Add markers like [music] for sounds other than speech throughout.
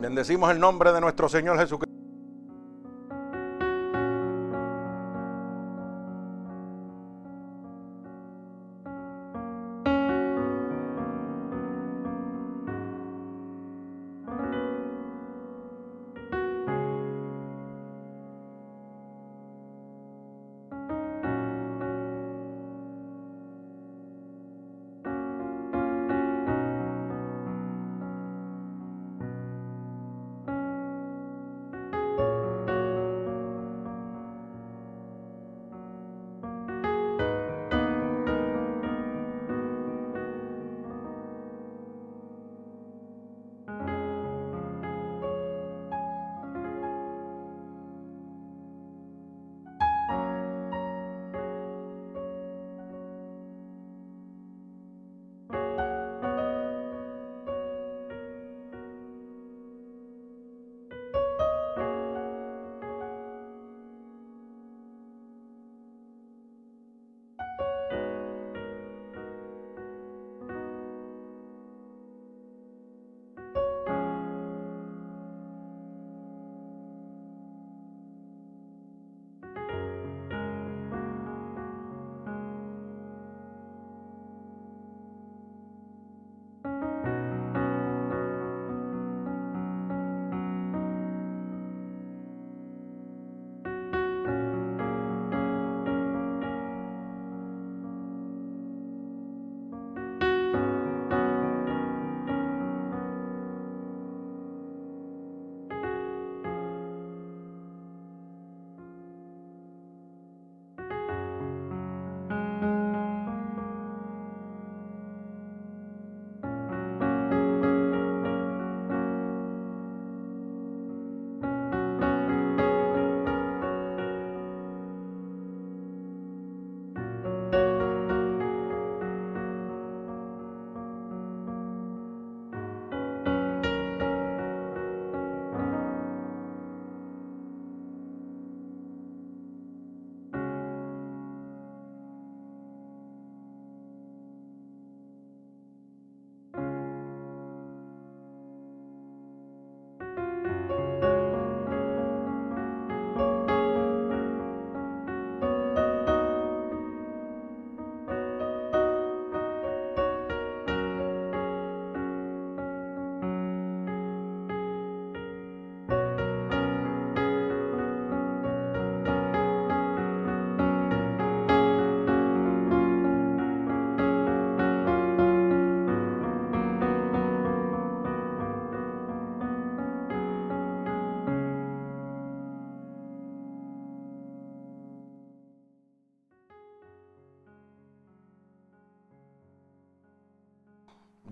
Bendecimos el nombre de nuestro Señor Jesucristo.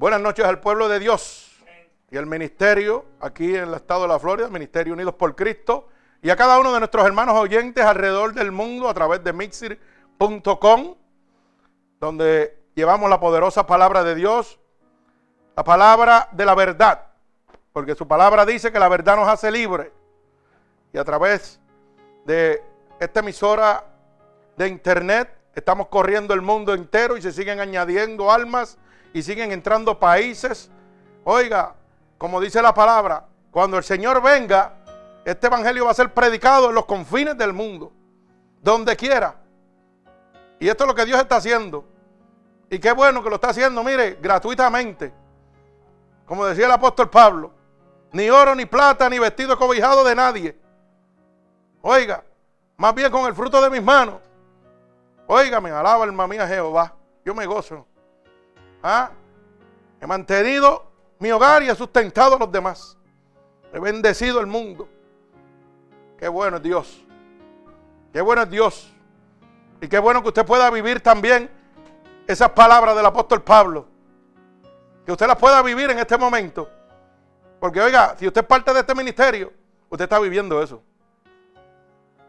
Buenas noches al pueblo de Dios y al ministerio aquí en el estado de la Florida, Ministerio Unidos por Cristo, y a cada uno de nuestros hermanos oyentes alrededor del mundo a través de mixir.com, donde llevamos la poderosa palabra de Dios, la palabra de la verdad, porque su palabra dice que la verdad nos hace libres. Y a través de esta emisora de internet estamos corriendo el mundo entero y se siguen añadiendo almas y siguen entrando países. Oiga, como dice la palabra, cuando el Señor venga, este evangelio va a ser predicado en los confines del mundo, donde quiera. Y esto es lo que Dios está haciendo. Y qué bueno que lo está haciendo, mire, gratuitamente. Como decía el apóstol Pablo, ni oro, ni plata, ni vestido cobijado de nadie. Oiga, más bien con el fruto de mis manos. Óigame, alaba alma mía Jehová. Yo me gozo. ¿Ah? He mantenido mi hogar y he sustentado a los demás. He bendecido el mundo. Qué bueno es Dios. Qué bueno es Dios. Y qué bueno que usted pueda vivir también esas palabras del apóstol Pablo. Que usted las pueda vivir en este momento. Porque oiga, si usted es parte de este ministerio, usted está viviendo eso.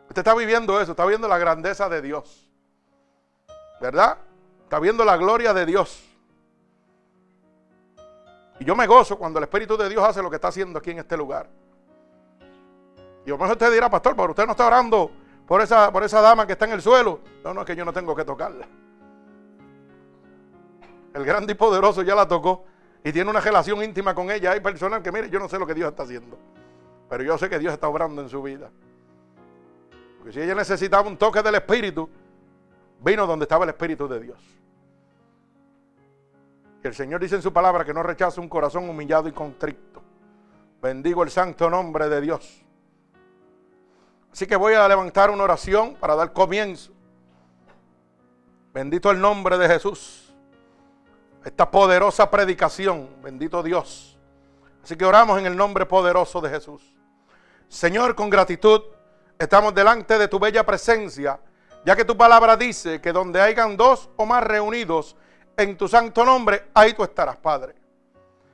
Usted está viviendo eso, está viendo la grandeza de Dios. ¿Verdad? Está viendo la gloria de Dios. Y yo me gozo cuando el Espíritu de Dios hace lo que está haciendo aquí en este lugar. Y a lo mejor usted dirá, pastor, pero usted no está orando por esa, por esa dama que está en el suelo. No, no, es que yo no tengo que tocarla. El grande y poderoso ya la tocó. y tiene una relación íntima con ella. Hay personas que, mire, yo no sé lo que Dios está haciendo, pero yo sé que Dios está obrando en su vida. Porque si ella necesitaba un toque del Espíritu, vino donde estaba el Espíritu de Dios. Y el Señor dice en su palabra que no rechaza un corazón humillado y contrito. Bendigo el santo nombre de Dios. Así que voy a levantar una oración para dar comienzo. Bendito el nombre de Jesús. Esta poderosa predicación. Bendito Dios. Así que oramos en el nombre poderoso de Jesús. Señor, con gratitud estamos delante de tu bella presencia, ya que tu palabra dice que donde hayan dos o más reunidos en tu santo nombre, ahí tú estarás, Padre.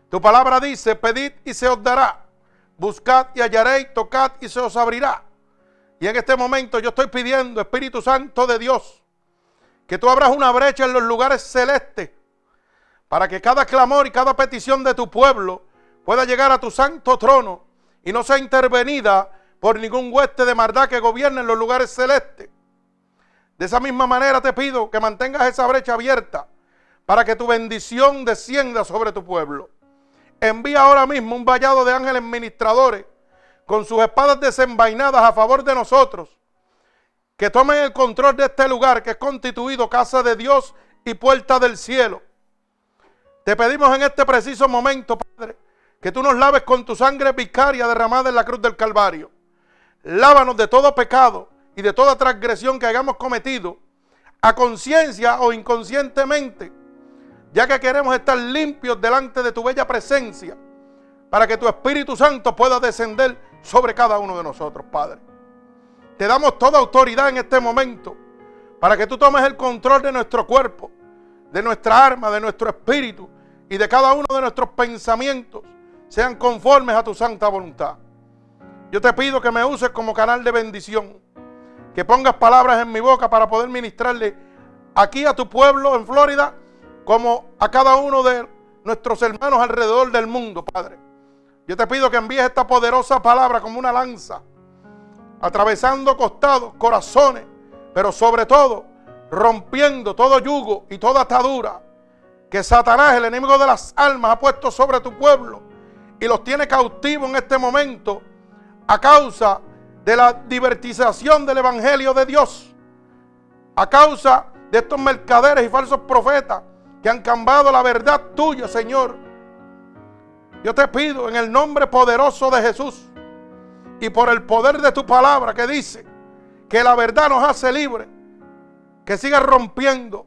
Tu palabra dice, pedid y se os dará, buscad y hallaréis, tocad y se os abrirá. Y en este momento yo estoy pidiendo, Espíritu Santo de Dios, que tú abras una brecha en los lugares celestes, para que cada clamor y cada petición de tu pueblo pueda llegar a tu santo trono y no sea intervenida por ningún hueste de maldad que gobierne en los lugares celestes. De esa misma manera te pido que mantengas esa brecha abierta para que tu bendición descienda sobre tu pueblo. Envía ahora mismo un vallado de ángeles ministradores con sus espadas desenvainadas a favor de nosotros, que tomen el control de este lugar que es constituido casa de Dios y puerta del cielo. Te pedimos en este preciso momento, Padre, que tú nos laves con tu sangre vicaria derramada en la cruz del Calvario. Lávanos de todo pecado y de toda transgresión que hayamos cometido, a conciencia o inconscientemente ya que queremos estar limpios delante de tu bella presencia, para que tu Espíritu Santo pueda descender sobre cada uno de nosotros, Padre. Te damos toda autoridad en este momento, para que tú tomes el control de nuestro cuerpo, de nuestra arma, de nuestro espíritu y de cada uno de nuestros pensamientos, sean conformes a tu santa voluntad. Yo te pido que me uses como canal de bendición, que pongas palabras en mi boca para poder ministrarle aquí a tu pueblo en Florida como a cada uno de nuestros hermanos alrededor del mundo, Padre. Yo te pido que envíes esta poderosa palabra como una lanza, atravesando costados, corazones, pero sobre todo rompiendo todo yugo y toda atadura que Satanás, el enemigo de las almas, ha puesto sobre tu pueblo y los tiene cautivos en este momento a causa de la divertización del Evangelio de Dios, a causa de estos mercaderes y falsos profetas que han cambiado la verdad tuya, Señor. Yo te pido en el nombre poderoso de Jesús y por el poder de tu palabra que dice que la verdad nos hace libre, que siga rompiendo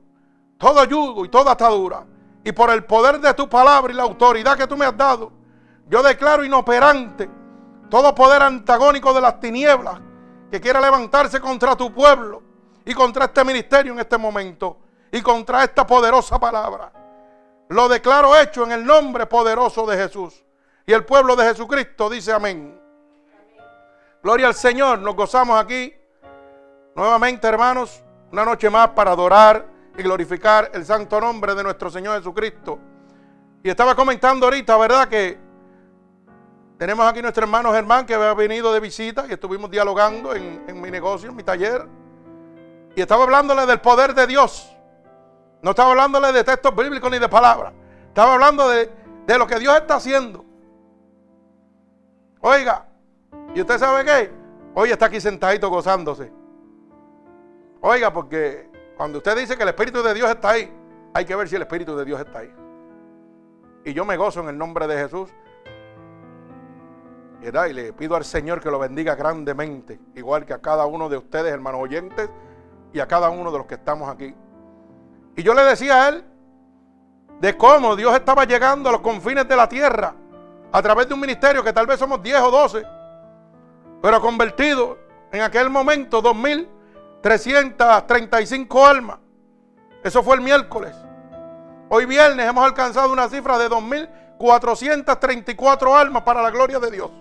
todo yugo y toda atadura. Y por el poder de tu palabra y la autoridad que tú me has dado, yo declaro inoperante todo poder antagónico de las tinieblas que quiera levantarse contra tu pueblo y contra este ministerio en este momento y contra esta poderosa palabra. Lo declaro hecho en el nombre poderoso de Jesús. Y el pueblo de Jesucristo dice amén. Gloria al Señor, nos gozamos aquí nuevamente, hermanos, una noche más para adorar y glorificar el santo nombre de nuestro Señor Jesucristo. Y estaba comentando ahorita, ¿verdad? Que tenemos aquí nuestro hermano Germán que había venido de visita y estuvimos dialogando en, en mi negocio, en mi taller. Y estaba hablándole del poder de Dios. No estaba hablándole de textos bíblicos ni de palabras. Estaba hablando de, lo que Dios está haciendo. Oiga, ¿y usted sabe qué? Hoy está aquí sentadito gozándose. Oiga, porque cuando usted dice que el Espíritu de Dios está ahí, hay que ver si el Espíritu de Dios está ahí. Y yo me gozo en el nombre de Jesús. Y le pido al Señor que lo bendiga grandemente, igual que a cada uno de ustedes, hermanos oyentes, y a cada uno de los que estamos aquí. Y yo le decía a él de cómo Dios estaba llegando a los confines de la tierra a través de un ministerio que tal vez somos 10 o 12, pero convertido en aquel momento 2.335 almas. Eso fue el miércoles. Hoy viernes hemos alcanzado una cifra de 2.434 almas para la gloria de Dios.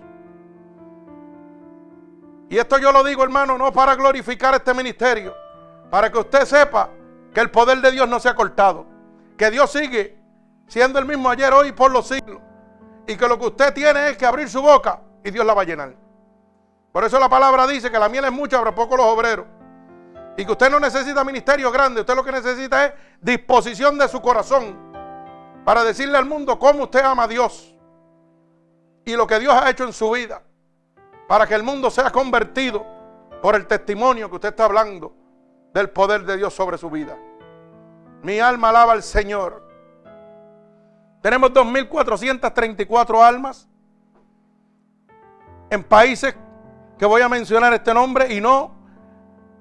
Y esto yo lo digo, hermano, no para glorificar este ministerio, para que usted sepa que el poder de Dios no se ha cortado. Que Dios sigue siendo el mismo ayer, hoy y por los siglos. Y que lo que usted tiene es que abrir su boca y Dios la va a llenar. Por eso la palabra dice que la miel es mucha, pero poco los obreros. Y que usted no necesita ministerio grande, usted lo que necesita es disposición de su corazón para decirle al mundo cómo usted ama a Dios y lo que Dios ha hecho en su vida, para que el mundo sea convertido por el testimonio que usted está hablando del poder de Dios sobre su vida. Mi alma alaba al Señor. Tenemos 2.434 almas en países que voy a mencionar este nombre y no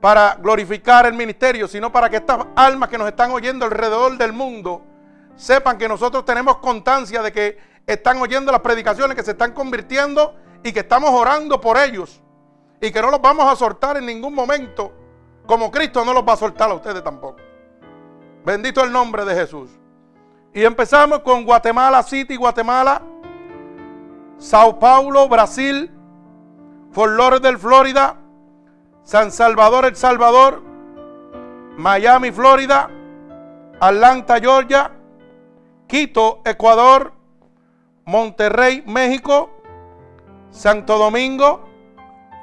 para glorificar el ministerio, sino para que estas almas que nos están oyendo alrededor del mundo sepan que nosotros tenemos constancia de que están oyendo las predicaciones, que se están convirtiendo y que estamos orando por ellos y que no los vamos a soltar en ningún momento, como Cristo no los va a soltar a ustedes tampoco. Bendito el nombre de Jesús. Y empezamos con Guatemala City, Guatemala, Sao Paulo, Brasil, Fort Lauderdale, Florida, San Salvador, El Salvador, Miami, Florida, Atlanta, Georgia, Quito, Ecuador, Monterrey, México, Santo Domingo,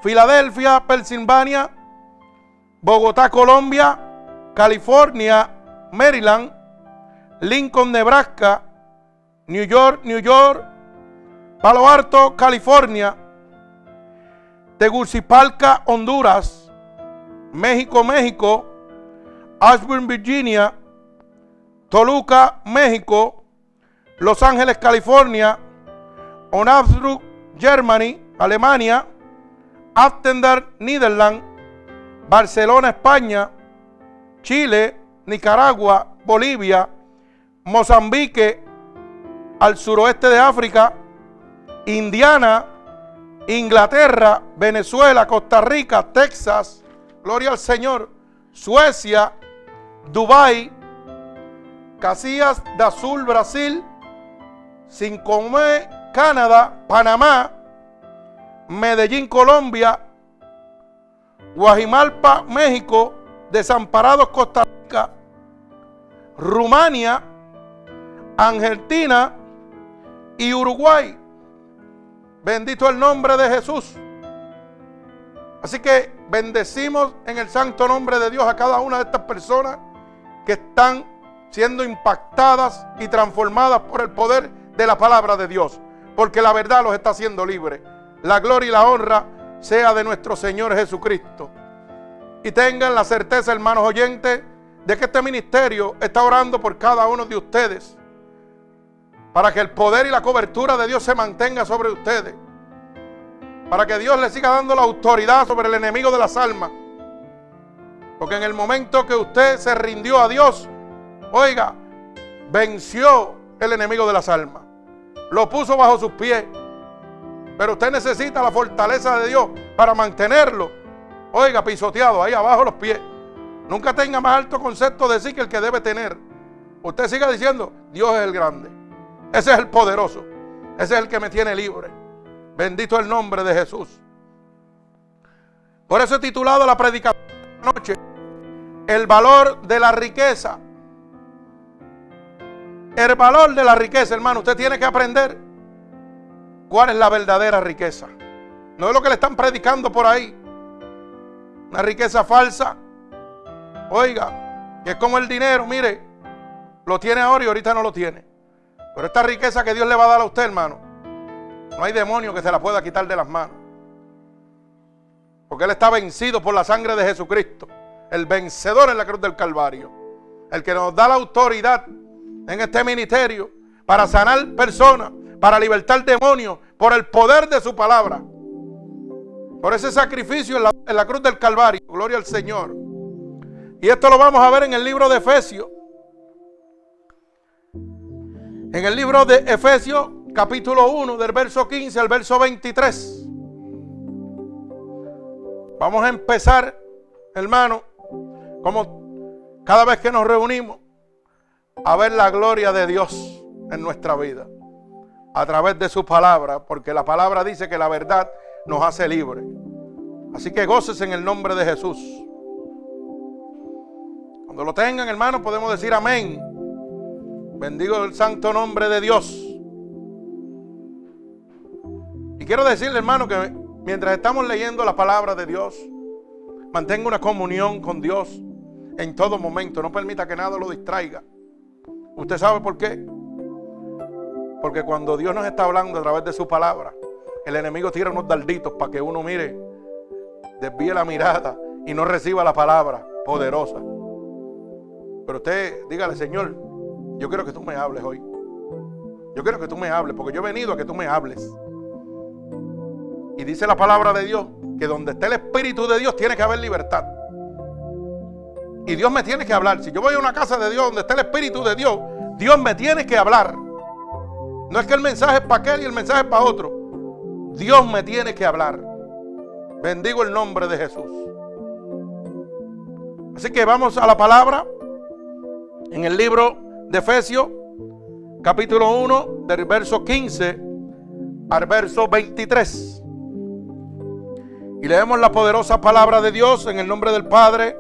Filadelfia, Pensilvania, Bogotá, Colombia, California, Maryland, Lincoln, Nebraska, New York, New York, Palo Alto, California, Tegucigalpa, Honduras, México, México, Ashburn, Virginia, Toluca, México, Los Ángeles, California, Onabsruck, Germany, Alemania, Aftender, Netherlands, Barcelona, España, Chile, Nicaragua, Bolivia, Mozambique, al suroeste de África, Indiana, Inglaterra, Venezuela, Costa Rica, Texas, gloria al Señor, Suecia, Dubai, Casillas de Azul, Brasil, Sincomé, Canadá, Panamá, Medellín, Colombia, Guajimalpa, México, Desamparados, Costa Rumania, Argentina y Uruguay. Bendito el nombre de Jesús. Así que bendecimos en el santo nombre de Dios a cada una de estas personas que están siendo impactadas y transformadas por el poder de la palabra de Dios. Porque la verdad los está haciendo libres. La gloria y la honra sea de nuestro Señor Jesucristo. Y tengan la certeza, hermanos oyentes, de que este ministerio está orando por cada uno de ustedes para que el poder y la cobertura de Dios se mantenga sobre ustedes. Para que Dios le siga dando la autoridad sobre el enemigo de las almas. Porque en el momento que usted se rindió a Dios, oiga, venció el enemigo de las almas. Lo puso bajo sus pies. Pero usted necesita la fortaleza de Dios para mantenerlo. Oiga, pisoteado ahí abajo los pies. Nunca tenga más alto concepto de sí que el que debe tener. Usted siga diciendo, Dios es el grande. Ese es el poderoso. Ese es el que me tiene libre. Bendito el nombre de Jesús. Por eso he titulado la predicación de la noche, el valor de la riqueza. El valor de la riqueza, hermano, usted tiene que aprender cuál es la verdadera riqueza. No es lo que le están predicando por ahí. Una riqueza falsa. Oiga, que es como el dinero, mire, lo tiene ahora y ahorita no lo tiene. Pero esta riqueza que Dios le va a dar a usted, hermano, no hay demonio que se la pueda quitar de las manos. Porque Él está vencido por la sangre de Jesucristo. El vencedor en la cruz del Calvario. El que nos da la autoridad en este ministerio para sanar personas, para libertar demonios, por el poder de su palabra. Por ese sacrificio en la, en la cruz del Calvario. Gloria al Señor. Y esto lo vamos a ver en el libro de Efesios. En el libro de Efesios, capítulo 1, del verso 15 al verso 23. Vamos a empezar, hermano, como cada vez que nos reunimos, a ver la gloria de Dios en nuestra vida. A través de su palabra, porque la palabra dice que la verdad nos hace libres. Así que goces en el nombre de Jesús. Cuando lo tengan, hermano, podemos decir amén. Bendigo el santo nombre de Dios. Y quiero decirle, hermano, que mientras estamos leyendo la palabra de Dios, mantenga una comunión con Dios en todo momento. No permita que nada lo distraiga. ¿Usted sabe por qué? Porque cuando Dios nos está hablando a través de su palabra, el enemigo tira unos darditos para que uno mire, desvíe la mirada y no reciba la palabra poderosa. Pero usted dígale, Señor, yo quiero que tú me hables hoy. Yo quiero que tú me hables, porque yo he venido a que tú me hables. Y dice la palabra de Dios que donde esté el Espíritu de Dios tiene que haber libertad. Y Dios me tiene que hablar. Si yo voy a una casa de Dios donde está el Espíritu de Dios, Dios me tiene que hablar. No es que el mensaje es para aquel y el mensaje es para otro. Dios me tiene que hablar. Bendigo el nombre de Jesús. Así que vamos a la palabra en el libro de Efesios, capítulo 1, del verso 15 al verso 23. Y leemos la poderosa palabra de Dios en el nombre del Padre,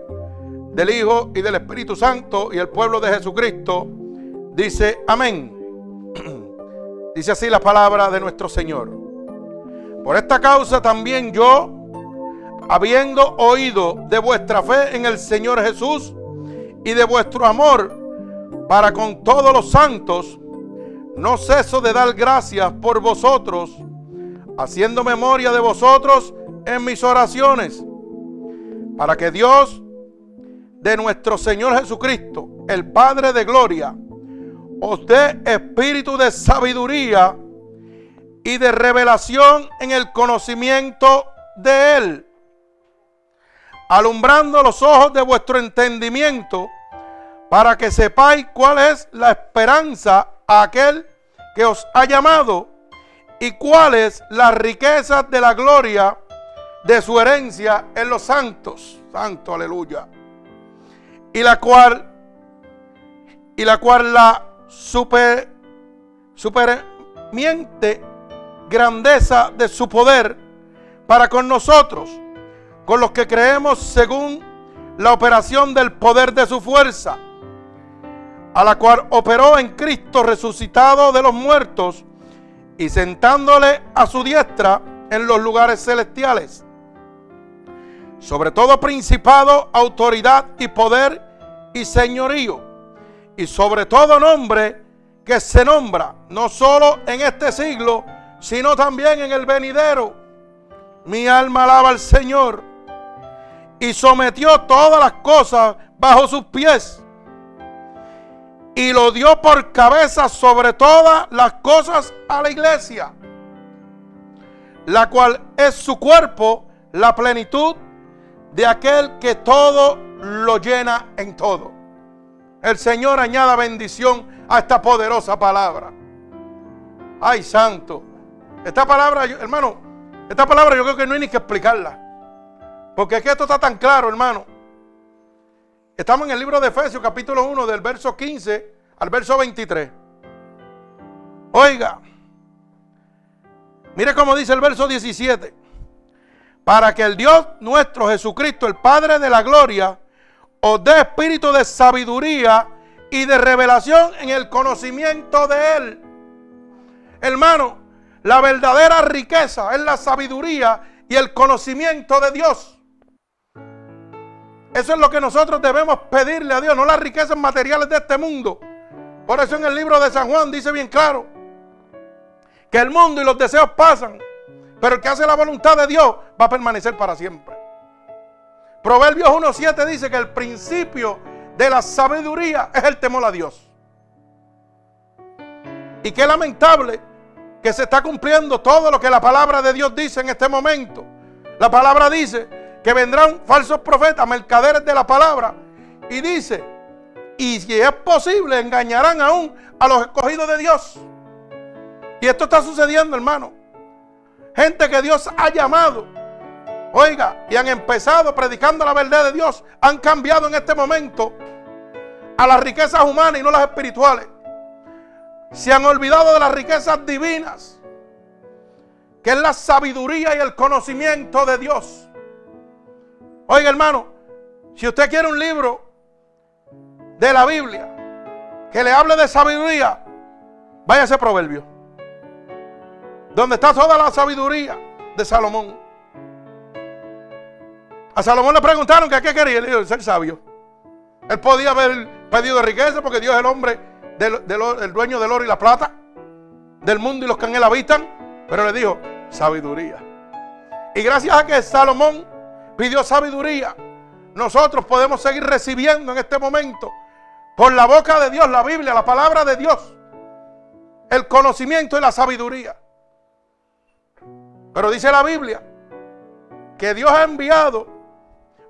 del Hijo y del Espíritu Santo y el pueblo de Jesucristo. Dice, amén. [clears throat] Dice así la palabra de nuestro Señor. Por esta causa también yo, habiendo oído de vuestra fe en el Señor Jesús y de vuestro amor para con todos los santos, no ceso de dar gracias por vosotros, haciendo memoria de vosotros en mis oraciones, para que Dios de nuestro Señor Jesucristo, el Padre de Gloria, os dé espíritu de sabiduría y de revelación en el conocimiento de Él, alumbrando los ojos de vuestro entendimiento, para que sepáis cuál es la esperanza a aquel que os ha llamado y cuáles las riquezas de la gloria de su herencia en los santos. Santo, aleluya. Y la cual, y la cual la super, supermiente grandeza de su poder para con nosotros, con los que creemos según la operación del poder de su fuerza a la cual operó en Cristo resucitado de los muertos y sentándole a su diestra en los lugares celestiales. Sobre todo principado, autoridad y poder y señorío. Y sobre todo nombre que se nombra, no solo en este siglo, sino también en el venidero. Mi alma alaba al Señor. Y sometió todas las cosas bajo sus pies y lo dio por cabeza sobre todas las cosas a la iglesia, la cual es su cuerpo, la plenitud de aquel que todo lo llena en todo. El Señor añada bendición a esta poderosa palabra. Ay, santo. Esta palabra, hermano, esta palabra yo creo que no hay ni que explicarla. Porque es que esto está tan claro, hermano. Estamos en el libro de Efesios capítulo 1 del verso 15 al verso 23. Oiga, mire cómo dice el verso 17. Para que el Dios nuestro Jesucristo, el Padre de la Gloria, os dé espíritu de sabiduría y de revelación en el conocimiento de Él. Hermano, la verdadera riqueza es la sabiduría y el conocimiento de Dios. Eso es lo que nosotros debemos pedirle a Dios, no las riquezas materiales de este mundo. Por eso en el libro de San Juan dice bien claro que el mundo y los deseos pasan, pero el que hace la voluntad de Dios va a permanecer para siempre. Proverbios 1.7 dice que el principio de la sabiduría es el temor a Dios. Y qué lamentable que se está cumpliendo todo lo que la palabra de Dios dice en este momento. La palabra dice que vendrán falsos profetas, mercaderes de la palabra. Y dice, y si es posible, engañarán aún a los escogidos de Dios. Y esto está sucediendo, hermano. Gente que Dios ha llamado. Oiga, y han empezado predicando la verdad de Dios. Han cambiado en este momento a las riquezas humanas y no las espirituales. Se han olvidado de las riquezas divinas, que es la sabiduría y el conocimiento de Dios. Oiga, hermano, si usted quiere un libro de la Biblia que le hable de sabiduría, vaya ese proverbio. Donde está toda la sabiduría de Salomón. A Salomón le preguntaron que qué quería. Él dijo, ser sabio. Él podía haber pedido riqueza porque Dios es el hombre, del, el dueño del oro y la plata. del mundo y los que en él habitan, pero le dijo, sabiduría. Y gracias a que Salomón pidió sabiduría, nosotros podemos seguir recibiendo en este momento, por la boca de Dios, la Biblia, la palabra de Dios, el conocimiento y la sabiduría. Pero dice la Biblia que Dios ha enviado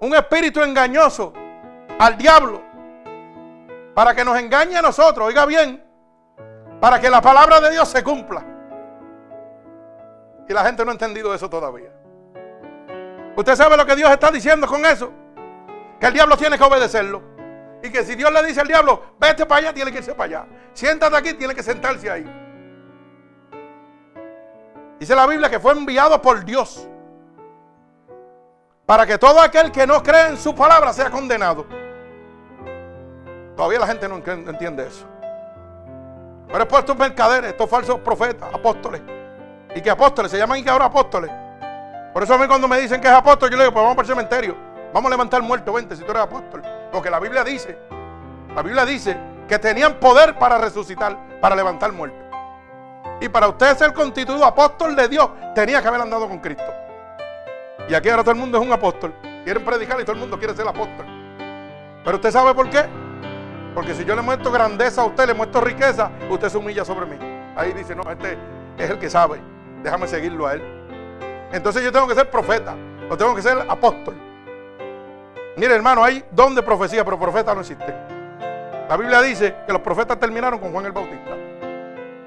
un espíritu engañoso al diablo para que nos engañe a nosotros, oiga bien, para que la palabra de Dios se cumpla. Y la gente no ha entendido eso todavía. ¿Usted sabe lo que Dios está diciendo con eso? Que el diablo tiene que obedecerlo. Y que si Dios le dice al diablo, vete para allá, tiene que irse para allá. Siéntate aquí, tiene que sentarse ahí. Dice la Biblia que fue enviado por Dios para que todo aquel que no cree en su palabra sea condenado. Todavía la gente no entiende eso. Pero estos mercaderes, estos falsos profetas, apóstoles. Y que apóstoles, se llaman y que ahora apóstoles. Por eso a mí cuando me dicen que es apóstol, yo le digo, pues vamos para el cementerio. Vamos a levantar muerto, vente, si tú eres apóstol. Porque la Biblia dice, la Biblia dice que tenían poder para resucitar, para levantar muertos. Y para usted ser constituido apóstol de Dios, tenía que haber andado con Cristo. Y aquí ahora todo el mundo es un apóstol. Quieren predicar y todo el mundo quiere ser apóstol. Pero usted sabe por qué. Porque si yo le muestro grandeza a usted, le muestro riqueza, usted se humilla sobre mí. Ahí dice, no, este es el que sabe. Déjame seguirlo a él. Entonces yo tengo que ser profeta. O tengo que ser apóstol. Mire, hermano, hay don de profecía, pero profeta no existe. La Biblia dice que los profetas terminaron con Juan el Bautista.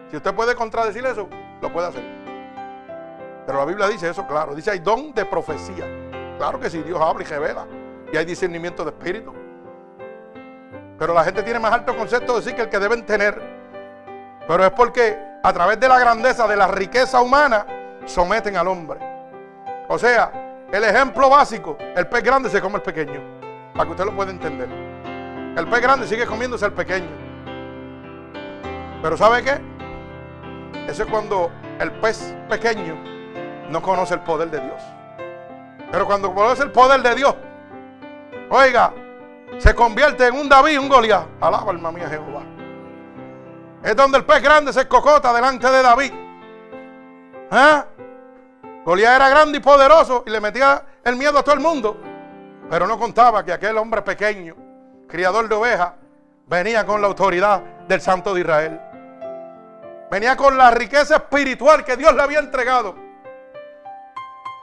Si usted puede contradecir eso, lo puede hacer. Pero la Biblia dice eso, claro. Dice, hay don de profecía. Claro que sí, Dios habla y revela. Y hay discernimiento de espíritu. Pero la gente tiene más alto concepto de decir que el que deben tener. Pero es porque a través de la grandeza, de la riqueza humana, someten al hombre. O sea, el ejemplo básico, el pez grande se come el pequeño. Para que usted lo pueda entender. El pez grande sigue comiéndose al pequeño. Pero ¿sabe qué? Eso es cuando el pez pequeño no conoce el poder de Dios. Pero cuando conoce el poder de Dios, oiga, se convierte en un David, un Goliat. Alaba alma mía Jehová. Es donde el pez grande se cocota delante de David. ¿Ah? Goliat era grande y poderoso y le metía el miedo a todo el mundo. Pero no contaba que aquel hombre pequeño, criador de ovejas, venía con la autoridad del Santo de Israel. Venía con la riqueza espiritual que Dios le había entregado.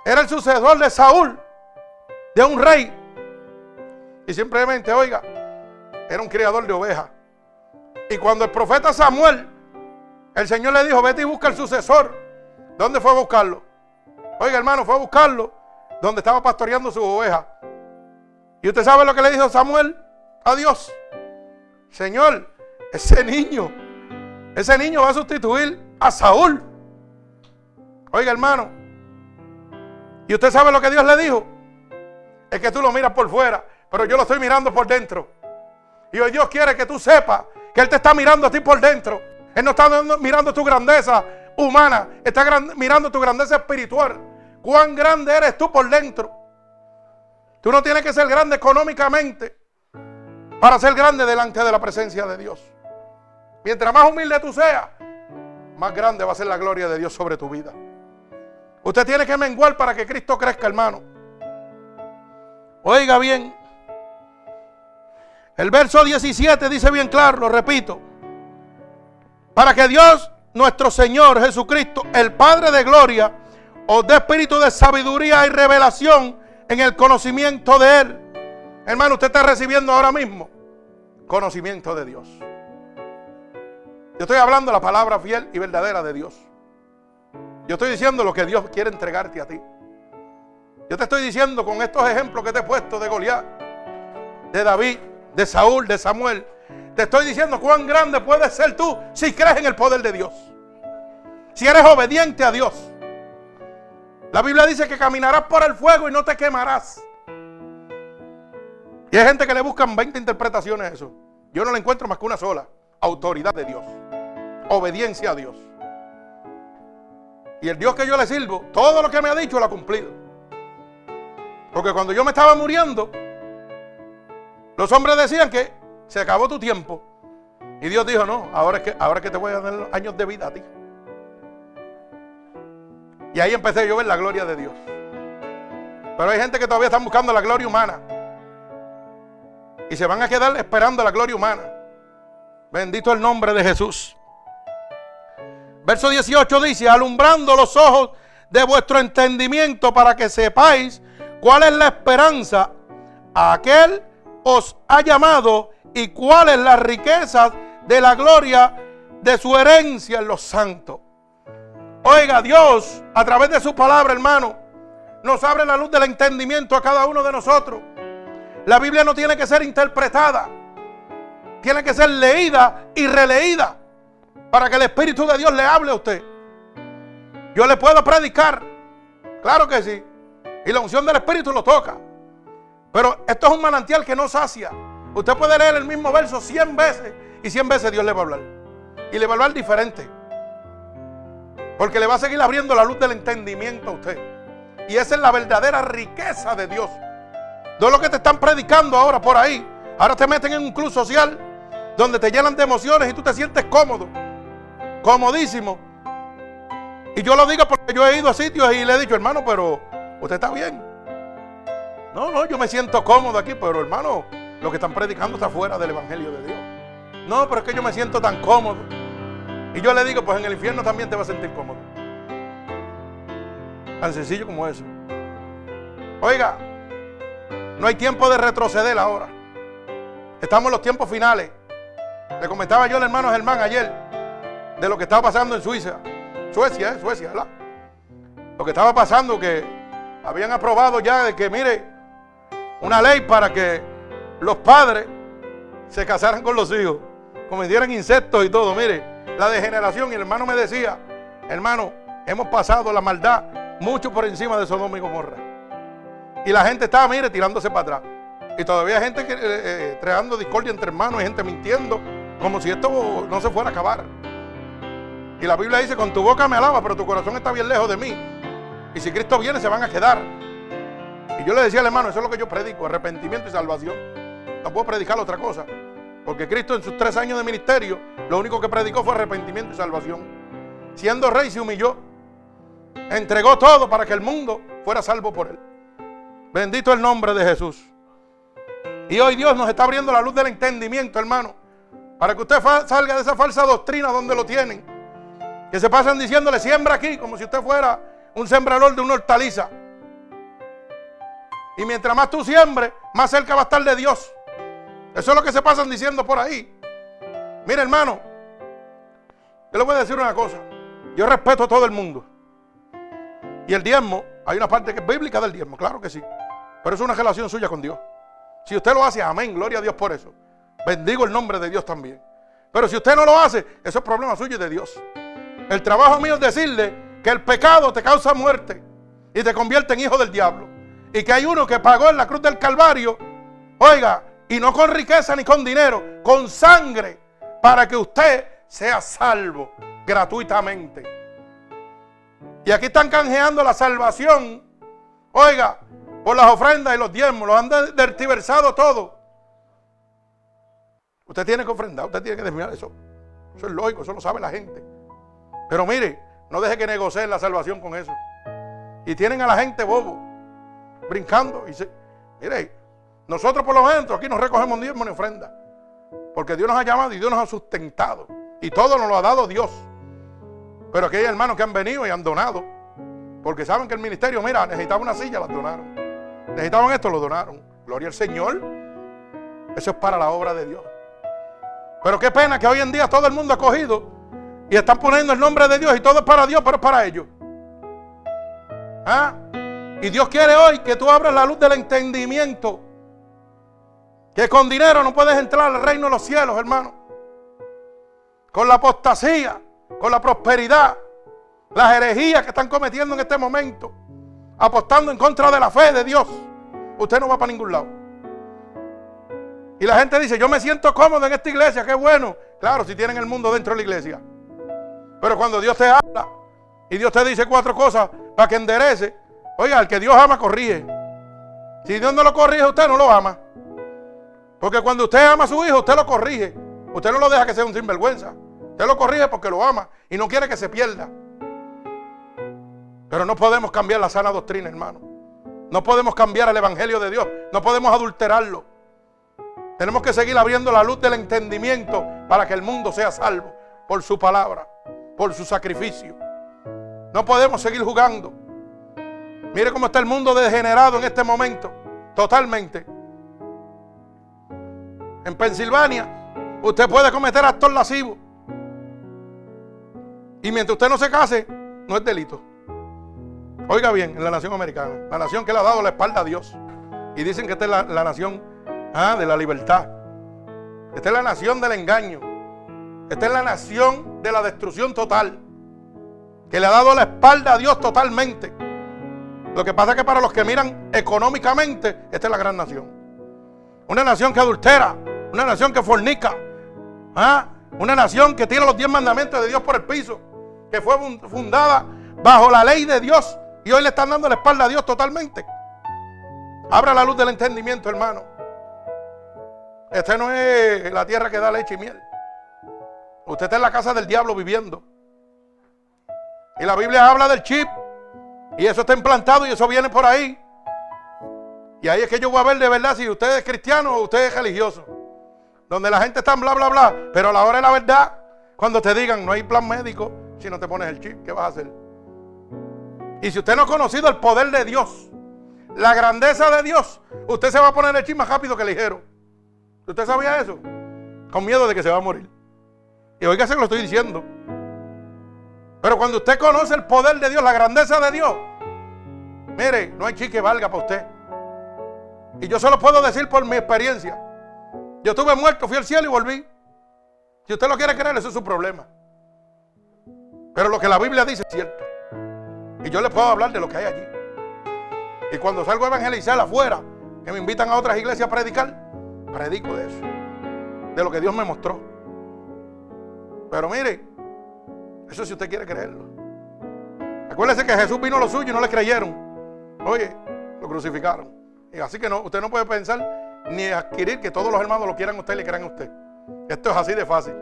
Era el sucesor de Saúl, de un rey. Y simplemente, oiga, era un criador de ovejas. Y cuando el profeta Samuel, el Señor le dijo, vete y busca el sucesor. ¿Dónde fue a buscarlo? Oiga, hermano, fue a buscarlo donde estaba pastoreando su oveja. ¿Y usted sabe lo que le dijo Samuel a Dios? Señor, ese niño, ese niño va a sustituir a Saúl. Oiga, hermano, y usted sabe lo que Dios le dijo. Es que tú lo miras por fuera, pero yo lo estoy mirando por dentro. Y hoy Dios quiere que tú sepas que Él te está mirando a ti por dentro. Él no está mirando tu grandeza humana, está mirando tu grandeza espiritual. Cuán grande eres tú por dentro. Tú no tienes que ser grande económicamente para ser grande delante de la presencia de Dios. Mientras más humilde tú seas, más grande va a ser la gloria de Dios sobre tu vida. Usted tiene que menguar para que Cristo crezca, hermano. Oiga bien. El verso 17 dice bien claro, lo repito. Para que Dios, nuestro Señor Jesucristo, el Padre de gloria, os dé espíritu de sabiduría y revelación en el conocimiento de Él. Hermano, usted está recibiendo ahora mismo conocimiento de Dios. Yo estoy hablando la palabra fiel y verdadera de Dios. Yo estoy diciendo lo que Dios quiere entregarte a ti. Yo te estoy diciendo con estos ejemplos que te he puesto de Goliat, de David, de Saúl, de Samuel. Te estoy diciendo cuán grande puedes ser tú si crees en el poder de Dios. Si eres obediente a Dios. La Biblia dice que caminarás por el fuego y no te quemarás. Y hay gente que le buscan 20 interpretaciones a eso. Yo no le encuentro más que una sola. Autoridad de Dios. Obediencia a Dios. Y el Dios que yo le sirvo, todo lo que me ha dicho lo ha cumplido. Porque cuando yo me estaba muriendo, los hombres decían que se acabó tu tiempo. Y Dios dijo, no, ahora es que, ahora que te voy a dar años de vida a ti. Y ahí empecé yo a ver la gloria de Dios. Pero hay gente que todavía están buscando la gloria humana. Y se van a quedar esperando la gloria humana. Bendito el nombre de Jesús. Verso 18 dice, alumbrando los ojos de vuestro entendimiento para que sepáis cuál es la esperanza a aquel os ha llamado y cuáles las riquezas de la gloria de su herencia en los santos. Oiga, Dios, a través de su palabra, hermano, nos abre la luz del entendimiento a cada uno de nosotros. La Biblia no tiene que ser interpretada, tiene que ser leída y releída para que el Espíritu de Dios le hable a usted. Yo le puedo predicar, claro que sí, y la unción del Espíritu lo toca. Pero esto es un manantial que no sacia. Usted puede leer el mismo verso 100 veces y 100 veces Dios le va a hablar. Y le va a hablar diferente. Porque le va a seguir abriendo la luz del entendimiento a usted. Y esa es la verdadera riqueza de Dios. No lo que te están predicando ahora por ahí. Ahora te meten en un club social donde te llenan de emociones y tú te sientes cómodo. Comodísimo. Y yo lo digo porque yo he ido a sitios y le he dicho, hermano, pero usted está bien. No, no, yo me siento cómodo aquí, pero hermano, lo que están predicando está fuera del Evangelio de Dios. No, pero es que yo me siento tan cómodo. Y yo le digo, pues en el infierno también te vas a sentir cómodo. Tan sencillo como eso. Oiga, no hay tiempo de retroceder ahora. Estamos en los tiempos finales. Le comentaba yo al hermano Germán ayer de lo que estaba pasando en Suiza. Suecia, ¿eh? Suecia, ¿verdad? Lo que estaba pasando que habían aprobado ya de que, mire, una ley para que los padres se casaran con los hijos, cometieran insectos y todo. Mire, la degeneración. Y el hermano me decía, hermano, hemos pasado la maldad mucho por encima de Sodoma y Gomorra. Y la gente estaba, mire, tirándose para atrás. Y todavía hay gente que, eh, eh, creando discordia entre hermanos, y gente mintiendo, como si esto no se fuera a acabar. Y la Biblia dice, con tu boca me alaba, pero tu corazón está bien lejos de mí. Y si Cristo viene, se van a quedar. Y yo le decía al hermano, eso es lo que yo predico, arrepentimiento y salvación. No puedo predicar otra cosa. Porque Cristo en sus tres años de ministerio, lo único que predicó fue arrepentimiento y salvación. Siendo rey se humilló. Entregó todo para que el mundo fuera salvo por él. Bendito el nombre de Jesús. Y hoy Dios nos está abriendo la luz del entendimiento, hermano. Para que usted salga de esa falsa doctrina donde lo tienen. Que se pasan diciéndole, siembra aquí, como si usted fuera un sembrador de una hortaliza. Y mientras más tú siembres, más cerca va a estar de Dios. Eso es lo que se pasan diciendo por ahí. Mire, hermano, yo le voy a decir una cosa. Yo respeto a todo el mundo. Y el diezmo, hay una parte que es bíblica del diezmo, claro que sí. Pero es una relación suya con Dios. Si usted lo hace, amén, gloria a Dios por eso. Bendigo el nombre de Dios también. Pero si usted no lo hace, eso es problema suyo y de Dios. El trabajo mío es decirle que el pecado te causa muerte y te convierte en hijo del diablo. Y que hay uno que pagó en la cruz del Calvario, oiga, y no con riqueza ni con dinero, con sangre, para que usted sea salvo gratuitamente. Y aquí están canjeando la salvación, oiga, por las ofrendas y los diezmos, los han dertiversado todo. Usted tiene que ofrendar, usted tiene que desviar eso. Eso es lógico, eso lo sabe la gente. Pero mire, no deje que negocien la salvación con eso. Y tienen a la gente bobo, brincando. Y se, mire, nosotros por lo menos aquí no recogemos diezmo ni ofrenda. Porque Dios nos ha llamado y Dios nos ha sustentado. Y todo nos lo ha dado Dios. Pero aquí hay hermanos que han venido y han donado. Porque saben que el ministerio, mira, necesitaba una silla, la donaron. Necesitaban esto, lo donaron. Gloria al Señor. Eso es para la obra de Dios. Pero qué pena que hoy en día todo el mundo ha cogido y están poniendo el nombre de Dios y todo es para Dios, pero es para ellos. ¿Ah? Y Dios quiere hoy que tú abras la luz del entendimiento que con dinero no puedes entrar al reino de los cielos, hermano. Con la apostasía, con la prosperidad, las herejías que están cometiendo en este momento, apostando en contra de la fe de Dios, usted no va para ningún lado. Y la gente dice, yo me siento cómodo en esta iglesia, qué bueno. Claro, si tienen el mundo dentro de la iglesia. Pero cuando Dios te habla y Dios te dice cuatro cosas para que enderece, oiga, el que Dios ama corrige. Si Dios no lo corrige, usted no lo ama. Porque cuando usted ama a su hijo, usted lo corrige. Usted no lo deja que sea un sinvergüenza. Usted lo corrige porque lo ama y no quiere que se pierda. Pero no podemos cambiar la sana doctrina, hermano. No podemos cambiar el Evangelio de Dios. No podemos adulterarlo. Tenemos que seguir abriendo la luz del entendimiento para que el mundo sea salvo por su palabra, por su sacrificio. No podemos seguir jugando. Mire cómo está el mundo degenerado en este momento. Totalmente. En Pensilvania, usted puede cometer actos lascivos. Y mientras usted no se case, no es delito. Oiga bien, en la nación americana, la nación que le ha dado la espalda a Dios. Y dicen que esta es la, nación ah, de la libertad. Esta es la nación del engaño. Esta es la nación de la destrucción total. Que le ha dado la espalda a Dios totalmente. Lo que pasa es que para los que miran económicamente, esta es la gran nación. Una nación que adultera, una nación que fornica, ¿ah? una nación que tiene los diez mandamientos de Dios por el piso, que fue fundada bajo la ley de Dios y hoy le están dando la espalda a Dios totalmente. Abra la luz del entendimiento, hermano. Este no es la tierra que da leche y miel. Usted está en la casa del diablo viviendo. Y la Biblia habla del chip. Y eso está implantado y eso viene por ahí. Y ahí es que yo voy a ver de verdad si usted es cristiano o usted es religioso. Donde la gente está en bla, bla, bla. Pero a la hora de la verdad, cuando te digan no hay plan médico, si no te pones el chip, ¿qué vas a hacer? Y si usted no ha conocido el poder de Dios, la grandeza de Dios, usted se va a poner el chip más rápido que ligero. ¿Usted sabía eso? Con miedo de que se va a morir. Y oiga, se lo estoy diciendo. Pero cuando usted conoce el poder de Dios, la grandeza de Dios, mire, no hay chip que valga para usted. Y yo se lo puedo decir por mi experiencia. Yo estuve muerto, fui al cielo y volví. Si usted lo quiere creer, eso es su problema. Pero lo que la Biblia dice es cierto. Y yo les puedo hablar de lo que hay allí. Y cuando salgo a evangelizar afuera, que me invitan a otras iglesias a predicar, predico de eso. De lo que Dios me mostró. Pero mire, eso si usted quiere creerlo. Acuérdese que Jesús vino a lo suyo y no le creyeron. Oye, lo crucificaron. Y así que no, usted no puede pensar ni adquirir que todos los hermanos lo quieran a usted y le crean a usted. Esto es así de fácil.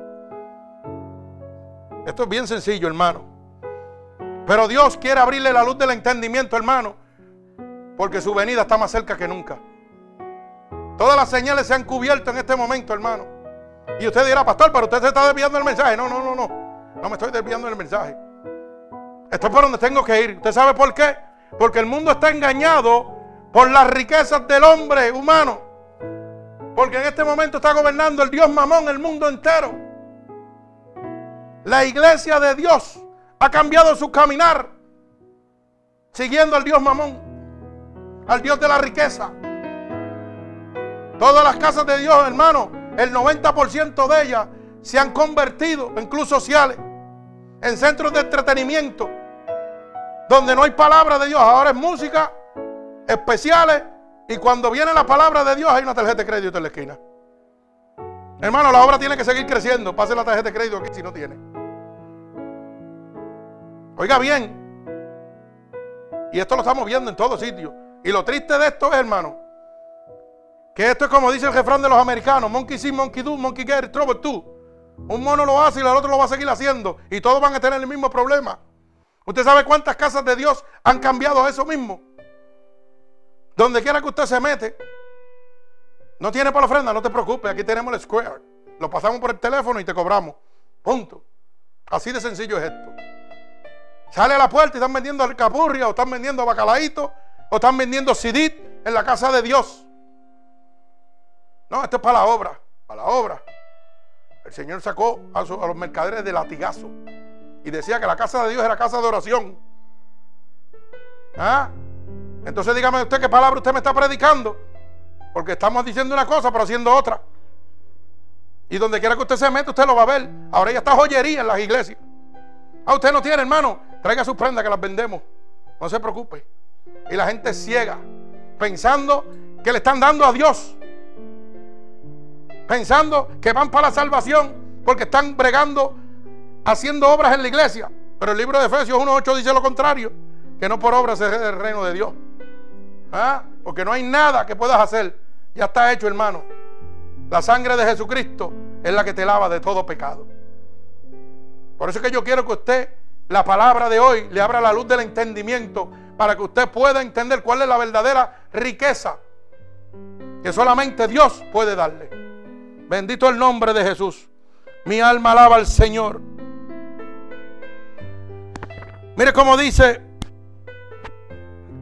Esto es bien sencillo, hermano. Pero Dios quiere abrirle la luz del entendimiento, hermano, porque su venida está más cerca que nunca. Todas las señales se han cubierto en este momento, hermano. Y usted dirá, pastor, pero usted se está desviando el mensaje. No, no, no, no. No me estoy desviando el mensaje. Esto es por donde tengo que ir. ¿Usted sabe por qué? Porque el mundo está engañado por las riquezas del hombre humano. Porque en este momento está gobernando el Dios mamón el mundo entero. La iglesia de Dios ha cambiado su caminar siguiendo al Dios mamón, al Dios de la riqueza. Todas las casas de Dios, hermano, el 90% de ellas se han convertido en clubes sociales, en centros de entretenimiento, donde no hay palabra de Dios, ahora es música, especiales, y cuando viene la palabra de Dios hay una tarjeta de crédito en la esquina. Hermano, la obra tiene que seguir creciendo. Pase la tarjeta de crédito aquí si no tiene. Oiga bien. Y esto lo estamos viendo en todos sitios. Y lo triste de esto es, hermano, que esto es como dice el refrán de los americanos: Monkey see, monkey do, monkey get, trouble too. Un mono lo hace y el otro lo va a seguir haciendo. Y todos van a tener el mismo problema. ¿Usted sabe cuántas casas de Dios han cambiado eso mismo? Donde quiera que usted se mete, no tiene para la ofrenda, no te preocupes, aquí tenemos el square. Lo pasamos por el teléfono y te cobramos. Punto. Así de sencillo es esto. Sale a la puerta y están vendiendo alcapurria, o están vendiendo bacalaíto, o están vendiendo sidit en la casa de Dios. No, esto es para la obra, para la obra. El Señor sacó a, los mercaderes de latigazo y decía que la casa de Dios era casa de oración. ¿Ah? Entonces dígame usted qué palabra usted me está predicando. Porque estamos diciendo una cosa pero haciendo otra. Y donde quiera que usted se meta, usted lo va a ver. Ahora ya está joyería en las iglesias. Ah, usted no tiene, hermano. Traiga sus prendas que las vendemos. No se preocupe. Y la gente ciega, pensando que le están dando a Dios. Pensando que van para la salvación porque están bregando, haciendo obras en la iglesia. Pero el libro de Efesios 1.8 dice lo contrario, que no por obras se el reino de Dios. ¿Ah? Porque no hay nada que puedas hacer. Ya está hecho, hermano. La sangre de Jesucristo es la que te lava de todo pecado. Por eso es que yo quiero que usted la palabra de hoy le abra la luz del entendimiento para que usted pueda entender cuál es la verdadera riqueza que solamente Dios puede darle. Bendito el nombre de Jesús. Mi alma alaba al Señor. Mire cómo dice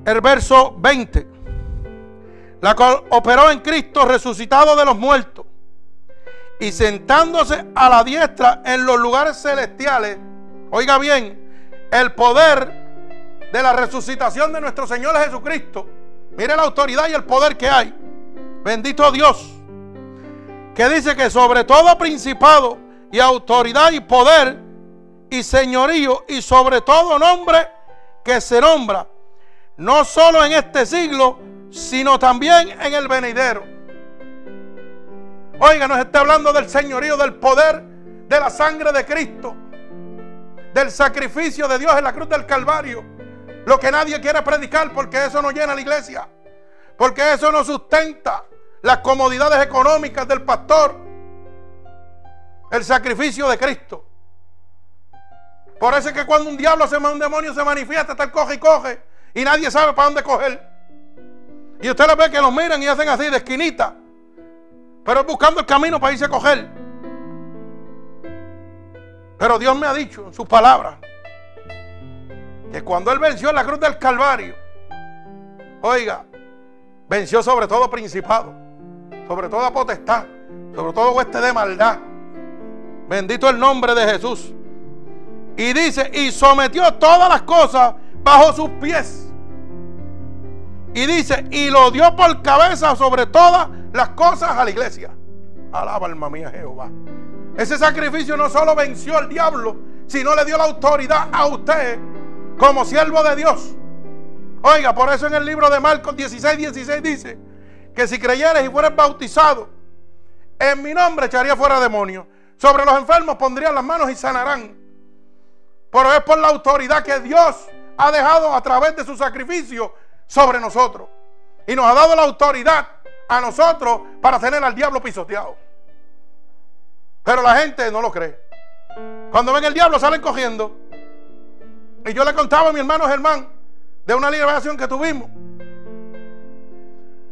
el verso 20. La cual operó en Cristo resucitado de los muertos y sentándose a la diestra en los lugares celestiales. Oiga bien, el poder de la resucitación de nuestro Señor Jesucristo. Mire la autoridad y el poder que hay. Bendito Dios. Que dice que sobre todo principado y autoridad y poder y señorío y sobre todo nombre que se nombra, no solo en este siglo, sino también en el venidero. Oiga, nos está hablando del señorío, del poder de la sangre de Cristo, del sacrificio de Dios en la cruz del Calvario. Lo que nadie quiere predicar porque eso no llena la iglesia, porque eso no sustenta las comodidades económicas del pastor, el sacrificio de Cristo. Por eso es que cuando un diablo se un demonio se manifiesta, el coge y coge, y nadie sabe para dónde coger. Y usted le ve que los miran y hacen así de esquinita, pero buscando el camino para irse a coger. Pero Dios me ha dicho en sus palabras que cuando Él venció en la cruz del Calvario, oiga, venció sobre todo principado sobre toda potestad, sobre todo hueste de maldad. Bendito el nombre de Jesús. Y dice, y sometió todas las cosas bajo sus pies. Y dice, y lo dio por cabeza sobre todas las cosas a la iglesia. Alaba alma mía Jehová. Ese sacrificio no solo venció al diablo, sino le dio la autoridad a usted como siervo de Dios. Oiga, por eso en el libro de Marcos 16, 16 dice, que si creyeres y fueres bautizado, en mi nombre echaría fuera demonios. Sobre los enfermos pondrían las manos y sanarán. Pero es por la autoridad que Dios ha dejado a través de su sacrificio sobre nosotros. Y nos ha dado la autoridad a nosotros para tener al diablo pisoteado. Pero la gente no lo cree. Cuando ven el diablo salen cogiendo. Y yo le contaba a mi hermano Germán de una liberación que tuvimos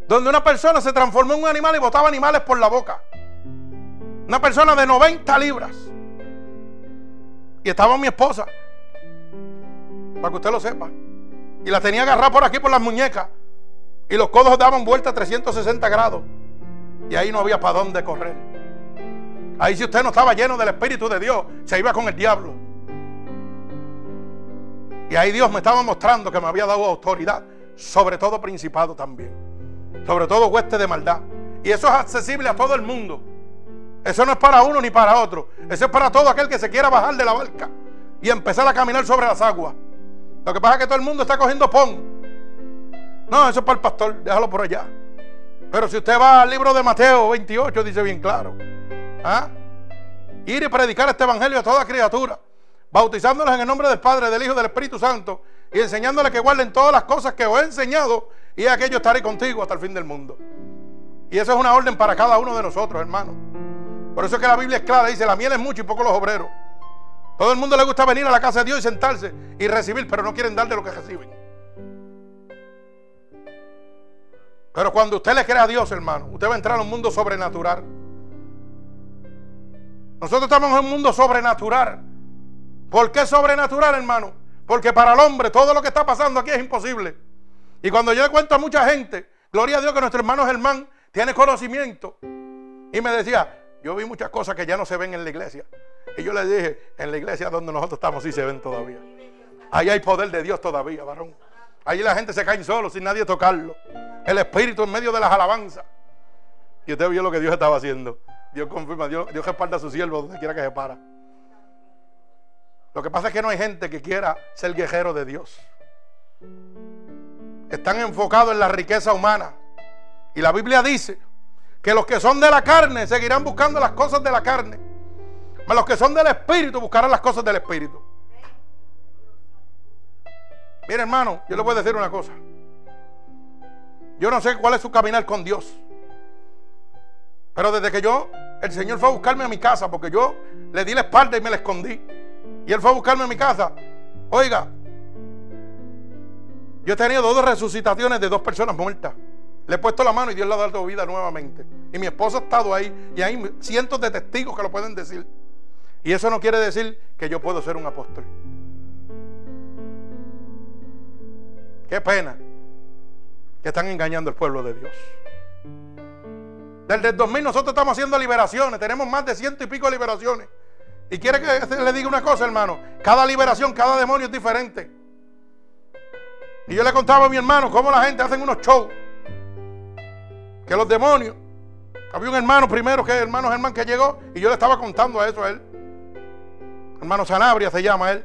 donde una persona se transformó en un animal y botaba animales por la boca. Una persona de 90 libras. Y estaba mi esposa. Para que usted lo sepa. Y la tenía agarrada por aquí por las muñecas. Y los codos daban vuelta a 360 grados. Y ahí no había para dónde correr. Ahí si usted no estaba lleno del Espíritu de Dios, se iba con el diablo. Y ahí Dios me estaba mostrando que me había dado autoridad, sobre todo principado también sobre todo hueste de maldad. Y eso es accesible a todo el mundo. Eso no es para uno ni para otro. Eso es para todo aquel que se quiera bajar de la barca y empezar a caminar sobre las aguas. Lo que pasa es que todo el mundo está cogiendo pon. No, eso es para el pastor, déjalo por allá. Pero si usted va al libro de Mateo 28, dice bien claro. ¿ah? Ir y predicar este evangelio a toda criatura, bautizándolos en el nombre del Padre, del Hijo y del Espíritu Santo, y enseñándoles que guarden todas las cosas que os he enseñado, y aquello estaré contigo hasta el fin del mundo. Y eso es una orden para cada uno de nosotros, hermano. Por eso es que la Biblia es clara, dice, la miel es mucho y poco los obreros. Todo el mundo le gusta venir a la casa de Dios y sentarse y recibir, pero no quieren dar de lo que reciben. Pero cuando usted le cree a Dios, hermano, usted va a entrar a un mundo sobrenatural. Nosotros estamos en un mundo sobrenatural. ¿Por qué sobrenatural, hermano? Porque para el hombre todo lo que está pasando aquí es imposible. Y cuando yo le cuento a mucha gente, gloria a Dios que nuestro hermano Germán tiene conocimiento. Y me decía, yo vi muchas cosas que ya no se ven en la iglesia. Y yo le dije, en la iglesia donde nosotros estamos sí se ven todavía. Ahí hay poder de Dios todavía, varón. Ahí la gente se cae solo sin nadie tocarlo. El Espíritu en medio de las alabanzas. Y usted vio lo que Dios estaba haciendo. Dios confirma, Dios, Dios respalda a su siervo donde quiera que se para. Lo que pasa es que no hay gente que quiera ser guerrero de Dios están enfocados en la riqueza humana. Y la Biblia dice que los que son de la carne seguirán buscando las cosas de la carne. Mas los que son del Espíritu buscarán las cosas del Espíritu. Mire hermano, yo le voy a decir una cosa. Yo no sé cuál es su caminar con Dios. Pero desde que yo, el Señor fue a buscarme a mi casa, porque yo le di la espalda y me la escondí. Y Él fue a buscarme a mi casa. Oiga, yo he tenido dos resucitaciones de dos personas muertas. Le he puesto la mano y Dios le ha dado vida nuevamente. Y mi esposa ha estado ahí y hay cientos de testigos que lo pueden decir. Y eso no quiere decir que yo puedo ser un apóstol. Qué pena que están engañando al pueblo de Dios. Desde el 2000 nosotros estamos haciendo liberaciones. Tenemos más de ciento y pico liberaciones. Y quiere que le diga una cosa, hermano. Cada liberación, cada demonio es diferente. Y yo le contaba a mi hermano cómo la gente hace unos shows. Que los demonios. Había un hermano primero, que hermano Germán, que llegó. Y yo le estaba contando a eso a él. Hermano Sanabria se llama él.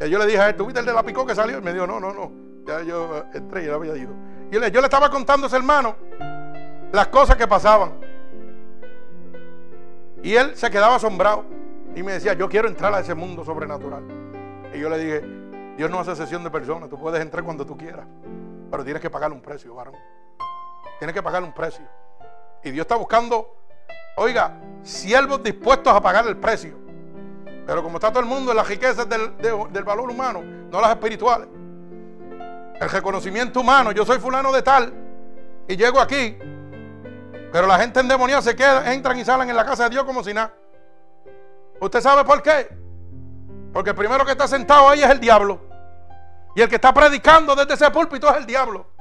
Y yo le dije a él, ¿tú viste el de la picó que salió? Y me dijo, no, no, no. Ya yo entré y ya había ido. Y yo le, yo le estaba contando a ese hermano las cosas que pasaban. Y él se quedaba asombrado. Y me decía, yo quiero entrar a ese mundo sobrenatural. Y yo le dije, Dios no hace sesión de personas. Tú puedes entrar cuando tú quieras. Pero tienes que pagar un precio, varón. Tienes que pagar un precio. Y Dios está buscando, oiga, siervos dispuestos a pagar el precio. Pero como está todo el mundo en las riquezas del, del valor humano, no las espirituales. El reconocimiento humano, yo soy fulano de tal y llego aquí, pero la gente endemoniada se queda, entran y salen en la casa de Dios como si nada. ¿Usted sabe por qué? Porque el primero que está sentado ahí es el diablo. Y el que está predicando desde ese púlpito es el diablo.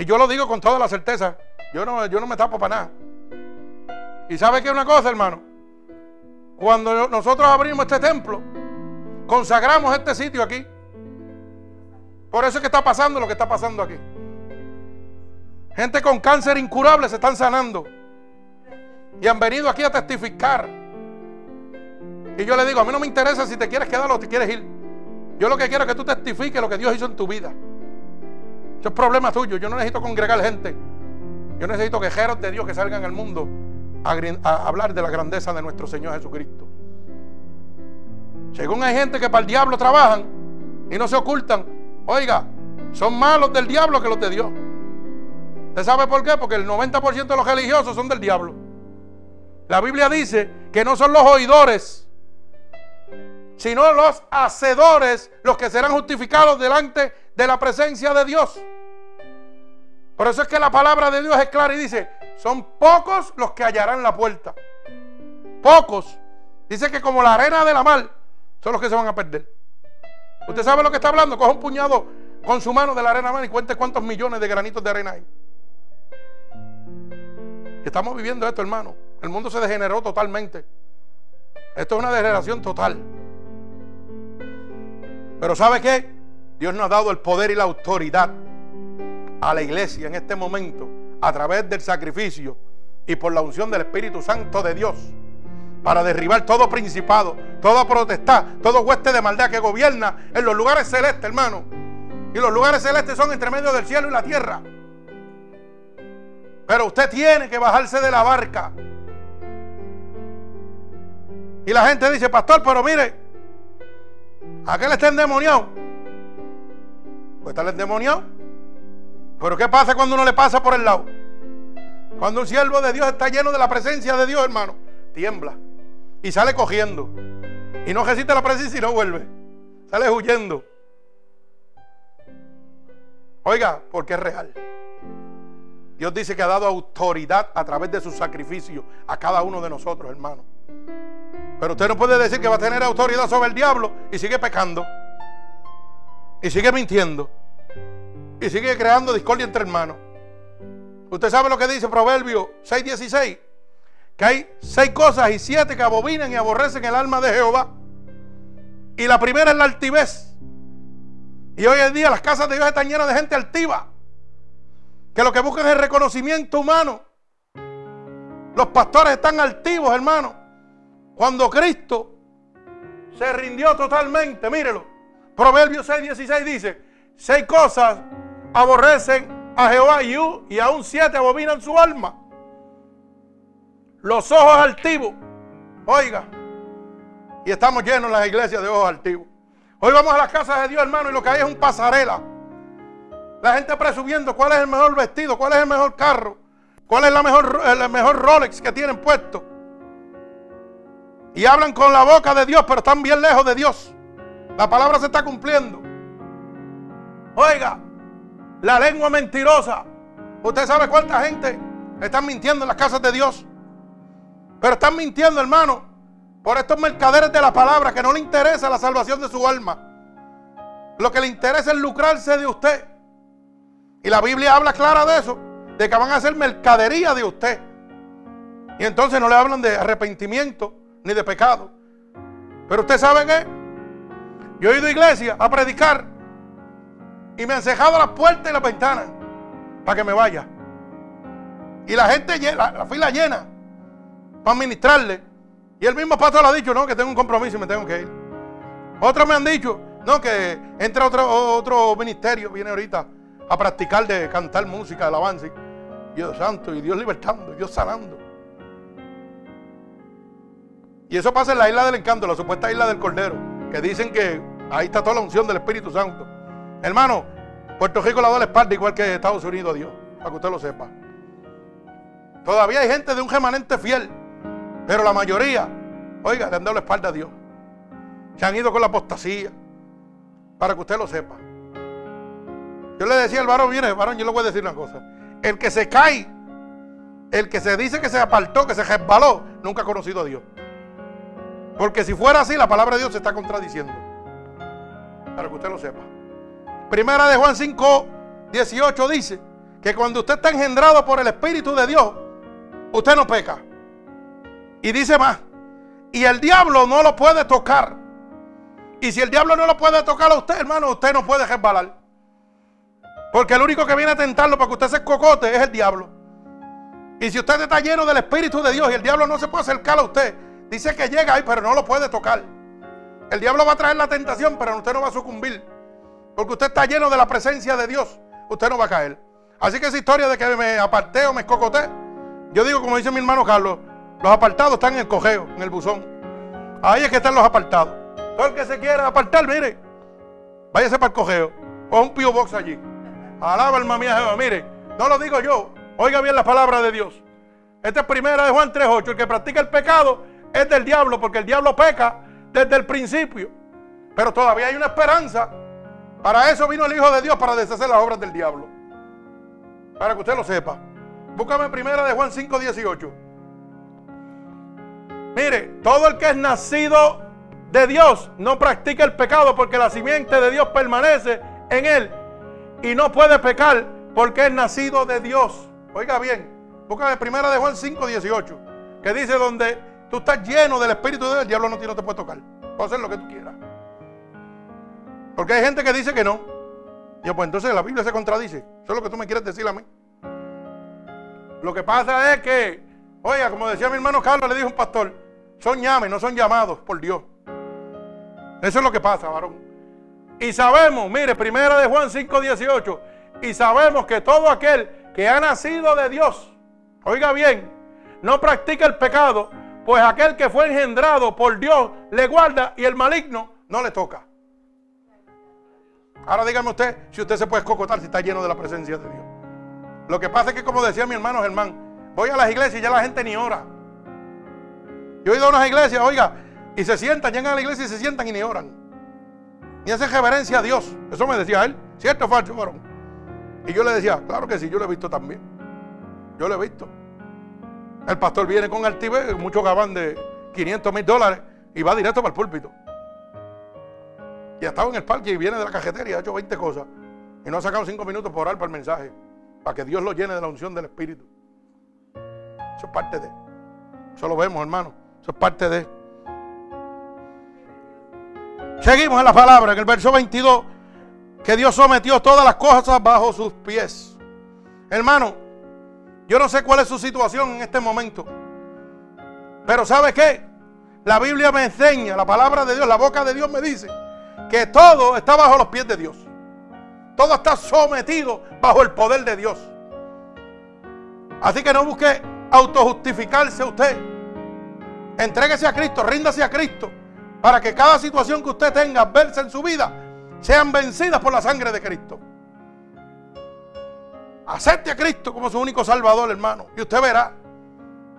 Y yo lo digo con toda la certeza. Yo no, yo no me tapo para nada. Y sabe que una cosa, hermano. Cuando nosotros abrimos este templo, consagramos este sitio aquí. Por eso es que está pasando lo que está pasando aquí. Gente con cáncer incurable se están sanando. Y han venido aquí a testificar. Y yo le digo, a mí no me interesa si te quieres quedar o te quieres ir. Yo lo que quiero es que tú testifiques lo que Dios hizo en tu vida. Eso es problema tuyo. Yo no necesito congregar gente. Yo necesito quejeros de Dios que salgan al mundo a, hablar de la grandeza de nuestro Señor Jesucristo. Según hay gente que para el diablo trabajan y no se ocultan, oiga, son malos del diablo que los de Dios. ¿Usted sabe por qué? Porque el 90% de los religiosos son del diablo. La Biblia dice que no son los oidores, sino los hacedores los que serán justificados delante de la presencia de Dios. Por eso es que la palabra de Dios es clara y dice, son pocos los que hallarán la puerta. Pocos. Dice que como la arena de la mar, son los que se van a perder. ¿Usted sabe lo que está hablando? Coge un puñado con su mano de la arena mar y cuente cuántos millones de granitos de arena hay. Estamos viviendo esto, hermano. El mundo se degeneró totalmente. Esto es una degeneración total. Pero ¿sabe qué? Dios nos ha dado el poder y la autoridad a la iglesia en este momento a través del sacrificio y por la unción del Espíritu Santo de Dios para derribar todo principado, toda protestad, todo hueste de maldad que gobierna en los lugares celestes, hermano. Y los lugares celestes son entre medio del cielo y la tierra. Pero usted tiene que bajarse de la barca y la gente dice, pastor, pero mire, aquel está endemoniado. Pues está el endemoniado. Pero ¿qué pasa cuando uno le pasa por el lado? Cuando un siervo de Dios está lleno de la presencia de Dios, hermano, tiembla y sale cogiendo. Y no resiste la presencia y no vuelve. Sale huyendo. Oiga, porque es real. Dios dice que ha dado autoridad a través de su sacrificio a cada uno de nosotros, hermano. Pero usted no puede decir que va a tener autoridad sobre el diablo y sigue pecando. Y sigue mintiendo. Y sigue creando discordia entre hermanos. Usted sabe lo que dice Proverbio 6:16. Que hay seis cosas y siete que abominan y aborrecen el alma de Jehová. Y la primera es la altivez. Y hoy en día las casas de Dios están llenas de gente altiva. Que lo que buscan es el reconocimiento humano. Los pastores están altivos, hermano. Cuando Cristo se rindió totalmente, mírelo. Proverbios 6, 16 dice, seis cosas aborrecen a Jehová y, y aún siete abominan su alma. Los ojos altivos. Oiga. Y estamos llenos en las iglesias de ojos altivos. Hoy vamos a las casas de Dios, hermano, y lo que hay es un pasarela. La gente presumiendo cuál es el mejor vestido, cuál es el mejor carro, cuál es la mejor, el mejor Rolex que tienen puesto. Y hablan con la boca de Dios, pero están bien lejos de Dios. La palabra se está cumpliendo. Oiga, la lengua mentirosa. Usted sabe cuánta gente está mintiendo en las casas de Dios. Pero están mintiendo, hermano, por estos mercaderes de la palabra que no le interesa la salvación de su alma. Lo que le interesa es lucrarse de usted. Y la Biblia habla clara de eso, de que van a hacer mercadería de usted. Y entonces no le hablan de arrepentimiento ni de pecado. Pero usted sabe qué? Yo he ido a iglesia a predicar y me han cejado las puertas y las ventanas para que me vaya. Y la gente, la, la fila llena para ministrarle. Y el mismo pastor ha dicho, no, que tengo un compromiso y me tengo que ir. Otros me han dicho, no, que entra otro, otro ministerio, viene ahorita a practicar de cantar música, de alabanza. Dios santo, y Dios libertando, Dios sanando. Y eso pasa en la isla del encanto, la supuesta isla del Cordero, que dicen que ahí está toda la unción del Espíritu Santo. Hermano, Puerto Rico le da la espalda igual que Estados Unidos a Dios, para que usted lo sepa. Todavía hay gente de un remanente fiel pero la mayoría, oiga, le han dado la espalda a Dios. Se han ido con la apostasía. Para que usted lo sepa. Yo le decía al varón, mire, varón, yo le voy a decir una cosa. El que se cae, el que se dice que se apartó, que se resbaló, nunca ha conocido a Dios. Porque si fuera así, la palabra de Dios se está contradiciendo. Para que usted lo sepa. Primera de Juan 5, 18 dice que cuando usted está engendrado por el Espíritu de Dios, usted no peca. Y dice más, y el diablo no lo puede tocar. Y si el diablo no lo puede tocar a usted, hermano, usted no puede resbalar. Porque el único que viene a tentarlo para que usted se cocote es el diablo. Y si usted está lleno del Espíritu de Dios y el diablo no se puede acercar a usted, dice que llega ahí, pero no lo puede tocar. El diablo va a traer la tentación, pero usted no va a sucumbir. Porque usted está lleno de la presencia de Dios. Usted no va a caer. Así que esa historia de que me aparté o me escocoté, yo digo como dice mi hermano Carlos, los apartados están en el cojeo, en el buzón. Ahí es que están los apartados. Todo el que se quiera apartar, mire, váyase para el cojeo. O un pio box allí. Alaba alma mía Jehová. Mire, no lo digo yo. Oiga bien la palabra de Dios. Esta es primera de Juan 3.8. El que practica el pecado es del diablo, porque el diablo peca desde el principio. Pero todavía hay una esperanza. Para eso vino el Hijo de Dios, para deshacer las obras del diablo. Para que usted lo sepa. Búscame primera de Juan 5.18. Mire, todo el que es nacido de Dios no practica el pecado porque la simiente de Dios permanece en él y no puede pecar porque es nacido de Dios. Oiga bien, búscame primera de Juan 5, 18, que dice donde tú estás lleno del Espíritu de Dios, el diablo no, no te puede tocar. Puedes hacer lo que tú quieras. Porque hay gente que dice que no. Y pues entonces la Biblia se contradice. Eso es lo que tú me quieres decir a mí. Lo que pasa es que Oiga, como decía mi hermano Carlos, le dijo un pastor, son llames, no son llamados por Dios. Eso es lo que pasa, varón. Y sabemos, mire, primera de Juan 5:18, y sabemos que todo aquel que ha nacido de Dios, oiga bien, no practica el pecado, pues aquel que fue engendrado por Dios le guarda y el maligno no le toca. Ahora dígame usted si usted se puede escocotar si está lleno de la presencia de Dios. Lo que pasa es que, como decía mi hermano Germán, Voy a las iglesias y ya la gente ni ora. Yo he ido a unas iglesias, oiga, y se sientan, llegan a la iglesia y se sientan y ni oran. Ni hacen reverencia a Dios. Eso me decía él. ¿Cierto o falso, varón? Y yo le decía, claro que sí, yo lo he visto también. Yo lo he visto. El pastor viene con altivez, mucho gabán de 500 mil dólares y va directo para el púlpito. Y ha estado en el parque y viene de la cajetera y ha hecho 20 cosas. Y no ha sacado 5 minutos por orar para el mensaje. Para que Dios lo llene de la unción del Espíritu. Eso es parte de. Eso lo vemos, hermano. Eso es parte de. Seguimos en la palabra, en el verso 22, que Dios sometió todas las cosas bajo sus pies. Hermano, yo no sé cuál es su situación en este momento. Pero ¿sabe qué? La Biblia me enseña, la palabra de Dios, la boca de Dios me dice que todo está bajo los pies de Dios. Todo está sometido bajo el poder de Dios. Así que no busque autojustificarse usted. Entréguese a Cristo, ríndase a Cristo, para que cada situación que usted tenga verse en su vida sean vencidas por la sangre de Cristo. Acepte a Cristo como su único salvador, hermano, y usted verá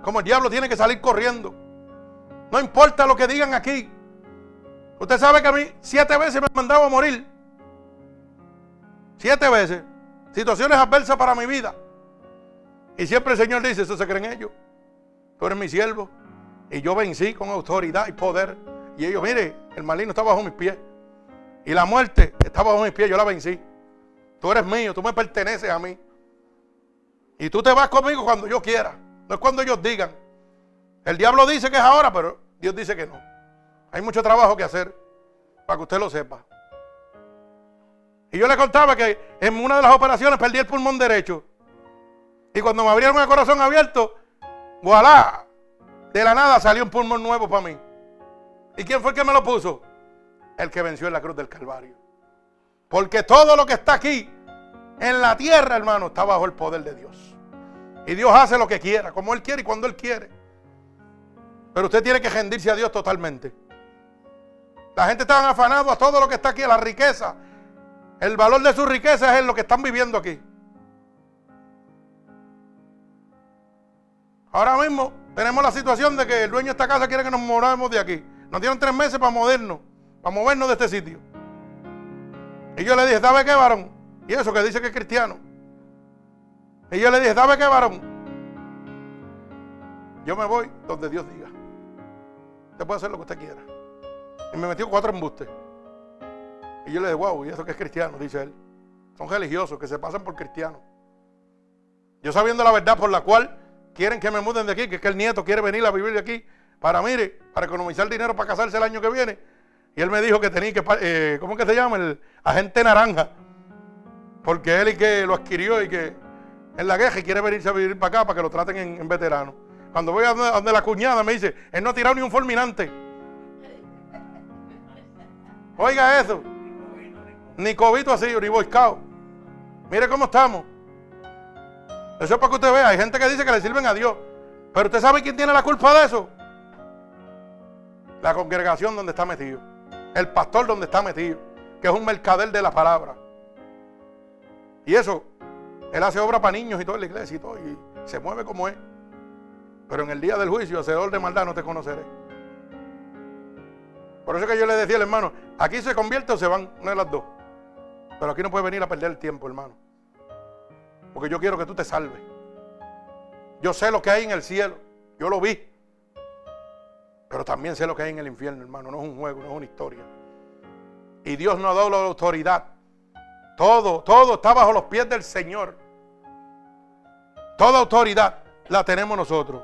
como el diablo tiene que salir corriendo. No importa lo que digan aquí. Usted sabe que a mí siete veces me han mandado a morir. Siete veces. Situaciones adversas para mi vida. Y siempre el Señor dice, eso se creen ellos. Tú eres mi siervo. Y yo vencí con autoridad y poder. Y ellos, mire, el maligno está bajo mis pies. Y la muerte está bajo mis pies, yo la vencí. Tú eres mío, tú me perteneces a mí. Y tú te vas conmigo cuando yo quiera. No es cuando ellos digan. El diablo dice que es ahora, pero Dios dice que no. Hay mucho trabajo que hacer para que usted lo sepa. Y yo le contaba que en una de las operaciones perdí el pulmón derecho. Y cuando me abrieron el corazón abierto, voilà, de la nada salió un pulmón nuevo para mí. ¿Y quién fue el que me lo puso? El que venció en la cruz del Calvario. Porque todo lo que está aquí, en la tierra, hermano, está bajo el poder de Dios. Y Dios hace lo que quiera, como Él quiere y cuando Él quiere. Pero usted tiene que rendirse a Dios totalmente. La gente está afanada a todo lo que está aquí, a la riqueza. El valor de su riqueza es lo que están viviendo aquí. Ahora mismo tenemos la situación de que el dueño de esta casa quiere que nos movamos de aquí. Nos dieron tres meses para movernos, para movernos de este sitio. Y yo le dije, ¿sabe qué, varón? Y eso que dice que es cristiano. Y yo le dije, ¿sabe qué, varón? Yo me voy donde Dios diga. Usted puede hacer lo que usted quiera. Y me metió cuatro embustes. Y yo le dije, wow, ¿y eso que es cristiano? Dice él. Son religiosos que se pasan por cristianos. Yo sabiendo la verdad por la cual quieren que me muden de aquí, que es que el nieto quiere venir a vivir de aquí para, mire, para economizar dinero para casarse el año que viene. Y él me dijo que tenía que, eh, ¿cómo que se llama? El agente naranja. Porque él y que lo adquirió y que en la guerra y quiere venirse a vivir para acá para que lo traten en, veterano. Cuando voy a donde, la cuñada me dice, él no ha tirado ni un fulminante. Oiga eso. Ni cobito así, ni boiscao. Mire cómo estamos. Eso es para que usted vea. Hay gente que dice que le sirven a Dios. Pero usted sabe quién tiene la culpa de eso. La congregación donde está metido. El pastor donde está metido. Que es un mercader de la palabra. Y eso, él hace obra para niños y toda la iglesia y todo. Y se mueve como es. Pero en el día del juicio, hacedor de maldad, no te conoceré. Por eso que yo le decía al hermano, aquí se convierte o se van, una de las dos. Pero aquí no puede venir a perder el tiempo, hermano. Porque yo quiero que tú te salves. Yo sé lo que hay en el cielo. Yo lo vi. Pero también sé lo que hay en el infierno, hermano. No es un juego, no es una historia. Y Dios nos ha dado la autoridad. Todo, todo está bajo los pies del Señor. Toda autoridad la tenemos nosotros.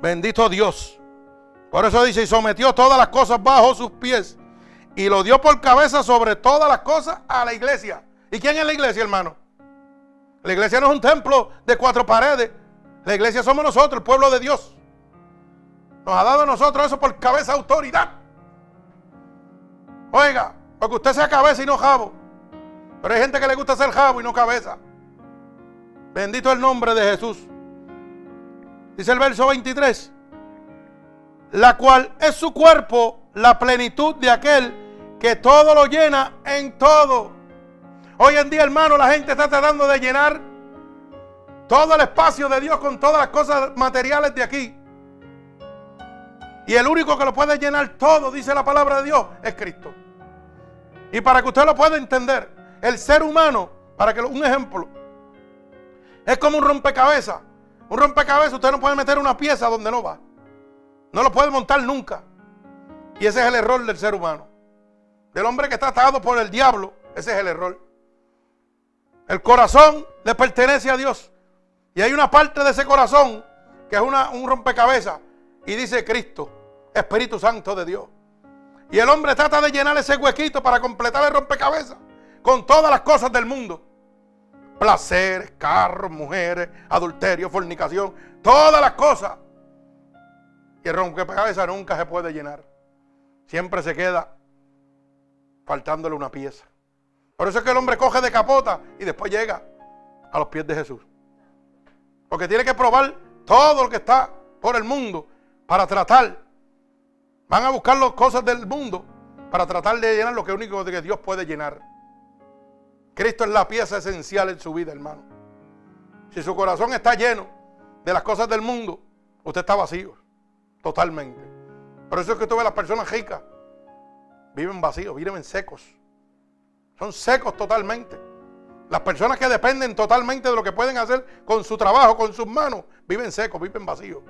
Bendito Dios. Por eso dice, y sometió todas las cosas bajo sus pies. Y lo dio por cabeza sobre todas las cosas a la iglesia. ¿Y quién es la iglesia, hermano? La iglesia no es un templo de cuatro paredes. La iglesia somos nosotros, el pueblo de Dios. Nos ha dado a nosotros eso por cabeza autoridad. Oiga, porque usted sea cabeza y no jabo. Pero hay gente que le gusta ser jabo y no cabeza. Bendito el nombre de Jesús. Dice el verso 23. La cual es su cuerpo, la plenitud de aquel que todo lo llena en todo. Hoy en día, hermano, la gente está tratando de llenar todo el espacio de Dios con todas las cosas materiales de aquí. Y el único que lo puede llenar todo, dice la palabra de Dios, es Cristo. Y para que usted lo pueda entender, el ser humano, para que un ejemplo, es como un rompecabezas. Un rompecabezas usted no puede meter una pieza donde no va. No lo puede montar nunca. Y ese es el error del ser humano. Del hombre que está atado por el diablo, ese es el error. El corazón le pertenece a Dios. Y hay una parte de ese corazón que es una, un rompecabezas. Y dice Cristo, Espíritu Santo de Dios. Y el hombre trata de llenar ese huequito para completar el rompecabezas con todas las cosas del mundo. Placeres, carros, mujeres, adulterio, fornicación, todas las cosas. Y el rompecabezas nunca se puede llenar. Siempre se queda faltándole una pieza. Por eso es que el hombre coge de capota y después llega a los pies de Jesús. Porque tiene que probar todo lo que está por el mundo para tratar. Van a buscar las cosas del mundo para tratar de llenar lo que único que Dios puede llenar. Cristo es la pieza esencial en su vida, hermano. Si su corazón está lleno de las cosas del mundo, usted está vacío. totalmente. Por eso es que tú ves las personas ricas, viven vacíos, viven secos. Son secos totalmente. Las personas que dependen totalmente de lo que pueden hacer con su trabajo, con sus manos, viven secos, viven vacíos.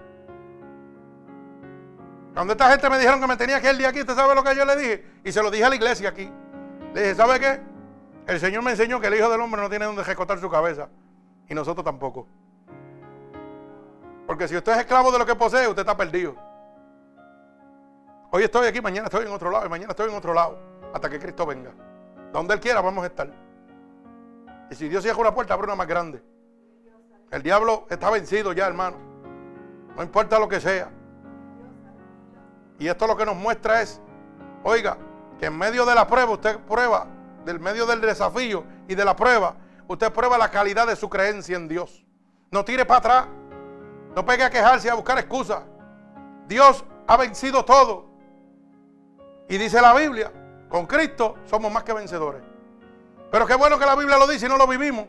Cuando esta gente me dijeron que me tenía que ir de aquí, ¿usted sabe lo que yo le dije? Y se lo dije a la iglesia aquí. Le dije, ¿sabe qué? El Señor me enseñó que el Hijo del Hombre no tiene donde recotar su cabeza. Y nosotros tampoco. Porque si usted es esclavo de lo que posee, usted está perdido. Hoy estoy aquí, mañana estoy en otro lado y mañana estoy en otro lado. Hasta que Cristo venga. Donde Él quiera vamos a estar. Y si Dios cierra una puerta, abre una más grande. El diablo está vencido ya, hermano. No importa lo que sea. Y esto lo que nos muestra es, oiga, que en medio de la prueba usted prueba, del medio del desafío y de la prueba, usted prueba la calidad de su creencia en Dios. No tire para atrás. No pegue a quejarse y a buscar excusas. Dios ha vencido todo. Y dice la Biblia, con Cristo somos más que vencedores. Pero qué bueno que la Biblia lo dice y no lo vivimos.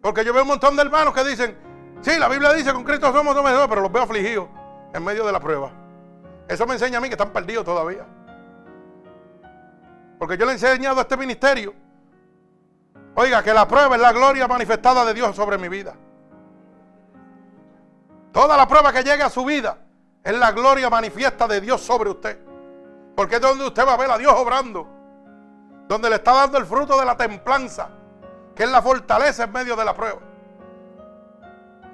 Porque yo veo un montón de hermanos que dicen, sí, la Biblia dice, con Cristo somos vencedores, pero los veo afligidos en medio de la prueba. Eso me enseña a mí que están perdidos todavía. Porque yo le he enseñado a este ministerio, oiga, que la prueba es la gloria manifestada de Dios sobre mi vida. Toda la prueba que llegue a su vida es la gloria manifiesta de Dios sobre usted. Porque es donde usted va a ver a Dios obrando. Donde le está dando el fruto de la templanza, que es la fortaleza en medio de la prueba.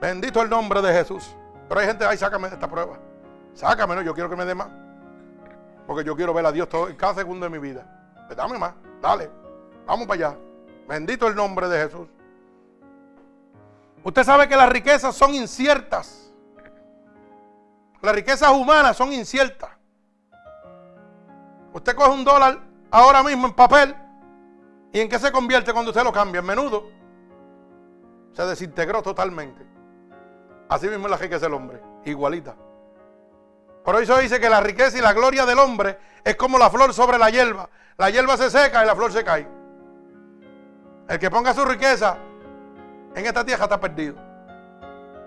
Bendito el nombre de Jesús. Pero hay gente, ay, sácame de esta prueba. Sácame, no, yo quiero que me dé más. Porque yo quiero ver a Dios todo, en cada segundo de mi vida. Dame más, dale. Vamos para allá. Bendito el nombre de Jesús. Usted sabe que las riquezas son inciertas. Las riquezas humanas son inciertas. Usted coge un dólar ahora mismo en papel. ¿Y en qué se convierte cuando usted lo cambia? En menudo. Se desintegró totalmente. Así mismo es la riqueza del hombre. Igualita. Por eso dice que la riqueza y la gloria del hombre es como la flor sobre la hierba. La hierba se seca y la flor se cae. El que ponga su riqueza en esta tierra está perdido.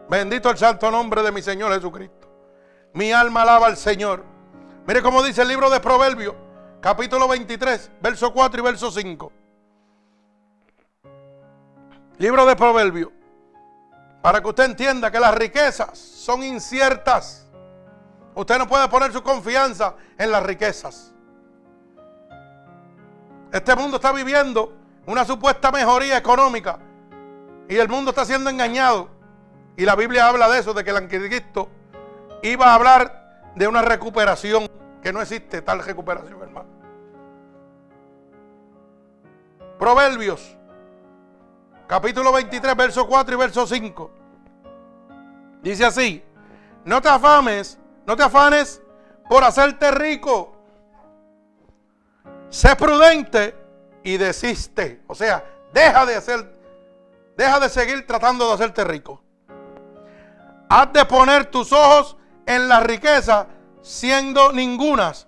Bendito el santo nombre de mi Señor Jesucristo. Mi alma alaba al Señor. Mire cómo dice el libro de Proverbios, capítulo 23, verso 4 y verso 5. Libro de Proverbios. Para que usted entienda que las riquezas son inciertas. Usted no puede poner su confianza en las riquezas. Este mundo está viviendo una supuesta mejoría económica y el mundo está siendo engañado. Y la Biblia habla de eso, de que el anticristo iba a hablar de una recuperación, que no existe tal recuperación, hermano. Proverbios, capítulo 23, verso 4 y verso 5. Dice así, no te afames no te afanes por hacerte rico. Sé prudente y desiste. O sea, deja de hacer, deja de seguir tratando de hacerte rico. Haz de poner tus ojos en la riqueza, siendo ningunas,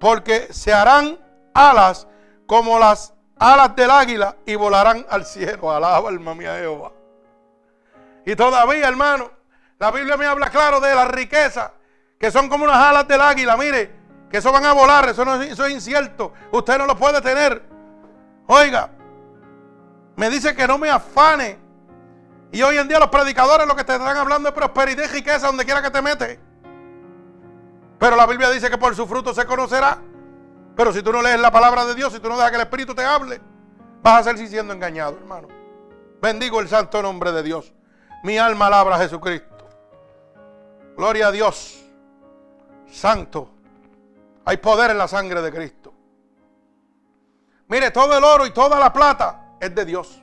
porque se harán alas como las alas del águila y volarán al cielo. Alaba alma mía Jehová. Y todavía, hermano, la Biblia me habla claro de la riqueza que son como unas alas del águila, mire, que eso van a volar, eso, no, es incierto, usted no lo puede tener. Oiga, me dice que no me afane. Y hoy en día los predicadores lo que te están hablando es prosperidad y riqueza donde quiera que te metes. Pero la Biblia dice que por su fruto se conocerá. Pero si tú no lees la palabra de Dios, si tú no dejas que el Espíritu te hable, vas a seguir siendo engañado, hermano. Bendigo el santo nombre de Dios. Mi alma alabra a Jesucristo. Gloria a Dios santo. Hay poder en la sangre de Cristo. Mire, todo el oro y toda la plata es de Dios.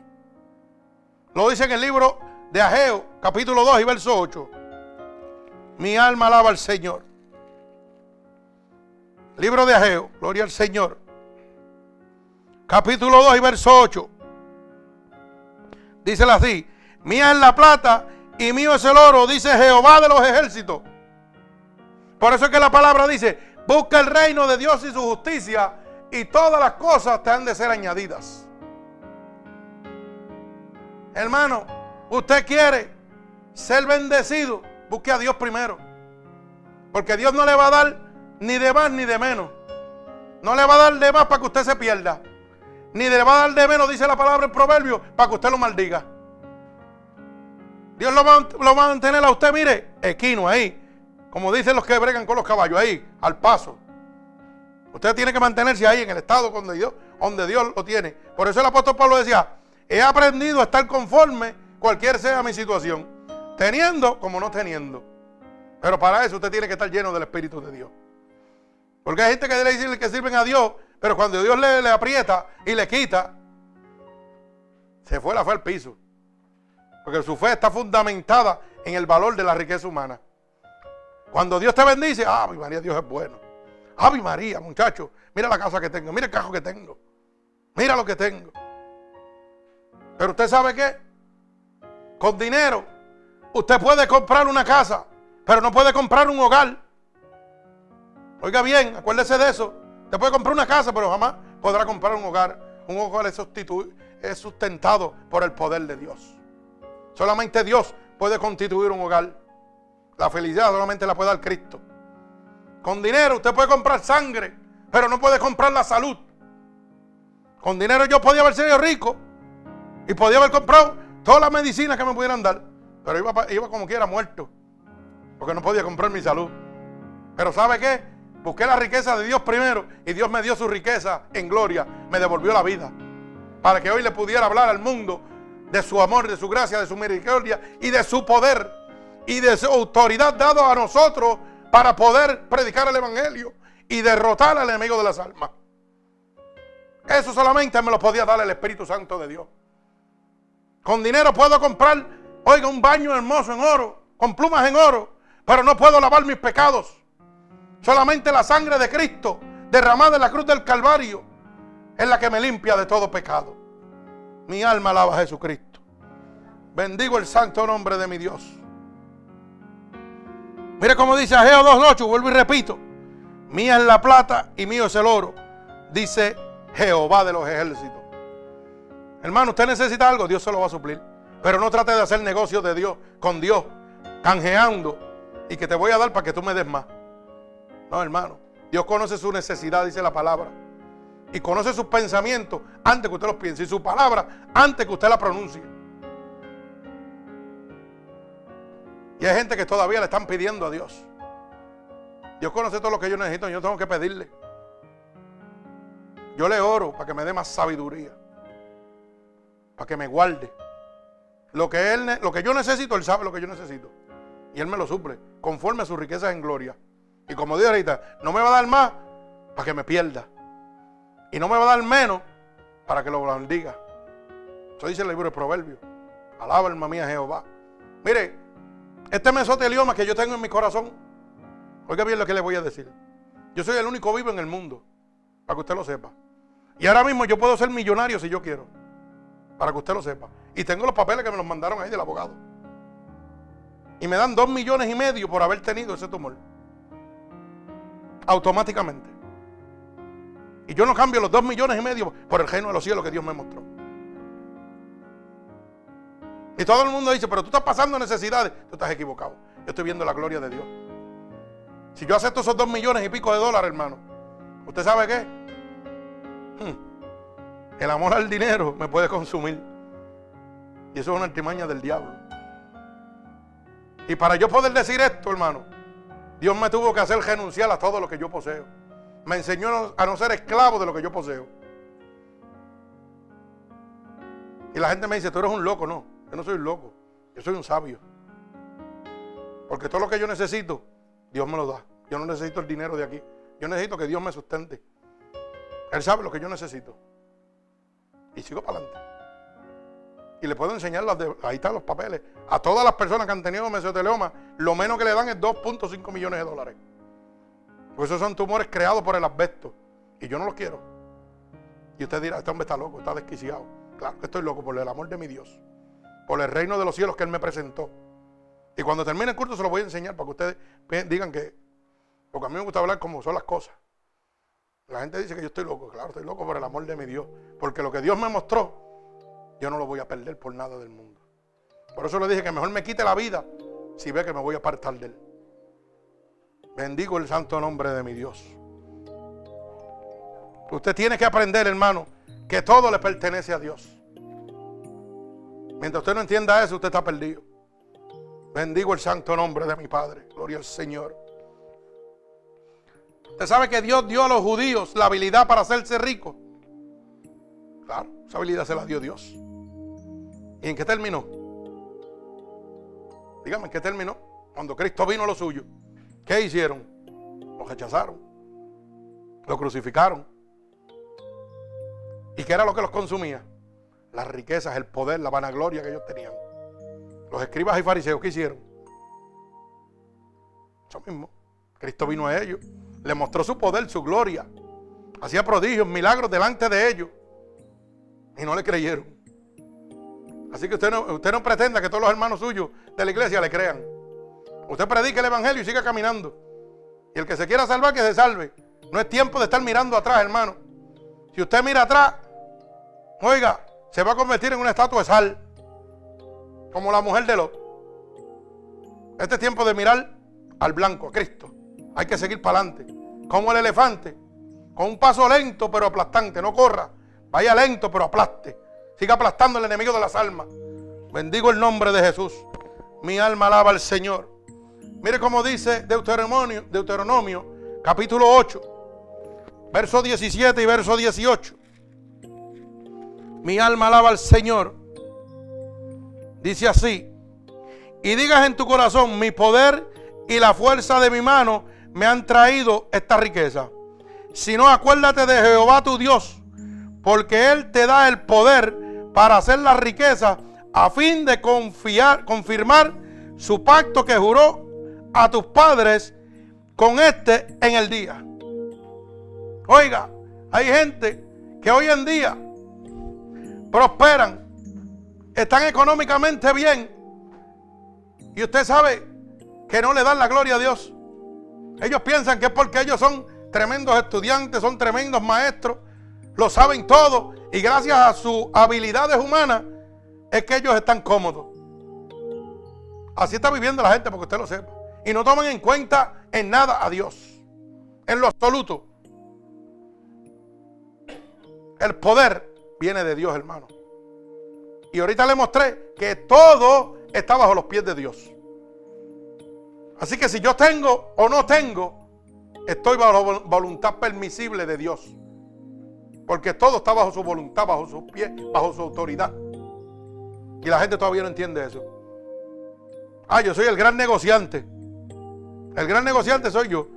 Lo dice en el libro de Ageo, capítulo 2 y verso 8. Mi alma alaba al Señor. Libro de Ageo, gloria al Señor. Capítulo 2 y verso 8. Dice así, mía es la plata y mío es el oro, dice Jehová de los ejércitos. Por eso es que la palabra dice, busca el reino de Dios y su justicia y todas las cosas te han de ser añadidas. Hermano, usted quiere ser bendecido, busque a Dios primero. Porque Dios no le va a dar ni de más ni de menos. No le va a dar de más para que usted se pierda. Ni le va a dar de menos, dice la palabra en proverbio, para que usted lo maldiga. Dios lo va, lo va a mantener a usted, mire, equino ahí. Como dicen los que bregan con los caballos, ahí, al paso. Usted tiene que mantenerse ahí en el estado donde Dios, donde Dios lo tiene. Por eso el apóstol Pablo decía, he aprendido a estar conforme cualquier sea mi situación, teniendo como no teniendo. Pero para eso usted tiene que estar lleno del Espíritu de Dios. Porque hay gente que debe decirle que sirven a Dios, pero cuando Dios le, le aprieta y le quita, se fue la fe al piso. Porque su fe está fundamentada en el valor de la riqueza humana. Cuando Dios te bendice, ah, mi María, Dios es bueno. Ave María, muchacho, mira la casa que tengo, mira el cajo que tengo, mira lo que tengo. Pero usted sabe qué? Con dinero, usted puede comprar una casa, pero no puede comprar un hogar. Oiga bien, acuérdese de eso. Usted puede comprar una casa, pero jamás podrá comprar un hogar. Un hogar es, es sustentado por el poder de Dios. Solamente Dios puede constituir un hogar. La felicidad solamente la puede dar Cristo. Con dinero usted puede comprar sangre, pero no puede comprar la salud. Con dinero yo podía haber sido rico y podía haber comprado todas las medicinas que me pudieran dar, pero iba, iba como quiera muerto, porque no podía comprar mi salud. Pero ¿sabe qué? Busqué la riqueza de Dios primero y Dios me dio su riqueza en gloria, me devolvió la vida, para que hoy le pudiera hablar al mundo de su amor, de su gracia, de su misericordia y de su poder y de su autoridad dado a nosotros para poder predicar el Evangelio y derrotar al enemigo de las almas. Eso solamente me lo podía dar el Espíritu Santo de Dios. Con dinero puedo comprar, oiga, un baño hermoso en oro, con plumas en oro, pero no puedo lavar mis pecados. Solamente la sangre de Cristo derramada en la cruz del Calvario es la que me limpia de todo pecado. Mi alma alaba a Jesucristo. Bendigo el santo nombre de mi Dios. Mire cómo dice Ageo 2.8, vuelvo y repito. Mía es la plata y mío es el oro, dice Jehová de los ejércitos. Hermano, usted necesita algo, Dios se lo va a suplir. Pero no trate de hacer negocios de Dios, con Dios, canjeando y que te voy a dar para que tú me des más. No, hermano. Dios conoce su necesidad, dice la palabra. Y conoce sus pensamientos antes que usted los piense. Y su palabra antes que usted la pronuncie. Y hay gente que todavía le están pidiendo a Dios. Dios conoce todo lo que yo necesito, yo tengo que pedirle. Yo le oro para que me dé más sabiduría, para que me guarde. Lo que, él, lo que yo necesito, Él sabe lo que yo necesito. Y Él me lo suple, conforme a sus riquezas en gloria. Y como digo ahorita, no me va a dar más para que me pierda. Y no me va a dar menos para que lo bendiga. Eso dice el libro de Proverbios. Alaba alma mía Jehová. Mire, este mesotelioma que yo tengo en mi corazón, oiga bien lo que le voy a decir. Yo soy el único vivo en el mundo, para que usted lo sepa. Y ahora mismo yo puedo ser millonario si yo quiero, para que usted lo sepa. Y tengo los papeles que me los mandaron ahí del abogado. Y me dan dos millones y medio por haber tenido ese tumor. Automáticamente. Y yo no cambio los dos millones y medio por el reino de los cielos que Dios me mostró. Y todo el mundo dice, pero tú estás pasando necesidades. Tú estás equivocado. Yo estoy viendo la gloria de Dios. Si yo acepto esos dos millones y pico de dólares, hermano, ¿usted sabe qué? Hmm. El amor al dinero me puede consumir. Y eso es una artimaña del diablo. Y para yo poder decir esto, hermano, Dios me tuvo que hacer renunciar a todo lo que yo poseo. Me enseñó a no ser esclavo de lo que yo poseo. Y la gente me dice, tú eres un loco, no. Yo no soy un loco, yo soy un sabio. Porque todo lo que yo necesito, Dios me lo da. Yo no necesito el dinero de aquí. Yo necesito que Dios me sustente. Él sabe lo que yo necesito. Y sigo para adelante. Y le puedo enseñar, las de, ahí están los papeles. A todas las personas que han tenido mesotelioma, lo menos que le dan es 2.5 millones de dólares. Pues esos son tumores creados por el asbesto. Y yo no los quiero. Y usted dirá, este hombre está loco, está desquiciado. Claro que estoy loco por el amor de mi Dios por el reino de los cielos que Él me presentó. Y cuando termine el culto se lo voy a enseñar para que ustedes digan que, porque a mí me gusta hablar como son las cosas. La gente dice que yo estoy loco, claro, estoy loco por el amor de mi Dios, porque lo que Dios me mostró, yo no lo voy a perder por nada del mundo. Por eso le dije que mejor me quite la vida si ve que me voy a apartar de Él. Bendigo el santo nombre de mi Dios. Usted tiene que aprender, hermano, que todo le pertenece a Dios. Mientras usted no entienda eso, usted está perdido. Bendigo el santo nombre de mi Padre. Gloria al Señor. Usted sabe que Dios dio a los judíos la habilidad para hacerse ricos. Claro, esa habilidad se la dio Dios. ¿Y en qué terminó? Dígame, ¿en qué terminó? Cuando Cristo vino a lo suyo. ¿Qué hicieron? Lo rechazaron. Lo crucificaron. ¿Y qué era lo que los consumía? Las riquezas, el poder, la vanagloria que ellos tenían. Los escribas y fariseos, ¿qué hicieron? Eso mismo. Cristo vino a ellos, le mostró su poder, su gloria. Hacía prodigios, milagros delante de ellos. Y no le creyeron. Así que usted no, usted no pretenda que todos los hermanos suyos de la iglesia le crean. Usted predique el evangelio y siga caminando. Y el que se quiera salvar, que se salve. No es tiempo de estar mirando atrás, hermano. Si usted mira atrás, Oiga, se va a convertir en una estatua de sal. Como la mujer de Lot. Este es tiempo de mirar al blanco, a Cristo. Hay que seguir para adelante. Como el elefante. Con un paso lento pero aplastante. No corra. Vaya lento pero aplaste. Siga aplastando al enemigo de las almas. Bendigo el nombre de Jesús. Mi alma alaba al Señor. Mire cómo dice Deuteronomio, Deuteronomio capítulo 8, verso 17 y verso 18. Mi alma alaba al Señor. Dice así. Y digas en tu corazón, mi poder y la fuerza de mi mano me han traído esta riqueza. Si no, acuérdate de Jehová tu Dios, porque Él te da el poder para hacer la riqueza a fin de confiar, confirmar su pacto que juró a tus padres con este en el día. Oiga, hay gente que hoy en día prosperan, están económicamente bien. Y usted sabe que no le dan la gloria a Dios. Ellos piensan que es porque ellos son tremendos estudiantes, son tremendos maestros, lo saben todo. Y gracias a sus habilidades humanas es que ellos están cómodos. Así está viviendo la gente, porque usted lo sepa. Y no toman en cuenta en nada a Dios. En lo absoluto. El poder viene de Dios, hermano. Y ahorita le mostré que todo está bajo los pies de Dios. Así que si yo tengo o no tengo, estoy bajo la voluntad permisible de Dios. Porque todo está bajo su voluntad, bajo sus pies, bajo su autoridad. Y la gente todavía no entiende eso. Ah, yo soy el gran negociante. El gran negociante soy yo.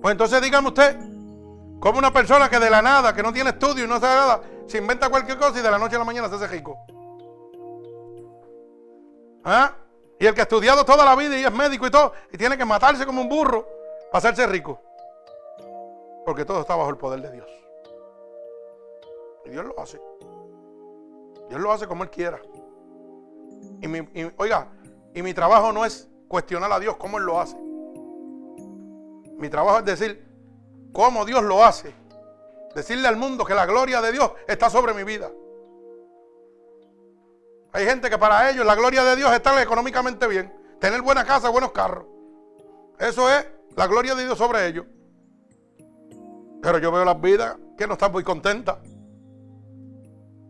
Pues entonces dígame usted, como una persona que de la nada, que no tiene estudio y no sabe nada, se inventa cualquier cosa y de la noche a la mañana se hace rico. ¿Ah? Y el que ha estudiado toda la vida y es médico y todo, y tiene que matarse como un burro para hacerse rico. Porque todo está bajo el poder de Dios. Y Dios lo hace. Dios lo hace como Él quiera. Y, mi, oiga, y mi trabajo no es cuestionar a Dios cómo Él lo hace. Mi trabajo es decir cómo Dios lo hace. Decirle al mundo que la gloria de Dios está sobre mi vida. Hay gente que para ellos la gloria de Dios es estar económicamente bien, tener buena casa, buenos carros. Eso es la gloria de Dios sobre ellos. Pero yo veo las vidas que no están muy contentas.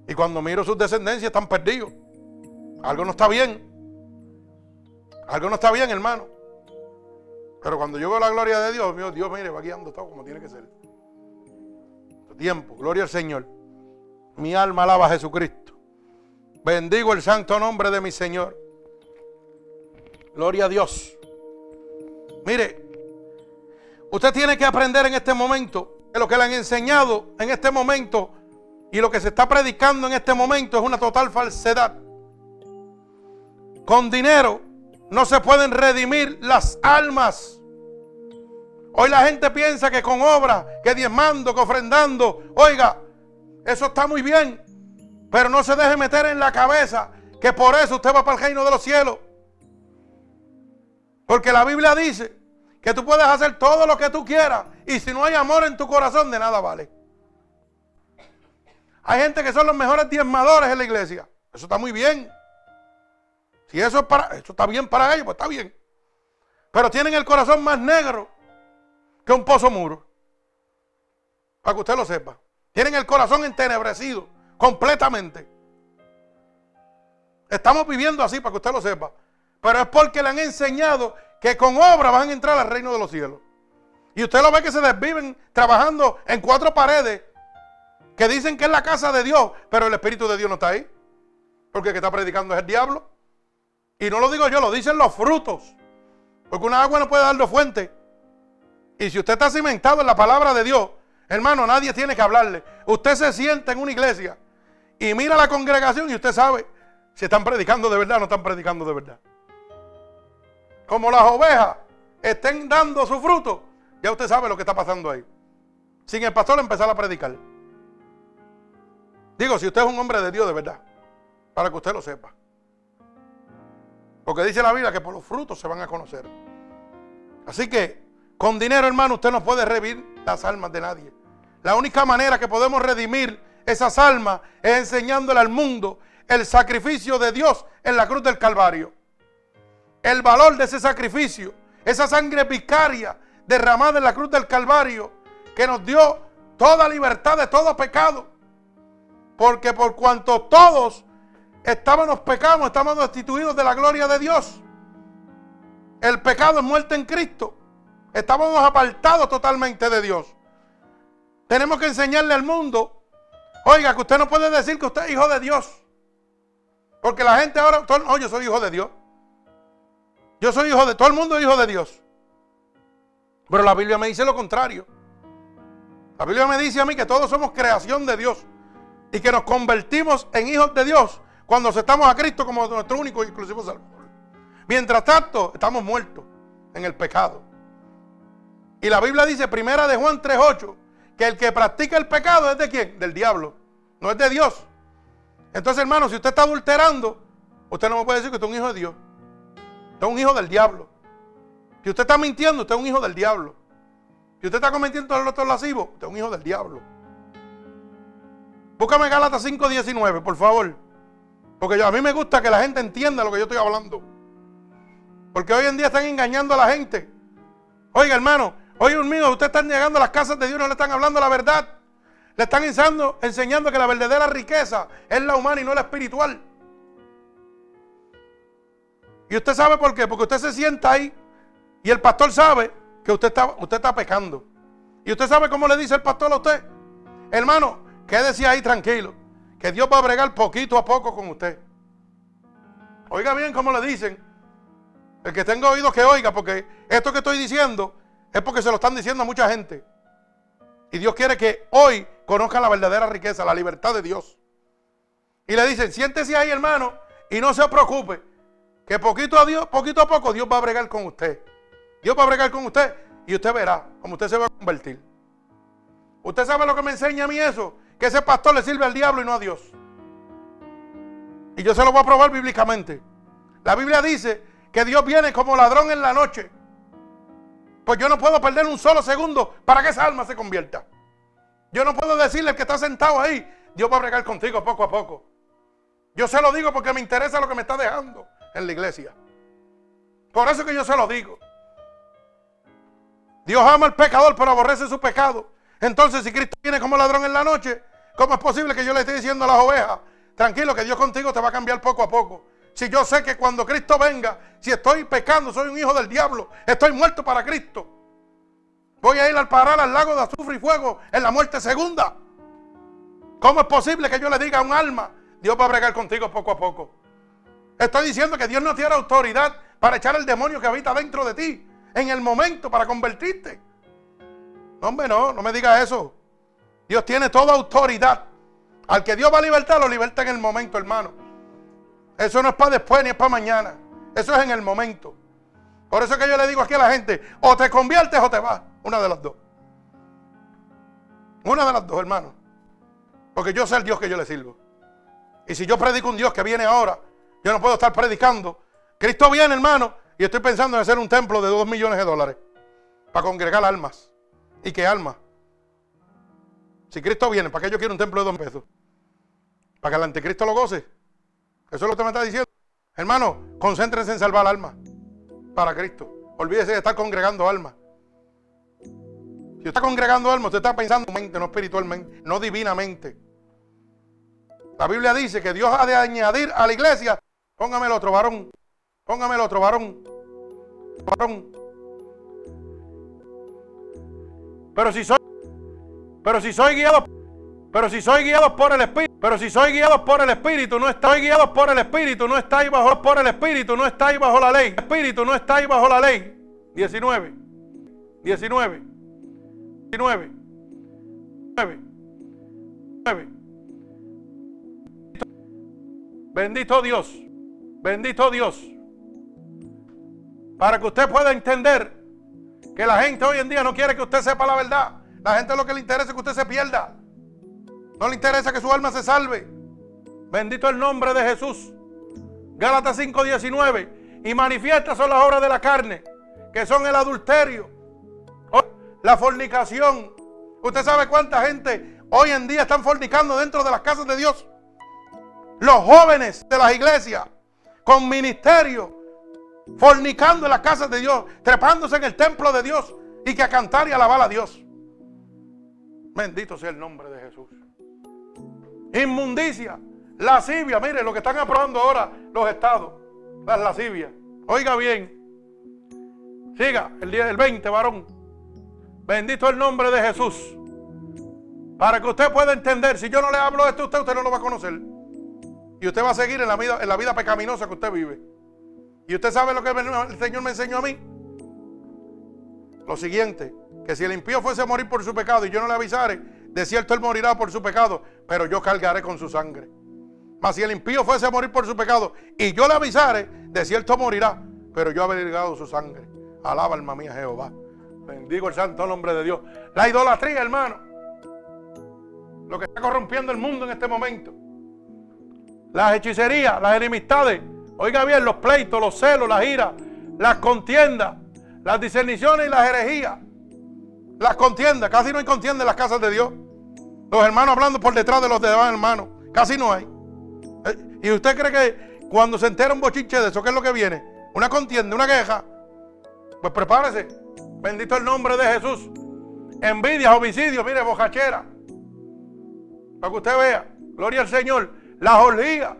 Y cuando miro sus descendencias están perdidos. Algo no está bien. Algo no está bien, hermano. Pero cuando yo veo la gloria de Dios, Dios, Dios mire, va guiando todo como tiene que ser. Tiempo, gloria al Señor. Mi alma alaba a Jesucristo. Bendigo el santo nombre de mi Señor. Gloria a Dios. Mire, usted tiene que aprender en este momento que lo que le han enseñado en este momento y lo que se está predicando en este momento es una total falsedad. Con dinero no se pueden redimir las almas. Hoy la gente piensa que con obra, que diezmando, que ofrendando, oiga, eso está muy bien. Pero no se deje meter en la cabeza que por eso usted va para el reino de los cielos. Porque la Biblia dice que tú puedes hacer todo lo que tú quieras y si no hay amor en tu corazón de nada vale. Hay gente que son los mejores diezmadores en la iglesia. Eso está muy bien. Si eso, es para, eso está bien para ellos, pues está bien. Pero tienen el corazón más negro que un pozo muro. Para que usted lo sepa. Tienen el corazón entenebrecido completamente. Estamos viviendo así para que usted lo sepa. Pero es porque le han enseñado que con obra van a entrar al reino de los cielos. Y usted lo ve que se desviven trabajando en cuatro paredes que dicen que es la casa de Dios, pero el Espíritu de Dios no está ahí. Porque el que está predicando es el diablo. Y no lo digo yo, lo dicen los frutos. Porque una agua no puede dar dos fuentes. Y si usted está cimentado en la palabra de Dios, hermano, nadie tiene que hablarle. Usted se sienta en una iglesia y mira la congregación y usted sabe si están predicando de verdad o no están predicando de verdad. Como las ovejas estén dando su fruto, ya usted sabe lo que está pasando ahí. Sin el pastor empezar a predicar. Digo, si usted es un hombre de Dios de verdad, para que usted lo sepa. Porque dice la Biblia que por los frutos se van a conocer. Así que con dinero, hermano, usted no puede revivir las almas de nadie. La única manera que podemos redimir esas almas es enseñándole al mundo el sacrificio de Dios en la cruz del Calvario. El valor de ese sacrificio, esa sangre vicaria derramada en la cruz del Calvario, que nos dio toda libertad de todo pecado. Porque por cuanto todos estábamos pecados, estábamos destituidos de la gloria de Dios. El pecado es muerte en Cristo. Estábamos apartados totalmente de Dios. Tenemos que enseñarle al mundo, oiga, que usted no puede decir que usted es hijo de Dios. Porque la gente ahora, todo, yo soy hijo de Dios. Yo soy hijo de, todo el mundo es hijo de Dios. Pero la Biblia me dice lo contrario. La Biblia me dice a mí que todos somos creación de Dios y que nos convertimos en hijos de Dios cuando aceptamos a Cristo como nuestro único y exclusivo Salvador. Mientras tanto, estamos muertos en el pecado. Y la Biblia dice, primera de Juan 3.8, que el que practica el pecado es de quién? Del diablo, no es de Dios. Entonces, hermano, si usted está adulterando, usted no me puede decir que usted es un hijo de Dios. Usted es un hijo del diablo. Si usted está mintiendo, usted es un hijo del diablo. Si usted está cometiendo el otro lascivo, usted es un hijo del diablo. Búscame Gálatas 5.19, por favor. Porque a mí me gusta que la gente entienda lo que yo estoy hablando. Porque hoy en día están engañando a la gente. Oiga, hermano, hoy un mío, usted están llegando a las casas de Dios, no le están hablando la verdad. Le están enseñando, enseñando que la verdadera riqueza es la humana y no la espiritual. Y usted sabe por qué, porque usted se sienta ahí y el pastor sabe que usted está, usted está pecando. Y usted sabe cómo le dice el pastor a usted. Hermano, quédese ahí tranquilo, que Dios va a bregar poquito a poco con usted. Oiga bien cómo le dicen. El que tenga oídos que oiga, porque esto que estoy diciendo es porque se lo están diciendo a mucha gente. Y Dios quiere que hoy conozcan la verdadera riqueza, la libertad de Dios. Y le dicen, siéntese ahí, hermano, y no se preocupe, que poquito a Dios, poquito a poco Dios va a bregar con usted. Dios va a bregar con usted y usted verá cómo usted se va a convertir. ¿Usted sabe lo que me enseña a mí eso? Que ese pastor le sirve al diablo y no a Dios. Y yo se lo voy a probar bíblicamente. La Biblia dice que Dios viene como ladrón en la noche. Pues yo no puedo perder un solo segundo para que esa alma se convierta. Yo no puedo decirle al que está sentado ahí, Dios va a bregar contigo poco a poco. Yo se lo digo porque me interesa lo que me está dejando en la iglesia. Por eso que yo se lo digo. Dios ama al pecador, pero aborrece su pecado. Entonces, si Cristo viene como ladrón en la noche, ¿cómo es posible que yo le esté diciendo a las ovejas, tranquilo, que Dios contigo te va a cambiar poco a poco? Si yo sé que cuando Cristo venga, si estoy pecando, soy un hijo del diablo, estoy muerto para Cristo. Voy a ir al parar al lago de azufre y fuego en la muerte segunda. ¿Cómo es posible que yo le diga a un alma, Dios va a bregar contigo poco a poco? Estoy diciendo que Dios no tiene autoridad para echar el demonio que habita dentro de ti en el momento para convertirte. No, hombre, no, no me diga eso. Dios tiene toda autoridad. Al que Dios va a libertar, lo liberta en el momento, hermano. Eso no es para después ni es para mañana. Eso es en el momento. Por eso que yo le digo aquí a la gente, o te conviertes o te vas. Una de las dos. Una de las dos, hermano. Porque yo sé el Dios que yo le sirvo. Y si yo predico un Dios que viene ahora, yo no puedo estar predicando. Cristo viene, hermano, y estoy pensando en hacer un templo de dos millones de dólares para congregar almas. ¿Y qué almas? Si Cristo viene, ¿para qué yo quiero un templo de dos pesos? ¿Para que el anticristo lo goce? Eso es lo que me está diciendo. Hermano, concéntrense en salvar almas para Cristo. Olvídese de estar congregando almas. Si está congregando alma, usted está pensando mente, no espiritualmente, no divinamente. La Biblia dice que Dios ha de añadir a la iglesia, póngame el otro varón, póngame el otro varón, varón. Pero si soy, pero si soy guiado, pero si soy guiado por el Espíritu, pero si soy guiado por el Espíritu, no estoy guiado por el Espíritu, no estáis bajo por el Espíritu, no estáis bajo la ley. Espíritu, no estáis bajo la ley. 19. 19. 19. 9. 9. Bendito Dios. Bendito Dios. Para que usted pueda entender que la gente hoy en día no quiere que usted sepa la verdad. La gente lo que le interesa es que usted se pierda. No le interesa que su alma se salve. Bendito el nombre de Jesús. Gálatas 5:19. Y manifiestas son las obras de la carne, que son el adulterio, la fornicación. Usted sabe cuánta gente hoy en día están fornicando dentro de las casas de Dios. Los jóvenes de las iglesias con ministerio, fornicando en las casas de Dios, trepándose en el templo de Dios y que a cantar y alabar a Dios. Bendito sea el nombre de Jesús. Inmundicia, lascivia, mire lo que están aprobando ahora los estados, las lascivias. Oiga bien, siga el día del 20, varón. Bendito el nombre de Jesús. Para que usted pueda entender, si yo no le hablo esto a usted, usted no lo va a conocer. Y usted va a seguir en la vida, en la vida pecaminosa que usted vive. Y usted sabe lo que el Señor me enseñó a mí. Lo siguiente, que si el impío fuese a morir por su pecado y yo no le avisare, de cierto él morirá por su pecado, pero yo cargaré con su sangre. Mas si el impío fuese a morir por su pecado y yo le avisare, de cierto morirá, pero yo habré su sangre. Alaba alma mía Jehová. Bendigo el santo nombre de Dios. La idolatría, hermano. Lo que está corrompiendo el mundo en este momento las hechicerías, las enemistades, oiga bien, los pleitos, los celos, las iras, las contiendas, las discerniciones y las herejías. Las contiendas, casi no hay contienda en las casas de Dios. Los hermanos hablando por detrás de los demás hermanos, casi no hay. Eh, ¿Y usted cree que cuando se entera un bochinche de eso, qué es lo que viene? Una contienda, una queja. Pues prepárese. Bendito el nombre de Jesús. Envidias, homicidios, mire, bojachera. Para que usted vea. Gloria al Señor las orgías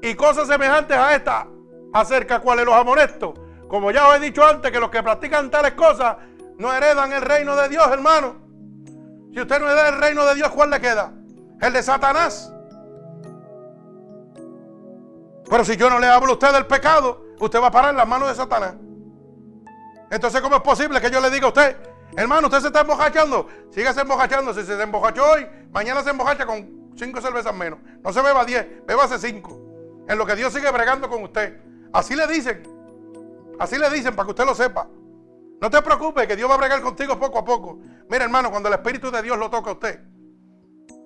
y cosas semejantes a esta acerca cuales los amonesto. Como ya os he dicho antes, que los que practican tales cosas no heredan el reino de Dios, hermano. Si usted no hereda el reino de Dios, ¿cuál le queda? El de Satanás. Pero si yo no le hablo a usted del pecado, usted va a parar en las manos de Satanás. Entonces, ¿cómo es posible que yo le diga a usted, hermano, usted se está embojachando? Sígase embojachando. Si se embojachó hoy, mañana se embojacha con cinco cervezas menos. No se beba diez, bébase cinco. En lo que Dios sigue bregando con usted. Así le dicen. Así le dicen para que usted lo sepa. No te preocupes, que Dios va a bregar contigo poco a poco. Mira, hermano, cuando el Espíritu de Dios lo toca a usted,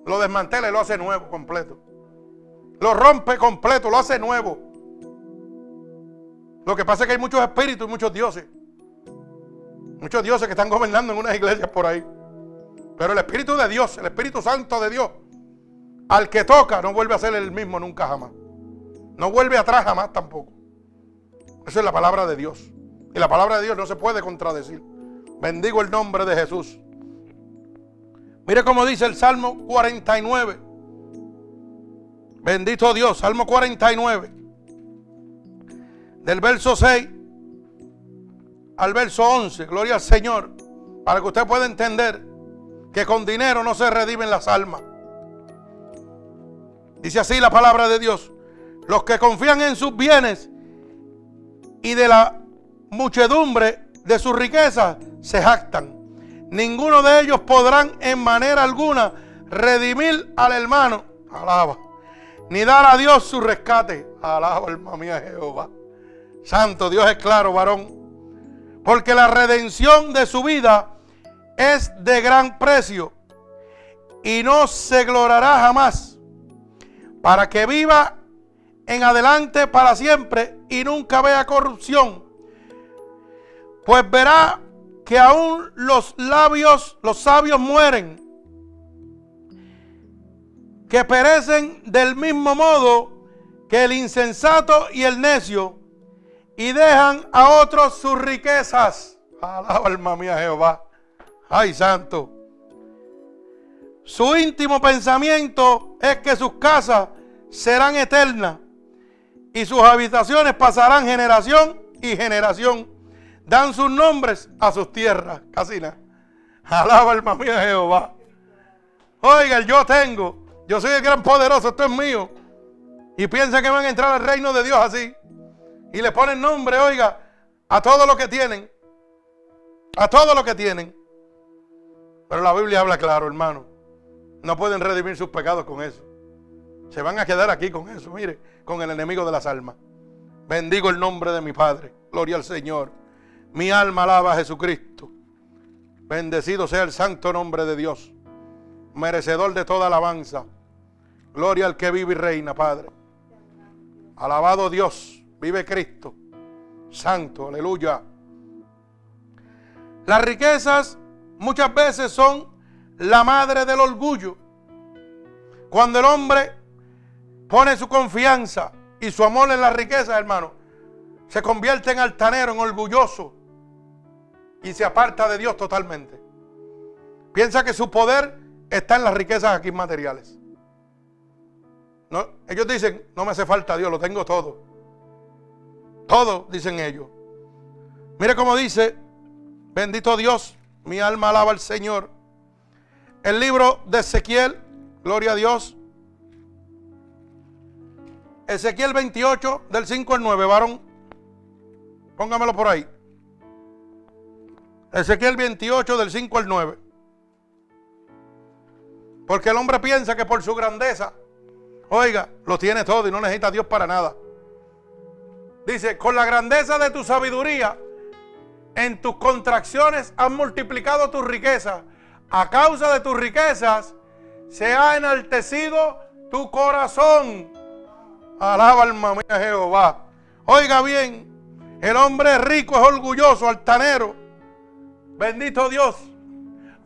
lo desmantela y lo hace nuevo, completo. Lo rompe completo, lo hace nuevo. Lo que pasa es que hay muchos espíritus y muchos dioses. Muchos dioses que están gobernando en unas iglesias por ahí. Pero el Espíritu de Dios, el Espíritu Santo de Dios, al que toca no vuelve a ser el mismo nunca jamás. No vuelve atrás jamás tampoco. Esa es la palabra de Dios. Y la palabra de Dios no se puede contradecir. Bendigo el nombre de Jesús. Mire cómo dice el Salmo 49. Bendito Dios, Salmo 49. Del verso 6 al verso 11. Gloria al Señor. Para que usted pueda entender que con dinero no se redimen las almas. Dice así la palabra de Dios. Los que confían en sus bienes y de la muchedumbre de sus riquezas se jactan. Ninguno de ellos podrán en manera alguna redimir al hermano. Alaba. Ni dar a Dios su rescate. Alaba, alma mía, Jehová. Santo, Dios es claro, varón. Porque la redención de su vida es de gran precio y no se glorará jamás para que viva en adelante para siempre y nunca vea corrupción. Pues verá que aún los labios, los sabios mueren, que perecen del mismo modo que el insensato y el necio, y dejan a otros sus riquezas. Alaba alma mía Jehová. Ay, santo. Su íntimo pensamiento es que sus casas serán eternas y sus habitaciones pasarán generación y generación. Dan sus nombres a sus tierras. Casi nada. Alaba alma mía Jehová. Oiga, yo tengo. Yo soy el gran poderoso. Esto es mío. Y piensan que van a entrar al reino de Dios así. Y le ponen nombre, oiga, a todo lo que tienen. A todo lo que tienen. Pero la Biblia habla claro, hermano. No pueden redimir sus pecados con eso. Se van a quedar aquí con eso, mire, con el enemigo de las almas. Bendigo el nombre de mi Padre. Gloria al Señor. Mi alma alaba a Jesucristo. Bendecido sea el santo nombre de Dios. Merecedor de toda alabanza. Gloria al que vive y reina, Padre. Alabado Dios. Vive Cristo. Santo, aleluya. Las riquezas muchas veces son la madre del orgullo. Cuando el hombre pone su confianza y su amor en la riqueza, hermano, se convierte en altanero, en orgulloso y se aparta de Dios totalmente. Piensa que su poder está en las riquezas aquí materiales. No, ellos dicen, no me hace falta Dios, lo tengo todo. Todo, dicen ellos. Mire cómo dice, bendito Dios, mi alma alaba al Señor. El libro de Ezequiel, gloria a Dios. Ezequiel 28, del 5 al 9, varón. Póngamelo por ahí. Ezequiel 28, del 5 al 9. Porque el hombre piensa que por su grandeza, oiga, lo tiene todo y no necesita Dios para nada. Dice, con la grandeza de tu sabiduría, en tus contracciones has multiplicado tu riqueza. A causa de tus riquezas se ha enaltecido tu corazón. Alaba alma mía Jehová. Oiga bien, el hombre rico es orgulloso, altanero. Bendito Dios.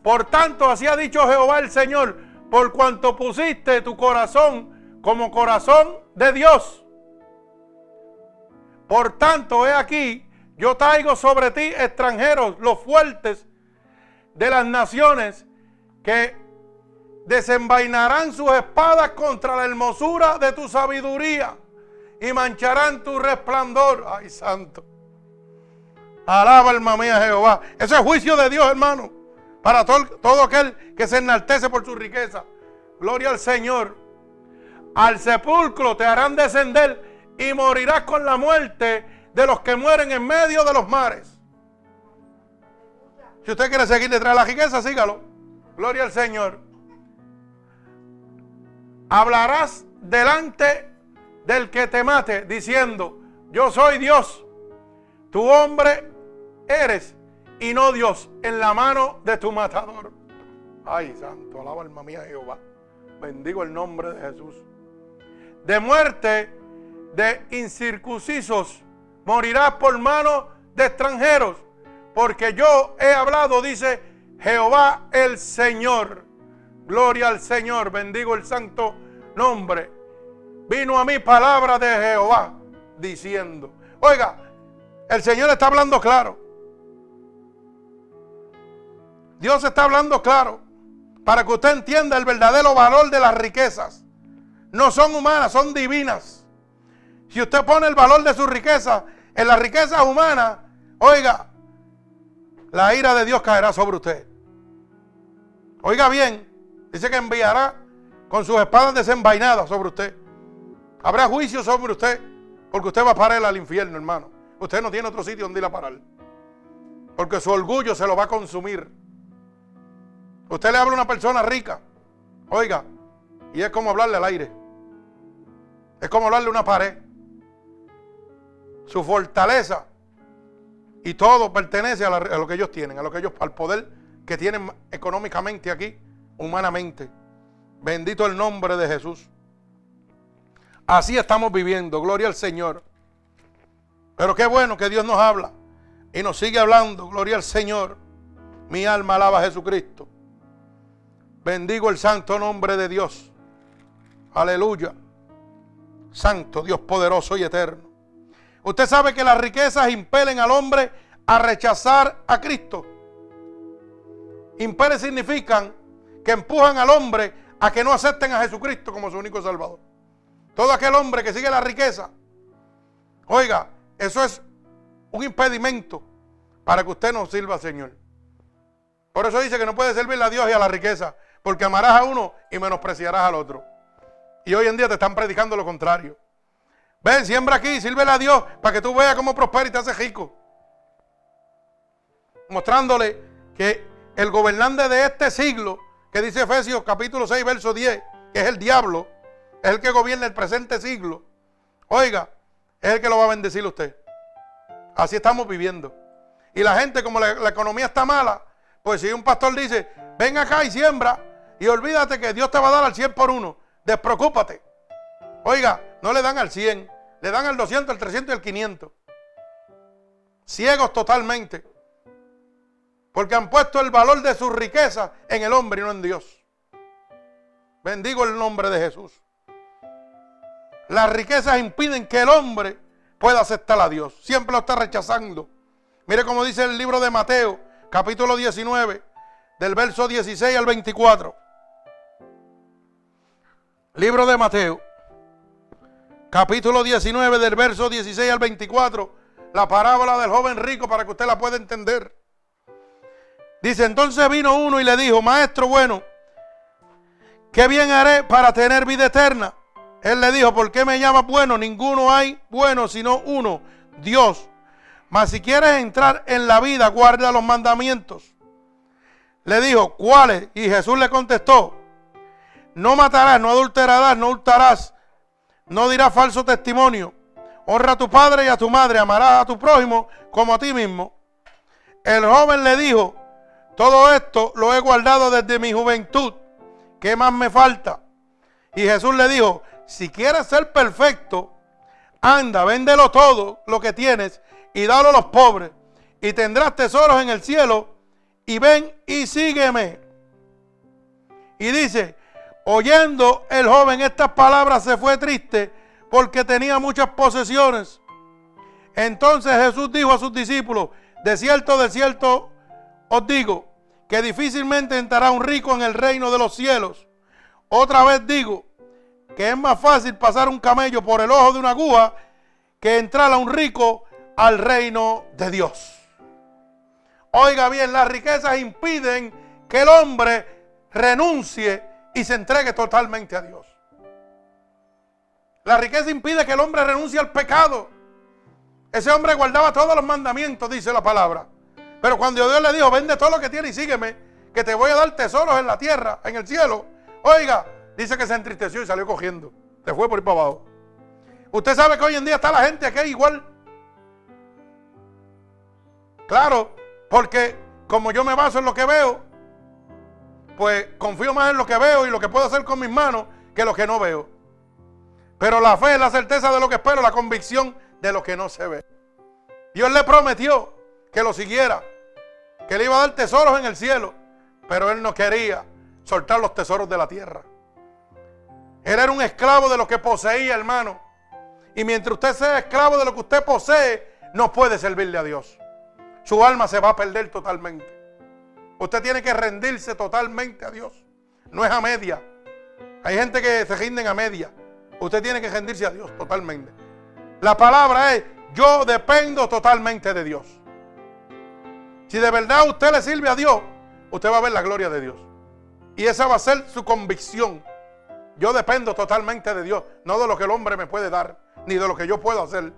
Por tanto, así ha dicho Jehová el Señor, por cuanto pusiste tu corazón como corazón de Dios por tanto, he aquí, yo traigo sobre ti extranjeros, los fuertes de las naciones, que desenvainarán sus espadas contra la hermosura de tu sabiduría y mancharán tu resplandor. Ay, santo. Alaba alma mía Jehová. Ese es juicio de Dios, hermano. Para todo, todo aquel que se enaltece por su riqueza. Gloria al Señor. Al sepulcro te harán descender y morirás con la muerte de los que mueren en medio de los mares. Si usted quiere seguir detrás de la riqueza, sígalo. Gloria al Señor. Hablarás delante del que te mate, diciendo, yo soy Dios, tu hombre eres y no Dios en la mano de tu matador. Ay, santo, alaba alma mía Jehová. Bendigo el nombre de Jesús. De muerte de incircuncisos, morirás por mano de extranjeros, porque yo he hablado, dice Jehová el Señor. Gloria al Señor, bendigo el santo nombre. Vino a mí palabra de Jehová diciendo, oiga, el Señor está hablando claro. Dios está hablando claro para que usted entienda el verdadero valor de las riquezas. No son humanas, son divinas. Si usted pone el valor de su riqueza en la riqueza humana, oiga, la ira de Dios caerá sobre usted. Oiga bien, dice que enviará con sus espadas desenvainadas sobre usted. Habrá juicio sobre usted, porque usted va a parar al infierno, hermano. Usted no tiene otro sitio donde ir a parar. Porque su orgullo se lo va a consumir. Usted le habla a una persona rica, oiga, y es como hablarle al aire. Es como hablarle a una pared su fortaleza y todo pertenece a, lo que ellos tienen, a lo que ellos, al poder que tienen económicamente aquí, humanamente. Bendito el nombre de Jesús. Así estamos viviendo, gloria al Señor. Pero qué bueno que Dios nos habla y nos sigue hablando, gloria al Señor. Mi alma alaba a Jesucristo. Bendigo el santo nombre de Dios. Aleluya. Santo Dios poderoso y eterno. Usted sabe que las riquezas impelen al hombre a rechazar a Cristo. Imperes significan que empujan al hombre a que no acepten a Jesucristo como su único Salvador. Todo aquel hombre que sigue la riqueza, oiga, eso es un impedimento para que usted no sirva Señor. Por eso dice que no puede servirle a Dios y a la riqueza, porque amarás a uno y menospreciarás al otro. Y hoy en día te están predicando lo contrario. Ven, siembra aquí, sírvele a Dios para que tú veas cómo prospera y te hace rico. Mostrándole que el gobernante de este siglo, que dice Efesios capítulo 6, verso 10, que es el diablo, es el que gobierna el presente siglo. Oiga, es el que lo va a bendecir usted. Así estamos viviendo. Y la gente, como la, la economía está mala, pues si un pastor dice, ven acá y siembra, y olvídate que Dios te va a dar al 100 por uno, despreocúpate. Oiga, no le dan al 100, le dan al 200, al 300 y al 500. Ciegos totalmente. Porque han puesto el valor de su riqueza en el hombre y no en Dios. Bendigo el nombre de Jesús. Las riquezas impiden que el hombre pueda aceptar a Dios. Siempre lo está rechazando. Mire cómo dice el libro de Mateo, capítulo 19, del verso 16 al 24. Libro de Mateo, capítulo 19 del verso 16 al 24, la parábola del joven rico para que usted la pueda entender. Dice, entonces vino uno y le dijo, maestro bueno, ¿qué bien haré para tener vida eterna? Él le dijo, ¿por qué me llamas bueno? Ninguno hay bueno sino uno, Dios. Mas si quieres entrar en la vida, guarda los mandamientos. Le dijo, ¿cuáles? Y Jesús le contestó, no matarás, no adulterarás, no hurtarás, no dirás falso testimonio. Honra a tu padre y a tu madre, amarás a tu prójimo como a ti mismo. El joven le dijo, todo esto lo he guardado desde mi juventud. ¿Qué más me falta? Y Jesús le dijo, si quieres ser perfecto, anda, véndelo todo lo que tienes y dalo a los pobres. Y tendrás tesoros en el cielo. Y ven y sígueme. Y dice, Oyendo el joven estas palabras se fue triste porque tenía muchas posesiones. Entonces Jesús dijo a sus discípulos, de cierto, de cierto os digo, que difícilmente entrará un rico en el reino de los cielos. Otra vez digo, que es más fácil pasar un camello por el ojo de una aguja que entrar a un rico al reino de Dios. Oiga bien, las riquezas impiden que el hombre renuncie y se entregue totalmente a Dios. La riqueza impide que el hombre renuncie al pecado. Ese hombre guardaba todos los mandamientos, dice la palabra. Pero cuando Dios le dijo, vende todo lo que tiene y sígueme, que te voy a dar tesoros en la tierra, en el cielo. Oiga, dice que se entristeció y salió cogiendo. Se fue por ir para abajo. Usted sabe que hoy en día está la gente aquí igual. Claro, porque como yo me baso en lo que veo, pues confío más en lo que veo y lo que puedo hacer con mis manos que lo que no veo. Pero la fe es la certeza de lo que espero, la convicción de lo que no se ve. Dios le prometió que lo siguiera, que le iba a dar tesoros en el cielo, pero él no quería soltar los tesoros de la tierra. Él era un esclavo de lo que poseía, hermano. Y mientras usted sea esclavo de lo que usted posee, no puede servirle a Dios. Su alma se va a perder totalmente. Usted tiene que rendirse totalmente a Dios. No es a media. Hay gente que se rinden a media. Usted tiene que rendirse a Dios totalmente. La palabra es, yo dependo totalmente de Dios. Si de verdad usted le sirve a Dios, usted va a ver la gloria de Dios. Y esa va a ser su convicción. Yo dependo totalmente de Dios, no de lo que el hombre me puede dar, ni de lo que yo puedo hacer.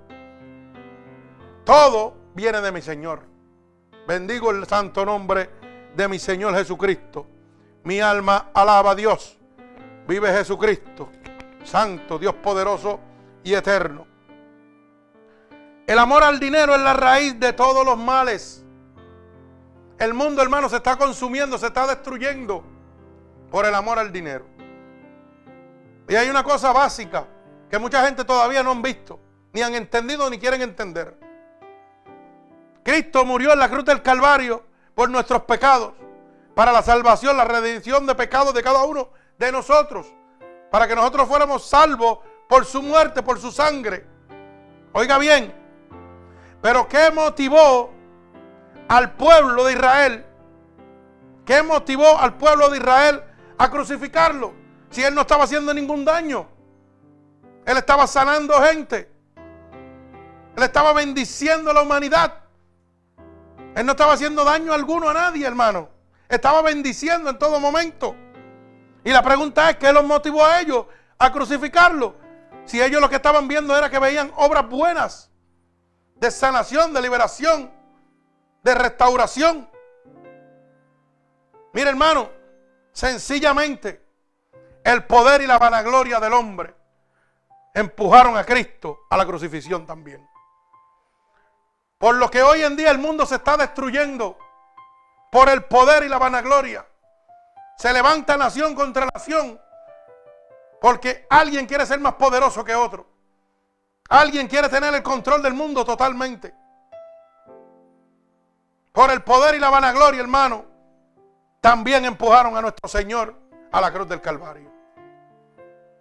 Todo viene de mi Señor. Bendigo el santo nombre de mi Señor Jesucristo. Mi alma alaba a Dios. Vive Jesucristo, Santo, Dios poderoso y eterno. El amor al dinero es la raíz de todos los males. El mundo, hermano, se está consumiendo, se está destruyendo por el amor al dinero. Y hay una cosa básica que mucha gente todavía no han visto, ni han entendido, ni quieren entender. Cristo murió en la cruz del Calvario por nuestros pecados, para la salvación, la redención de pecados de cada uno de nosotros, para que nosotros fuéramos salvos por su muerte, por su sangre. Oiga bien, pero ¿qué motivó al pueblo de Israel ¿Qué motivó al pueblo de Israel a crucificarlo? Si él no estaba haciendo ningún daño. Él estaba sanando gente. Él estaba bendiciendo a la humanidad. Él no estaba haciendo daño alguno a nadie, hermano. Estaba bendiciendo en todo momento. Y la pregunta es, ¿qué los motivó a ellos a crucificarlo? Si ellos lo que estaban viendo era que veían obras buenas de sanación, de liberación, de restauración. Mire hermano, sencillamente el poder y la vanagloria del hombre empujaron a Cristo a la crucifixión también. Por lo que hoy en día el mundo se está destruyendo por el poder y la vanagloria. Se levanta nación contra nación porque alguien quiere ser más poderoso que otro. Alguien quiere tener el control del mundo totalmente. Por el poder y la vanagloria, hermano, también empujaron a nuestro Señor a la cruz del Calvario.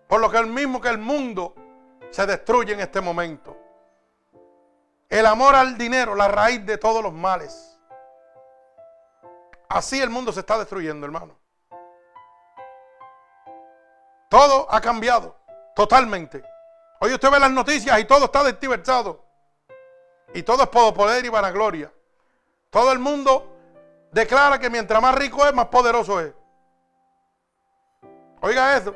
Por lo que el mismo que el mundo se destruye en este momento. El amor al dinero, la raíz de todos los males. Así el mundo se está destruyendo, hermano. Todo ha cambiado totalmente. Hoy usted ve las noticias y todo está desdiversado. Y todo es poder y vanagloria. Todo el mundo declara que mientras más rico es, más poderoso es. Oiga eso.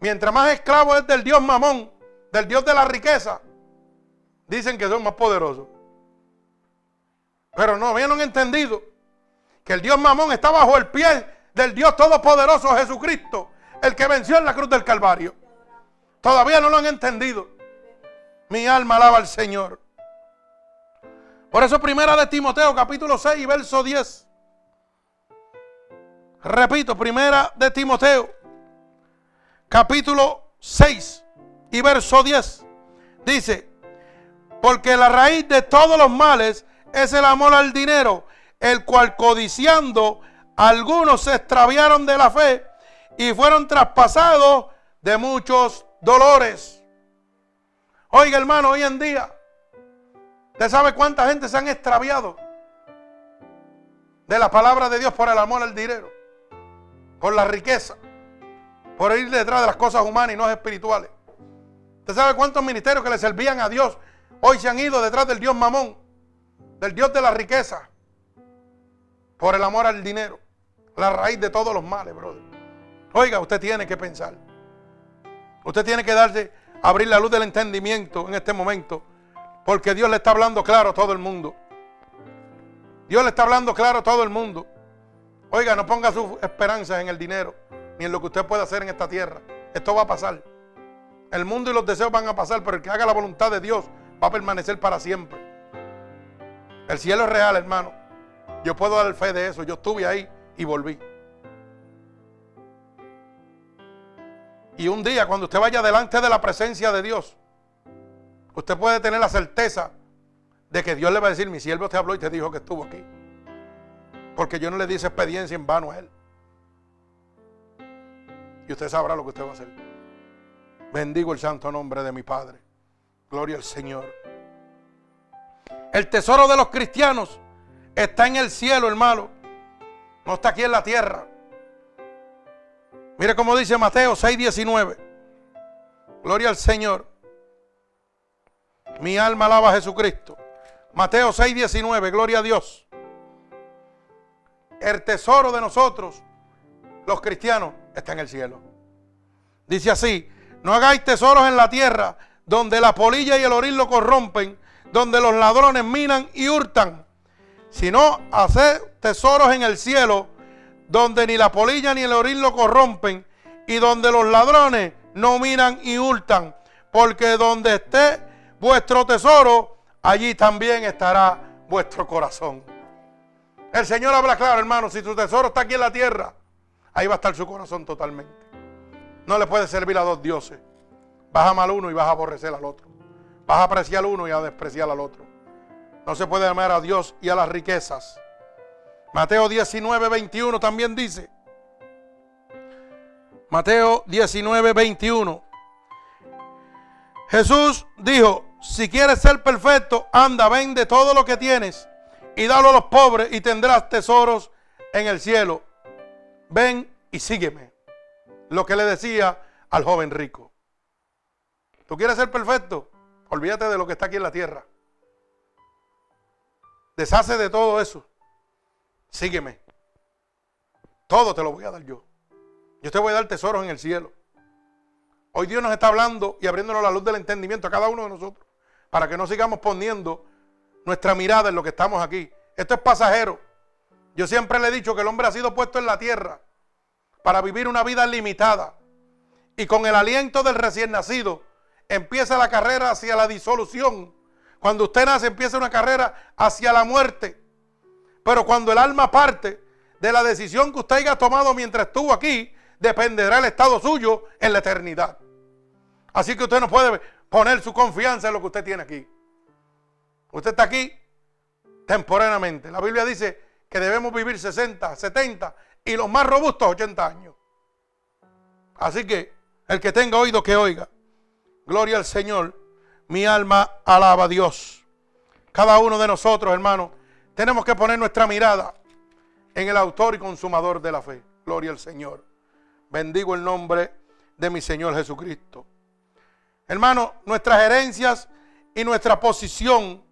Mientras más esclavo es del Dios mamón, del Dios de la riqueza, dicen que son más poderosos. Pero no habían entendido que el Dios mamón está bajo el pie del Dios todopoderoso Jesucristo el que venció en la cruz del Calvario. Todavía no lo han entendido. Mi alma alaba al Señor. Por eso primera de Timoteo capítulo 6 y verso 10. Repito, primera de Timoteo capítulo 6 y verso 10. Dice, porque la raíz de todos los males es el amor al dinero, el cual codiciando algunos se extraviaron de la fe y fueron traspasados de muchos dolores. Oiga, hermano, hoy en día, ¿usted sabe cuánta gente se han extraviado de la palabra de Dios por el amor al dinero? Por la riqueza, por ir detrás de las cosas humanas y no espirituales. ¿Usted sabe cuántos ministerios que le servían a Dios hoy se han ido detrás del Dios mamón, del Dios de la riqueza, por el amor al dinero? La raíz de todos los males, brother. Oiga, usted tiene que pensar. Usted tiene que darse, abrir la luz del entendimiento en este momento. Porque Dios le está hablando claro a todo el mundo. Dios le está hablando claro a todo el mundo. Oiga, no ponga sus esperanzas en el dinero, ni en lo que usted puede hacer en esta tierra. Esto va a pasar. El mundo y los deseos van a pasar, pero el que haga la voluntad de Dios va a permanecer para siempre. El cielo es real, hermano. Yo puedo dar fe de eso. Yo estuve ahí y volví. Y un día cuando usted vaya delante de la presencia de Dios, usted puede tener la certeza de que Dios le va a decir, mi siervo te habló y te dijo que estuvo aquí. Porque yo no le di esa experiencia en vano a él. Y usted sabrá lo que usted va a hacer. Bendigo el santo nombre de mi Padre. Gloria al Señor. El tesoro de los cristianos está en el cielo, hermano. No está aquí en la tierra. Mire cómo dice Mateo 6:19. Gloria al Señor. Mi alma alaba a Jesucristo. Mateo 6:19, gloria a Dios. El tesoro de nosotros, los cristianos, está en el cielo. Dice así, no hagáis tesoros en la tierra, donde la polilla y el oril lo corrompen, donde los ladrones minan y hurtan, sino haced tesoros en el cielo, donde ni la polilla ni el oril lo corrompen, y donde los ladrones no miran y hurtan, porque donde esté vuestro tesoro, allí también estará vuestro corazón. El Señor habla claro, hermano, si tu tesoro está aquí en la tierra, ahí va a estar su corazón totalmente. No le puede servir a dos dioses. Vas a amar uno y vas a aborrecer al otro. Vas a apreciar uno y a despreciar al otro. No se puede amar a Dios y a las riquezas. Mateo 19, 21 también dice. Mateo 19, 21. Jesús dijo, si quieres ser perfecto, anda, vende todo lo que tienes y dalo a los pobres y tendrás tesoros en el cielo, ven y sígueme. Lo que le decía al joven rico. ¿Tú quieres ser perfecto? Olvídate de lo que está aquí en la tierra. Deshace de todo eso. Sígueme. Todo te lo voy a dar yo. Yo te voy a dar tesoros en el cielo. Hoy Dios nos está hablando y abriéndonos la luz del entendimiento a cada uno de nosotros. Para que no sigamos poniendo nuestra mirada en lo que estamos aquí. Esto es pasajero. Yo siempre le he dicho que el hombre ha sido puesto en la tierra para vivir una vida limitada. Y con el aliento del recién nacido empieza la carrera hacia la disolución. Cuando usted nace empieza una carrera hacia la muerte. Pero cuando el alma parte de la decisión que usted haya tomado mientras estuvo aquí, dependerá el estado suyo en la eternidad. Así que usted no puede poner su confianza en lo que usted tiene aquí. Usted está aquí temporalmente. La Biblia dice que debemos vivir 60, 70 y los más robustos 80 años. Así que el que tenga oído que oiga. Gloria al Señor. Mi alma alaba a Dios. Cada uno de nosotros, hermanos, tenemos que poner nuestra mirada en el autor y consumador de la fe. Gloria al Señor. Bendigo el nombre de mi Señor Jesucristo. Hermano, nuestras herencias y nuestra posición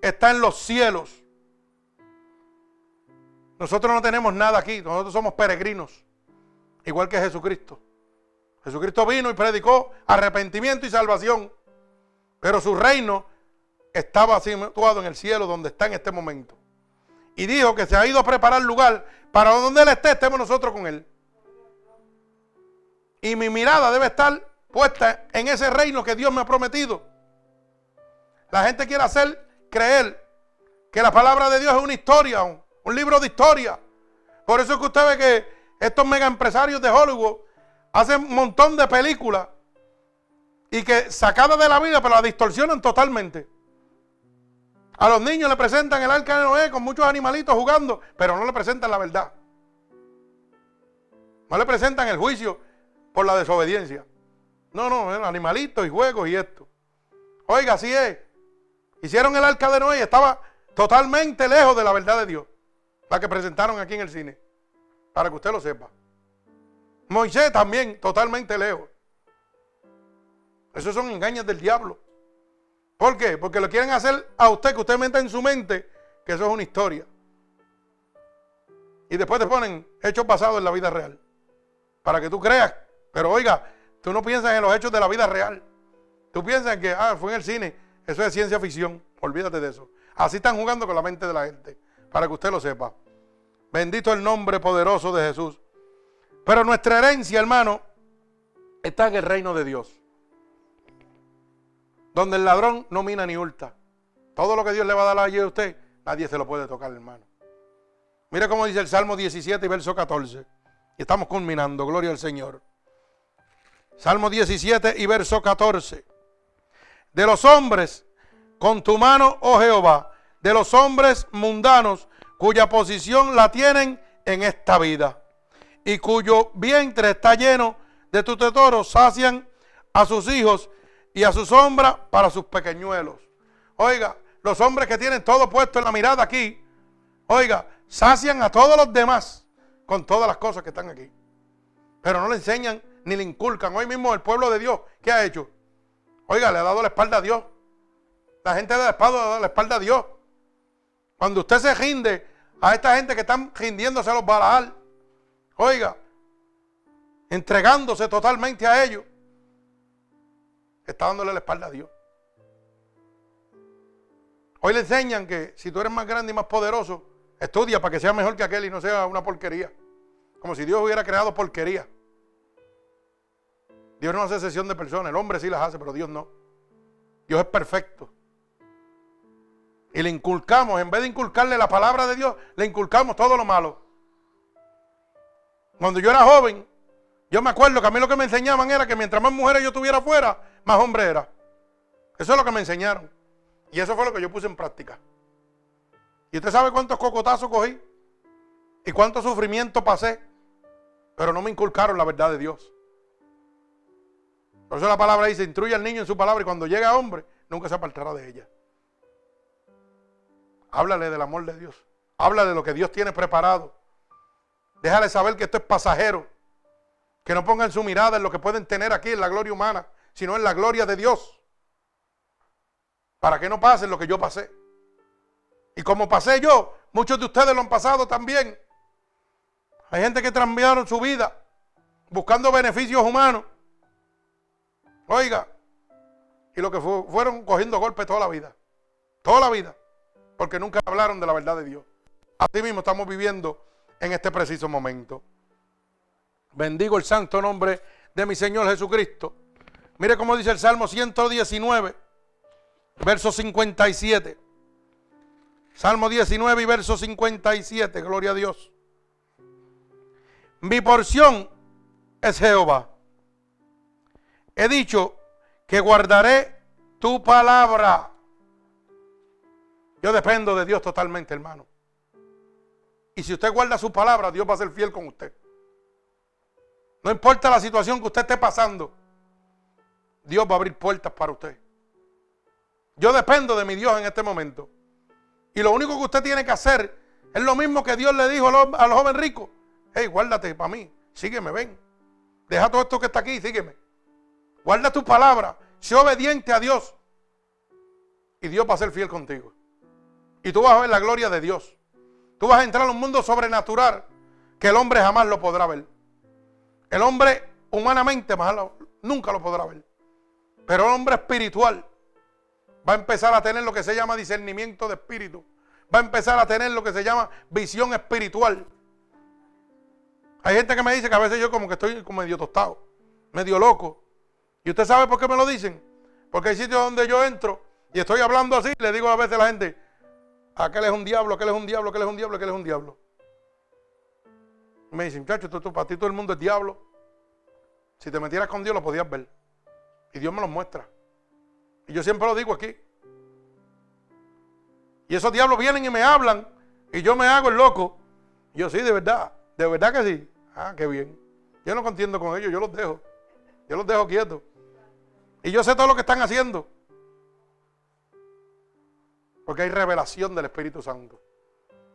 está en los cielos. Nosotros no tenemos nada aquí, nosotros somos peregrinos, igual que Jesucristo. Jesucristo vino y predicó arrepentimiento y salvación, pero su reino estaba situado en el cielo donde está en este momento y dijo que se ha ido a preparar lugar para donde Él esté, estemos nosotros con Él. Y mi mirada debe estar puesta en ese reino que Dios me ha prometido. La gente quiere hacer creer que la palabra de Dios es una historia, un, un libro de historia. Por eso es que usted ve que estos mega empresarios de Hollywood hacen un montón de películas y que sacadas de la vida, pero la distorsionan totalmente. A los niños le presentan el arca de Noé con muchos animalitos jugando, pero no le presentan la verdad. No le presentan el juicio por la desobediencia. No, no, animalitos y juegos y esto. Oiga, así es. Hicieron el arca de Noé y estaba totalmente lejos de la verdad de Dios. La que presentaron aquí en el cine. Para que usted lo sepa. Moisés también, totalmente lejos. Esos son engaños del diablo. ¿Por qué? Porque lo quieren hacer a usted, que usted meta en su mente que eso es una historia. Y después te ponen hechos pasados en la vida real. Para que tú creas. Pero oiga, tú no piensas en los hechos de la vida real. Tú piensas que, ah, fue en el cine. Eso es ciencia ficción. Olvídate de eso. Así están jugando con la mente de la gente. Para que usted lo sepa. Bendito el nombre poderoso de Jesús. Pero nuestra herencia, hermano, está en el reino de Dios donde el ladrón no mina ni hurta. Todo lo que Dios le va a dar allí a usted, nadie se lo puede tocar, hermano. Mira cómo dice el Salmo 17 y verso 14. Y estamos culminando, gloria al Señor. Salmo 17 y verso 14. De los hombres, con tu mano, oh Jehová, de los hombres mundanos, cuya posición la tienen en esta vida, y cuyo vientre está lleno de tu tesoro, sacian a sus hijos y a su sombra para sus pequeñuelos. Oiga, los hombres que tienen todo puesto en la mirada aquí, oiga, sacian a todos los demás con todas las cosas que están aquí. Pero no le enseñan ni le inculcan. Hoy mismo el pueblo de Dios, ¿qué ha hecho? Oiga, le ha dado la espalda a Dios. La gente de la espalda ha dado la espalda a Dios. Cuando usted se rinde a esta gente que están rindiéndose a los Balaal, oiga, entregándose totalmente a ellos, está dándole la espalda a Dios. Hoy le enseñan que si tú eres más grande y más poderoso, estudia para que sea mejor que aquel y no sea una porquería. Como si Dios hubiera creado porquería. Dios no hace sesión de personas, el hombre sí las hace, pero Dios no. Dios es perfecto. Y le inculcamos, en vez de inculcarle la palabra de Dios, le inculcamos todo lo malo. Cuando yo era joven, yo me acuerdo que a mí lo que me enseñaban era que mientras más mujeres yo tuviera afuera, más hombre era. Eso es lo que me enseñaron. Y eso fue lo que yo puse en práctica. ¿Y usted sabe cuántos cocotazos cogí? ¿Y cuánto sufrimiento pasé? Pero no me inculcaron la verdad de Dios. Por eso la palabra dice, instruye al niño en su palabra y cuando llegue a hombre, nunca se apartará de ella. Háblale del amor de Dios. Habla de lo que Dios tiene preparado. Déjale saber que esto es pasajero. Que no pongan su mirada en lo que pueden tener aquí en la gloria humana, sino en la gloria de Dios. Para que no pasen lo que yo pasé. Y como pasé yo, muchos de ustedes lo han pasado también. Hay gente que cambiaron su vida buscando beneficios humanos. Oiga, y lo que fueron cogiendo golpes toda la vida. Toda la vida. Porque nunca hablaron de la verdad de Dios. Así mismo estamos viviendo en este preciso momento. Bendigo el santo nombre de mi Señor Jesucristo. Mire cómo dice el Salmo 119, verso 57. Salmo 19 y verso 57, gloria a Dios. Mi porción es Jehová. He dicho que guardaré tu palabra. Yo dependo de Dios totalmente, hermano. Y si usted guarda su palabra, Dios va a ser fiel con usted. No importa la situación que usted esté pasando, Dios va a abrir puertas para usted. Yo dependo de mi Dios en este momento. Y lo único que usted tiene que hacer es lo mismo que Dios le dijo al joven rico. Hey, guárdate para mí. Sígueme, ven. Deja todo esto que está aquí sígueme. Guarda tu palabra. Sé obediente a Dios. Y Dios va a ser fiel contigo. Y tú vas a ver la gloria de Dios. Tú vas a entrar a un mundo sobrenatural que el hombre jamás lo podrá ver. El hombre humanamente nunca lo podrá ver. Pero el hombre espiritual va a empezar a tener lo que se llama discernimiento de espíritu. Va a empezar a tener lo que se llama visión espiritual. Hay gente que me dice que a veces yo como que estoy como medio tostado, medio loco. ¿Y usted sabe por qué me lo dicen? Porque hay sitios donde yo entro y estoy hablando así, le digo a veces a la gente, aquel es un diablo, aquel es un diablo, aquel es un diablo, aquel es un diablo. me dicen, muchachos, tú, para ti todo el mundo es diablo. Si te metieras con Dios lo podías ver. Y Dios me lo muestra. Y yo siempre lo digo aquí. Y esos diablos vienen y me hablan. Y yo me hago el loco. Yo sí, de verdad. De verdad que sí. Ah, qué bien. Yo no contiendo con ellos, yo los dejo. Yo los dejo quietos. Y yo sé todo lo que están haciendo. Porque hay revelación del Espíritu Santo.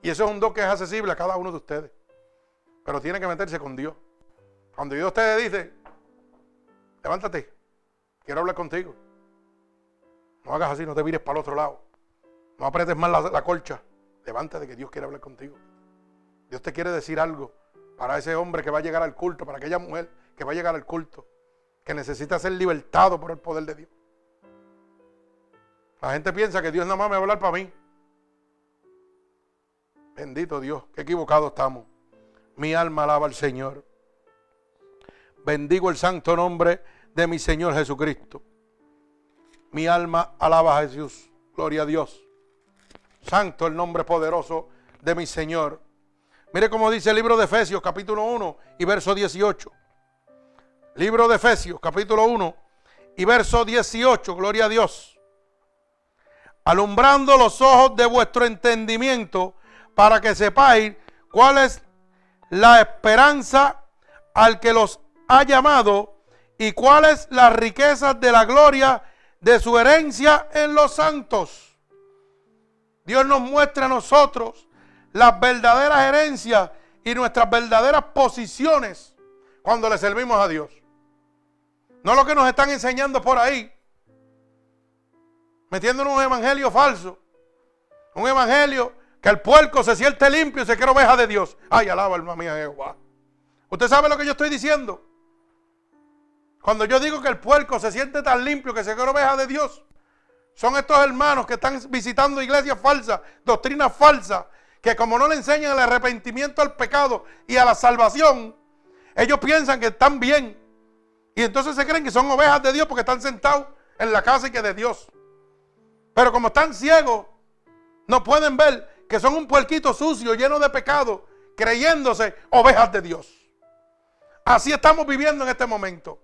Y eso es un don que es accesible a cada uno de ustedes. Pero tiene que meterse con Dios. Cuando Dios te dice, levántate, quiero hablar contigo. No hagas así, no te vires para el otro lado. No apretes más la, la colcha. Levántate que Dios quiere hablar contigo. Dios te quiere decir algo para ese hombre que va a llegar al culto, para aquella mujer que va a llegar al culto, que necesita ser libertado por el poder de Dios. La gente piensa que Dios nada más me va a hablar para mí. Bendito Dios, qué equivocado estamos. Mi alma alaba al Señor. Bendigo el santo nombre de mi Señor Jesucristo. Mi alma alaba a Jesús. Gloria a Dios. Santo el nombre poderoso de mi Señor. Mire cómo dice el libro de Efesios capítulo 1 y verso 18. Libro de Efesios capítulo 1 y verso 18. Gloria a Dios. Alumbrando los ojos de vuestro entendimiento para que sepáis cuál es la esperanza al que los ha llamado y cuáles las riquezas de la gloria de su herencia en los santos. Dios nos muestra a nosotros las verdaderas herencias y nuestras verdaderas posiciones cuando le servimos a Dios. No lo que nos están enseñando por ahí, metiéndonos un evangelio falso. Un evangelio que el puerco se siente limpio y se quiere oveja de Dios. Ay, alaba alma mía Jehová. ¿Usted sabe lo que yo estoy diciendo? Cuando yo digo que el puerco se siente tan limpio que se quiere oveja de Dios, son estos hermanos que están visitando iglesias falsas, doctrinas falsas, que como no le enseñan el arrepentimiento al pecado y a la salvación, ellos piensan que están bien. Y entonces se creen que son ovejas de Dios porque están sentados en la casa y que de Dios. Pero como están ciegos, no pueden ver que son un puerquito sucio, lleno de pecado, creyéndose ovejas de Dios. Así estamos viviendo en este momento.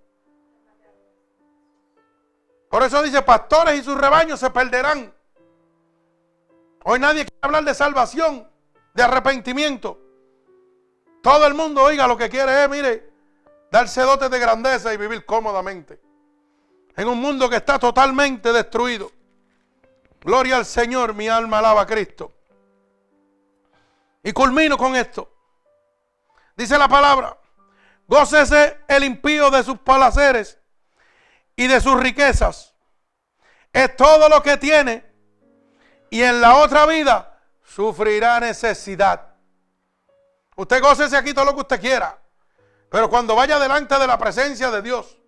Por eso dice, pastores y sus rebaños se perderán. Hoy nadie quiere hablar de salvación, de arrepentimiento. Todo el mundo, oiga, lo que quiere es, mire, darse dotes de grandeza y vivir cómodamente. En un mundo que está totalmente destruido. Gloria al Señor, mi alma alaba a Cristo. Y culmino con esto. Dice la palabra, gócese el impío de sus palaceres y de sus riquezas. Es todo lo que tiene y en la otra vida sufrirá necesidad. Usted gócese aquí todo lo que usted quiera. Pero cuando vaya delante de la presencia de Dios,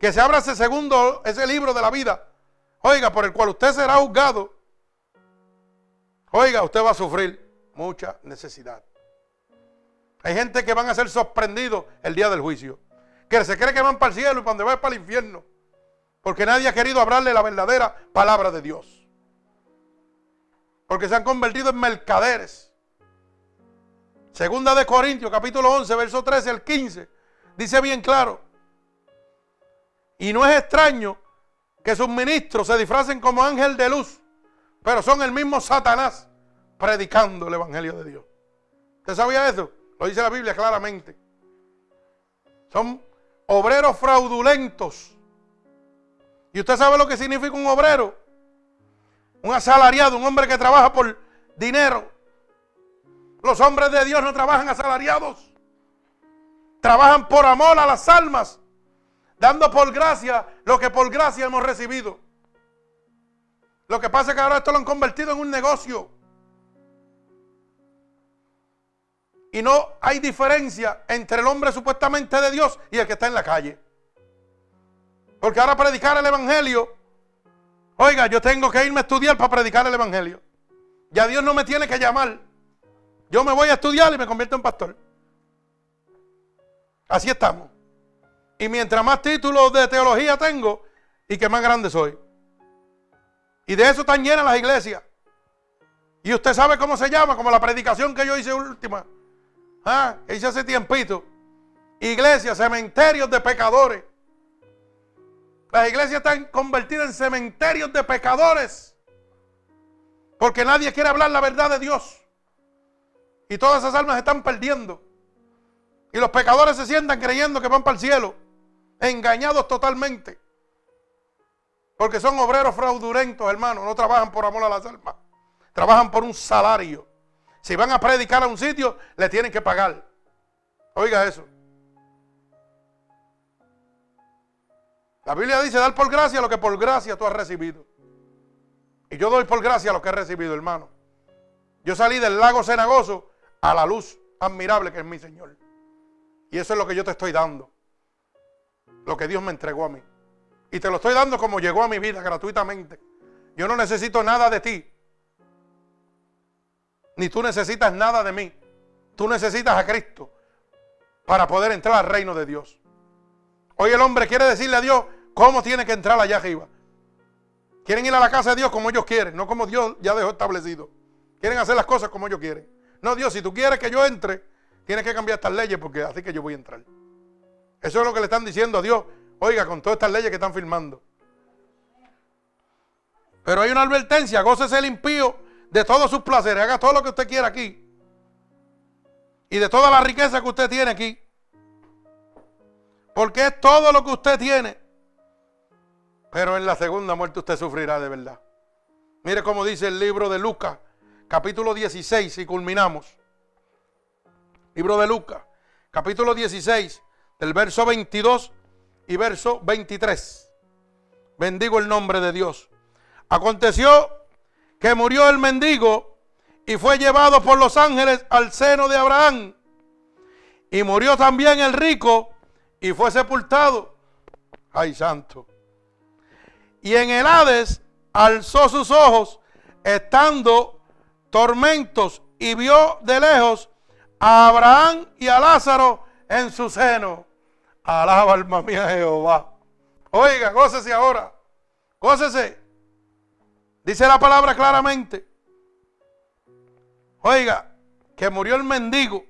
que se abra ese segundo, ese libro de la vida, oiga, por el cual usted será juzgado, oiga, usted va a sufrir mucha necesidad. Hay gente que van a ser sorprendidos el día del juicio, que se cree que van para el cielo y cuando va para el infierno, porque nadie ha querido hablarle la verdadera palabra de Dios. Porque se han convertido en mercaderes. Segunda de Corintios, capítulo 11, verso 13 al 15, dice bien claro. Y no es extraño que sus ministros se disfracen como ángel de luz, pero son el mismo Satanás predicando el Evangelio de Dios. ¿Usted sabía eso? Lo dice la Biblia claramente. Son obreros fraudulentos. ¿Y usted sabe lo que significa un obrero? Un asalariado, un hombre que trabaja por dinero. Los hombres de Dios no trabajan asalariados. Trabajan por amor a las almas, dando por gracia lo que por gracia hemos recibido. Lo que pasa es que ahora esto lo han convertido en un negocio. Y no hay diferencia entre el hombre supuestamente de Dios y el que está en la calle. Porque ahora predicar el Evangelio, oiga, yo tengo que irme a estudiar para predicar el Evangelio. Ya Dios no me tiene que llamar. Yo me voy a estudiar y me convierto en pastor. Así estamos. Y mientras más títulos de teología tengo, y que más grande soy. Y de eso están llenas las iglesias. Y usted sabe cómo se llama, como la predicación que yo hice última. Ah, hice hace tiempito. Iglesias, cementerios de pecadores. Las iglesias están convertidas en cementerios de pecadores. Porque nadie quiere hablar la verdad de Dios. Y todas esas almas se están perdiendo. Y los pecadores se sientan creyendo que van para el cielo. Engañados totalmente. Porque son obreros fraudulentos, hermano. No trabajan por amor a las almas. Trabajan por un salario. Si van a predicar a un sitio, le tienen que pagar. Oiga eso. La Biblia dice, dar por gracia lo que por gracia tú has recibido. Y yo doy por gracia lo que he recibido, hermano. Yo salí del lago cenagoso a la luz admirable que es mi Señor. Y eso es lo que yo te estoy dando. Lo que Dios me entregó a mí. Y te lo estoy dando como llegó a mi vida gratuitamente. Yo no necesito nada de ti. Ni tú necesitas nada de mí. Tú necesitas a Cristo para poder entrar al reino de Dios. Hoy el hombre quiere decirle a Dios cómo tiene que entrar allá arriba. Quieren ir a la casa de Dios como ellos quieren, no como Dios ya dejó establecido. Quieren hacer las cosas como ellos quieren. No, Dios, si tú quieres que yo entre, tienes que cambiar estas leyes porque así que yo voy a entrar. Eso es lo que le están diciendo a Dios. Oiga, con todas estas leyes que están firmando. Pero hay una advertencia, gócese el impío de todos sus placeres, haga todo lo que usted quiera aquí. Y de toda la riqueza que usted tiene aquí. Porque es todo lo que usted tiene. Pero en la segunda muerte usted sufrirá de verdad. Mire cómo dice el libro de Lucas, capítulo 16, y culminamos. Libro de Lucas, capítulo 16, del verso 22 y verso 23. Bendigo el nombre de Dios. Aconteció que murió el mendigo y fue llevado por los ángeles al seno de Abraham. Y murió también el rico y fue sepultado. Ay, santo. Y en el Hades alzó sus ojos, estando tormentos, y vio de lejos a Abraham y a Lázaro en su seno. Alaba alma mía Jehová. Oiga, gócese ahora. Gócese. Dice la palabra claramente. Oiga, que murió el mendigo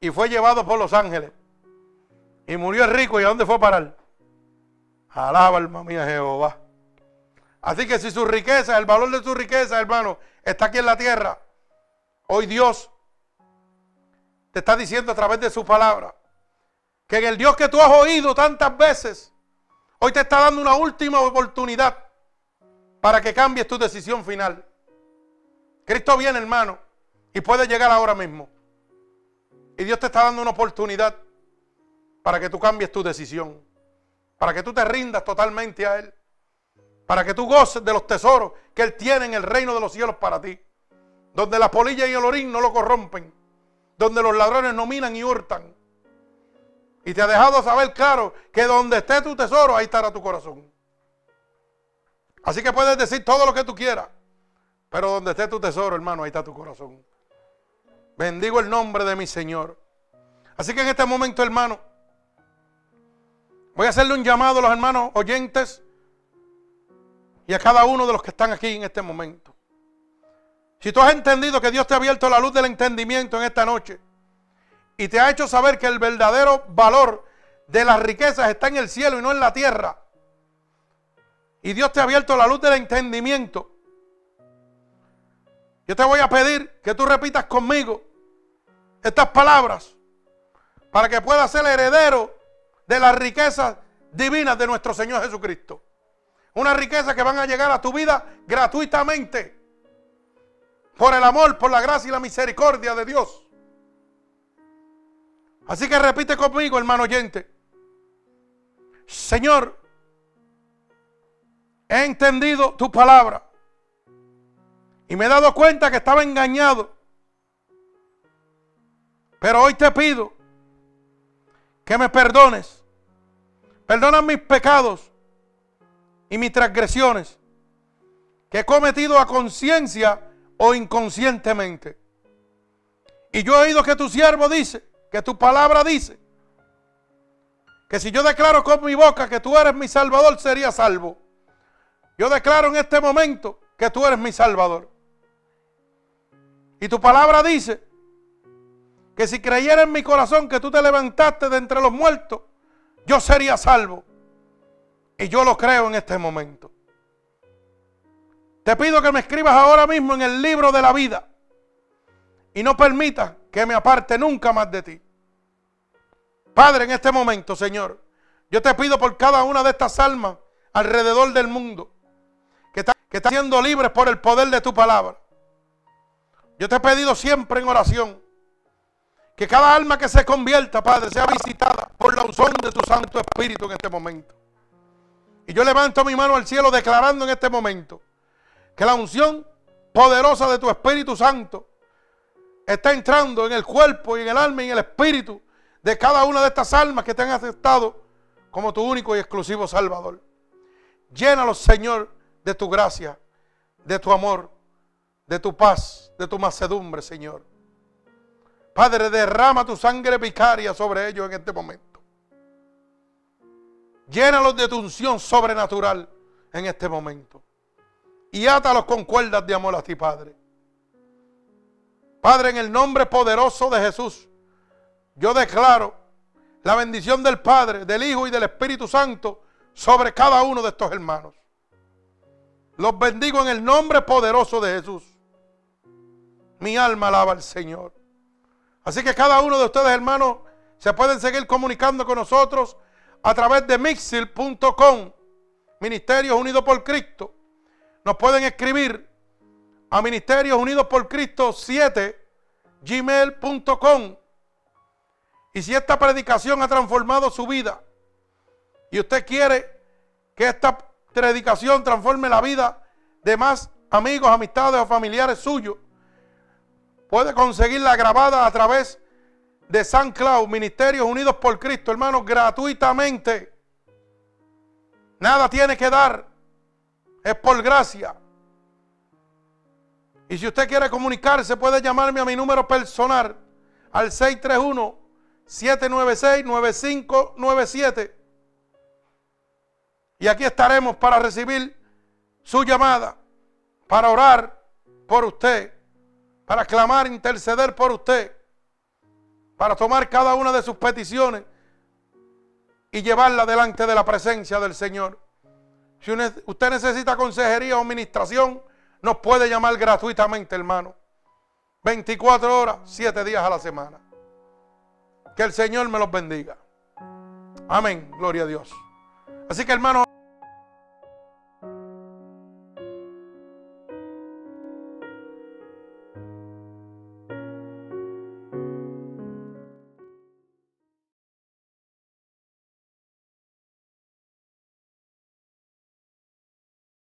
y fue llevado por los ángeles. Y murió el rico y a dónde fue a parar. Alaba alma mía Jehová. Así que si su riqueza, el valor de su riqueza, hermano, está aquí en la tierra, hoy Dios te está diciendo a través de su palabra que en el Dios que tú has oído tantas veces, hoy te está dando una última oportunidad para que cambies tu decisión final. Cristo viene, hermano, y puede llegar ahora mismo. Y Dios te está dando una oportunidad para que tú cambies tu decisión, para que tú te rindas totalmente a Él, para que tú goces de los tesoros que Él tiene en el reino de los cielos para ti, donde la polilla y el orín no lo corrompen, donde los ladrones no minan y hurtan. Y te ha dejado saber claro que donde esté tu tesoro, ahí estará tu corazón. Así que puedes decir todo lo que tú quieras, pero donde esté tu tesoro, hermano, ahí está tu corazón. Bendigo el nombre de mi Señor. Así que en este momento, hermano, voy a hacerle un llamado a los hermanos oyentes y a cada uno de los que están aquí en este momento. Si tú has entendido que Dios te ha abierto la luz del entendimiento en esta noche y te ha hecho saber que el verdadero valor de las riquezas está en el cielo y no en la tierra, y Dios te ha abierto la luz del entendimiento, yo te voy a pedir que tú repitas conmigo estas palabras para que puedas ser heredero de las riquezas divinas de nuestro Señor Jesucristo. Una riqueza que van a llegar a tu vida gratuitamente. Por el amor, por la gracia y la misericordia de Dios. Así que repite conmigo, hermano oyente. Señor, he entendido tu palabra. Y me he dado cuenta que estaba engañado pero hoy te pido que me perdones. Perdona mis pecados y mis transgresiones que he cometido a conciencia o inconscientemente. Y yo he oído que tu siervo dice, que tu palabra dice, que si yo declaro con mi boca que tú eres mi salvador, sería salvo. Yo declaro en este momento que tú eres mi salvador. Y tu palabra dice que si creyera en mi corazón que tú te levantaste de entre los muertos, yo sería salvo. Y yo lo creo en este momento. Te pido que me escribas ahora mismo en el libro de la vida y no permitas que me aparte nunca más de ti. Padre, en este momento, Señor, yo te pido por cada una de estas almas alrededor del mundo que están que está siendo libres por el poder de tu palabra. Yo te he pedido siempre en oración que cada alma que se convierta, Padre, sea visitada por la unción de tu Santo Espíritu en este momento. Y yo levanto mi mano al cielo declarando en este momento que la unción poderosa de tu Espíritu Santo está entrando en el cuerpo y en el alma y en el espíritu de cada una de estas almas que te han aceptado como tu único y exclusivo Salvador. Llénalos, Señor, de tu gracia, de tu amor, de tu paz, de tu macedumbre, Señor. Padre, derrama tu sangre vicaria sobre ellos en este momento. Llénalos de tu unción sobrenatural en este momento. Y átalos con cuerdas de amor a ti, Padre. Padre, en el nombre poderoso de Jesús, yo declaro la bendición del Padre, del Hijo y del Espíritu Santo sobre cada uno de estos hermanos. Los bendigo en el nombre poderoso de Jesús. Mi alma alaba al Señor. Así que cada uno de ustedes, hermanos, se pueden seguir comunicando con nosotros a través de mixil.com, Ministerios Unidos por Cristo. Nos pueden escribir a Ministerios Unidos por Cristo 7, gmail.com. Y si esta predicación ha transformado su vida y usted quiere que esta predicación transforme la vida de más amigos, amistades o familiares suyos, Puede conseguirla grabada a través de San Cloud, Ministerios Unidos por Cristo, hermanos, gratuitamente. Nada tiene que dar. Es por gracia. Y si usted quiere comunicarse, puede llamarme a mi número personal al 631-796-9597. Y aquí estaremos para recibir su llamada, para orar por usted para clamar, interceder por usted, para tomar cada una de sus peticiones y llevarla delante de la presencia del Señor. Si usted necesita consejería o administración, nos puede llamar gratuitamente, hermano. 24 horas, 7 días a la semana. Que el Señor me los bendiga. Amén. Gloria a Dios. Así que, hermano.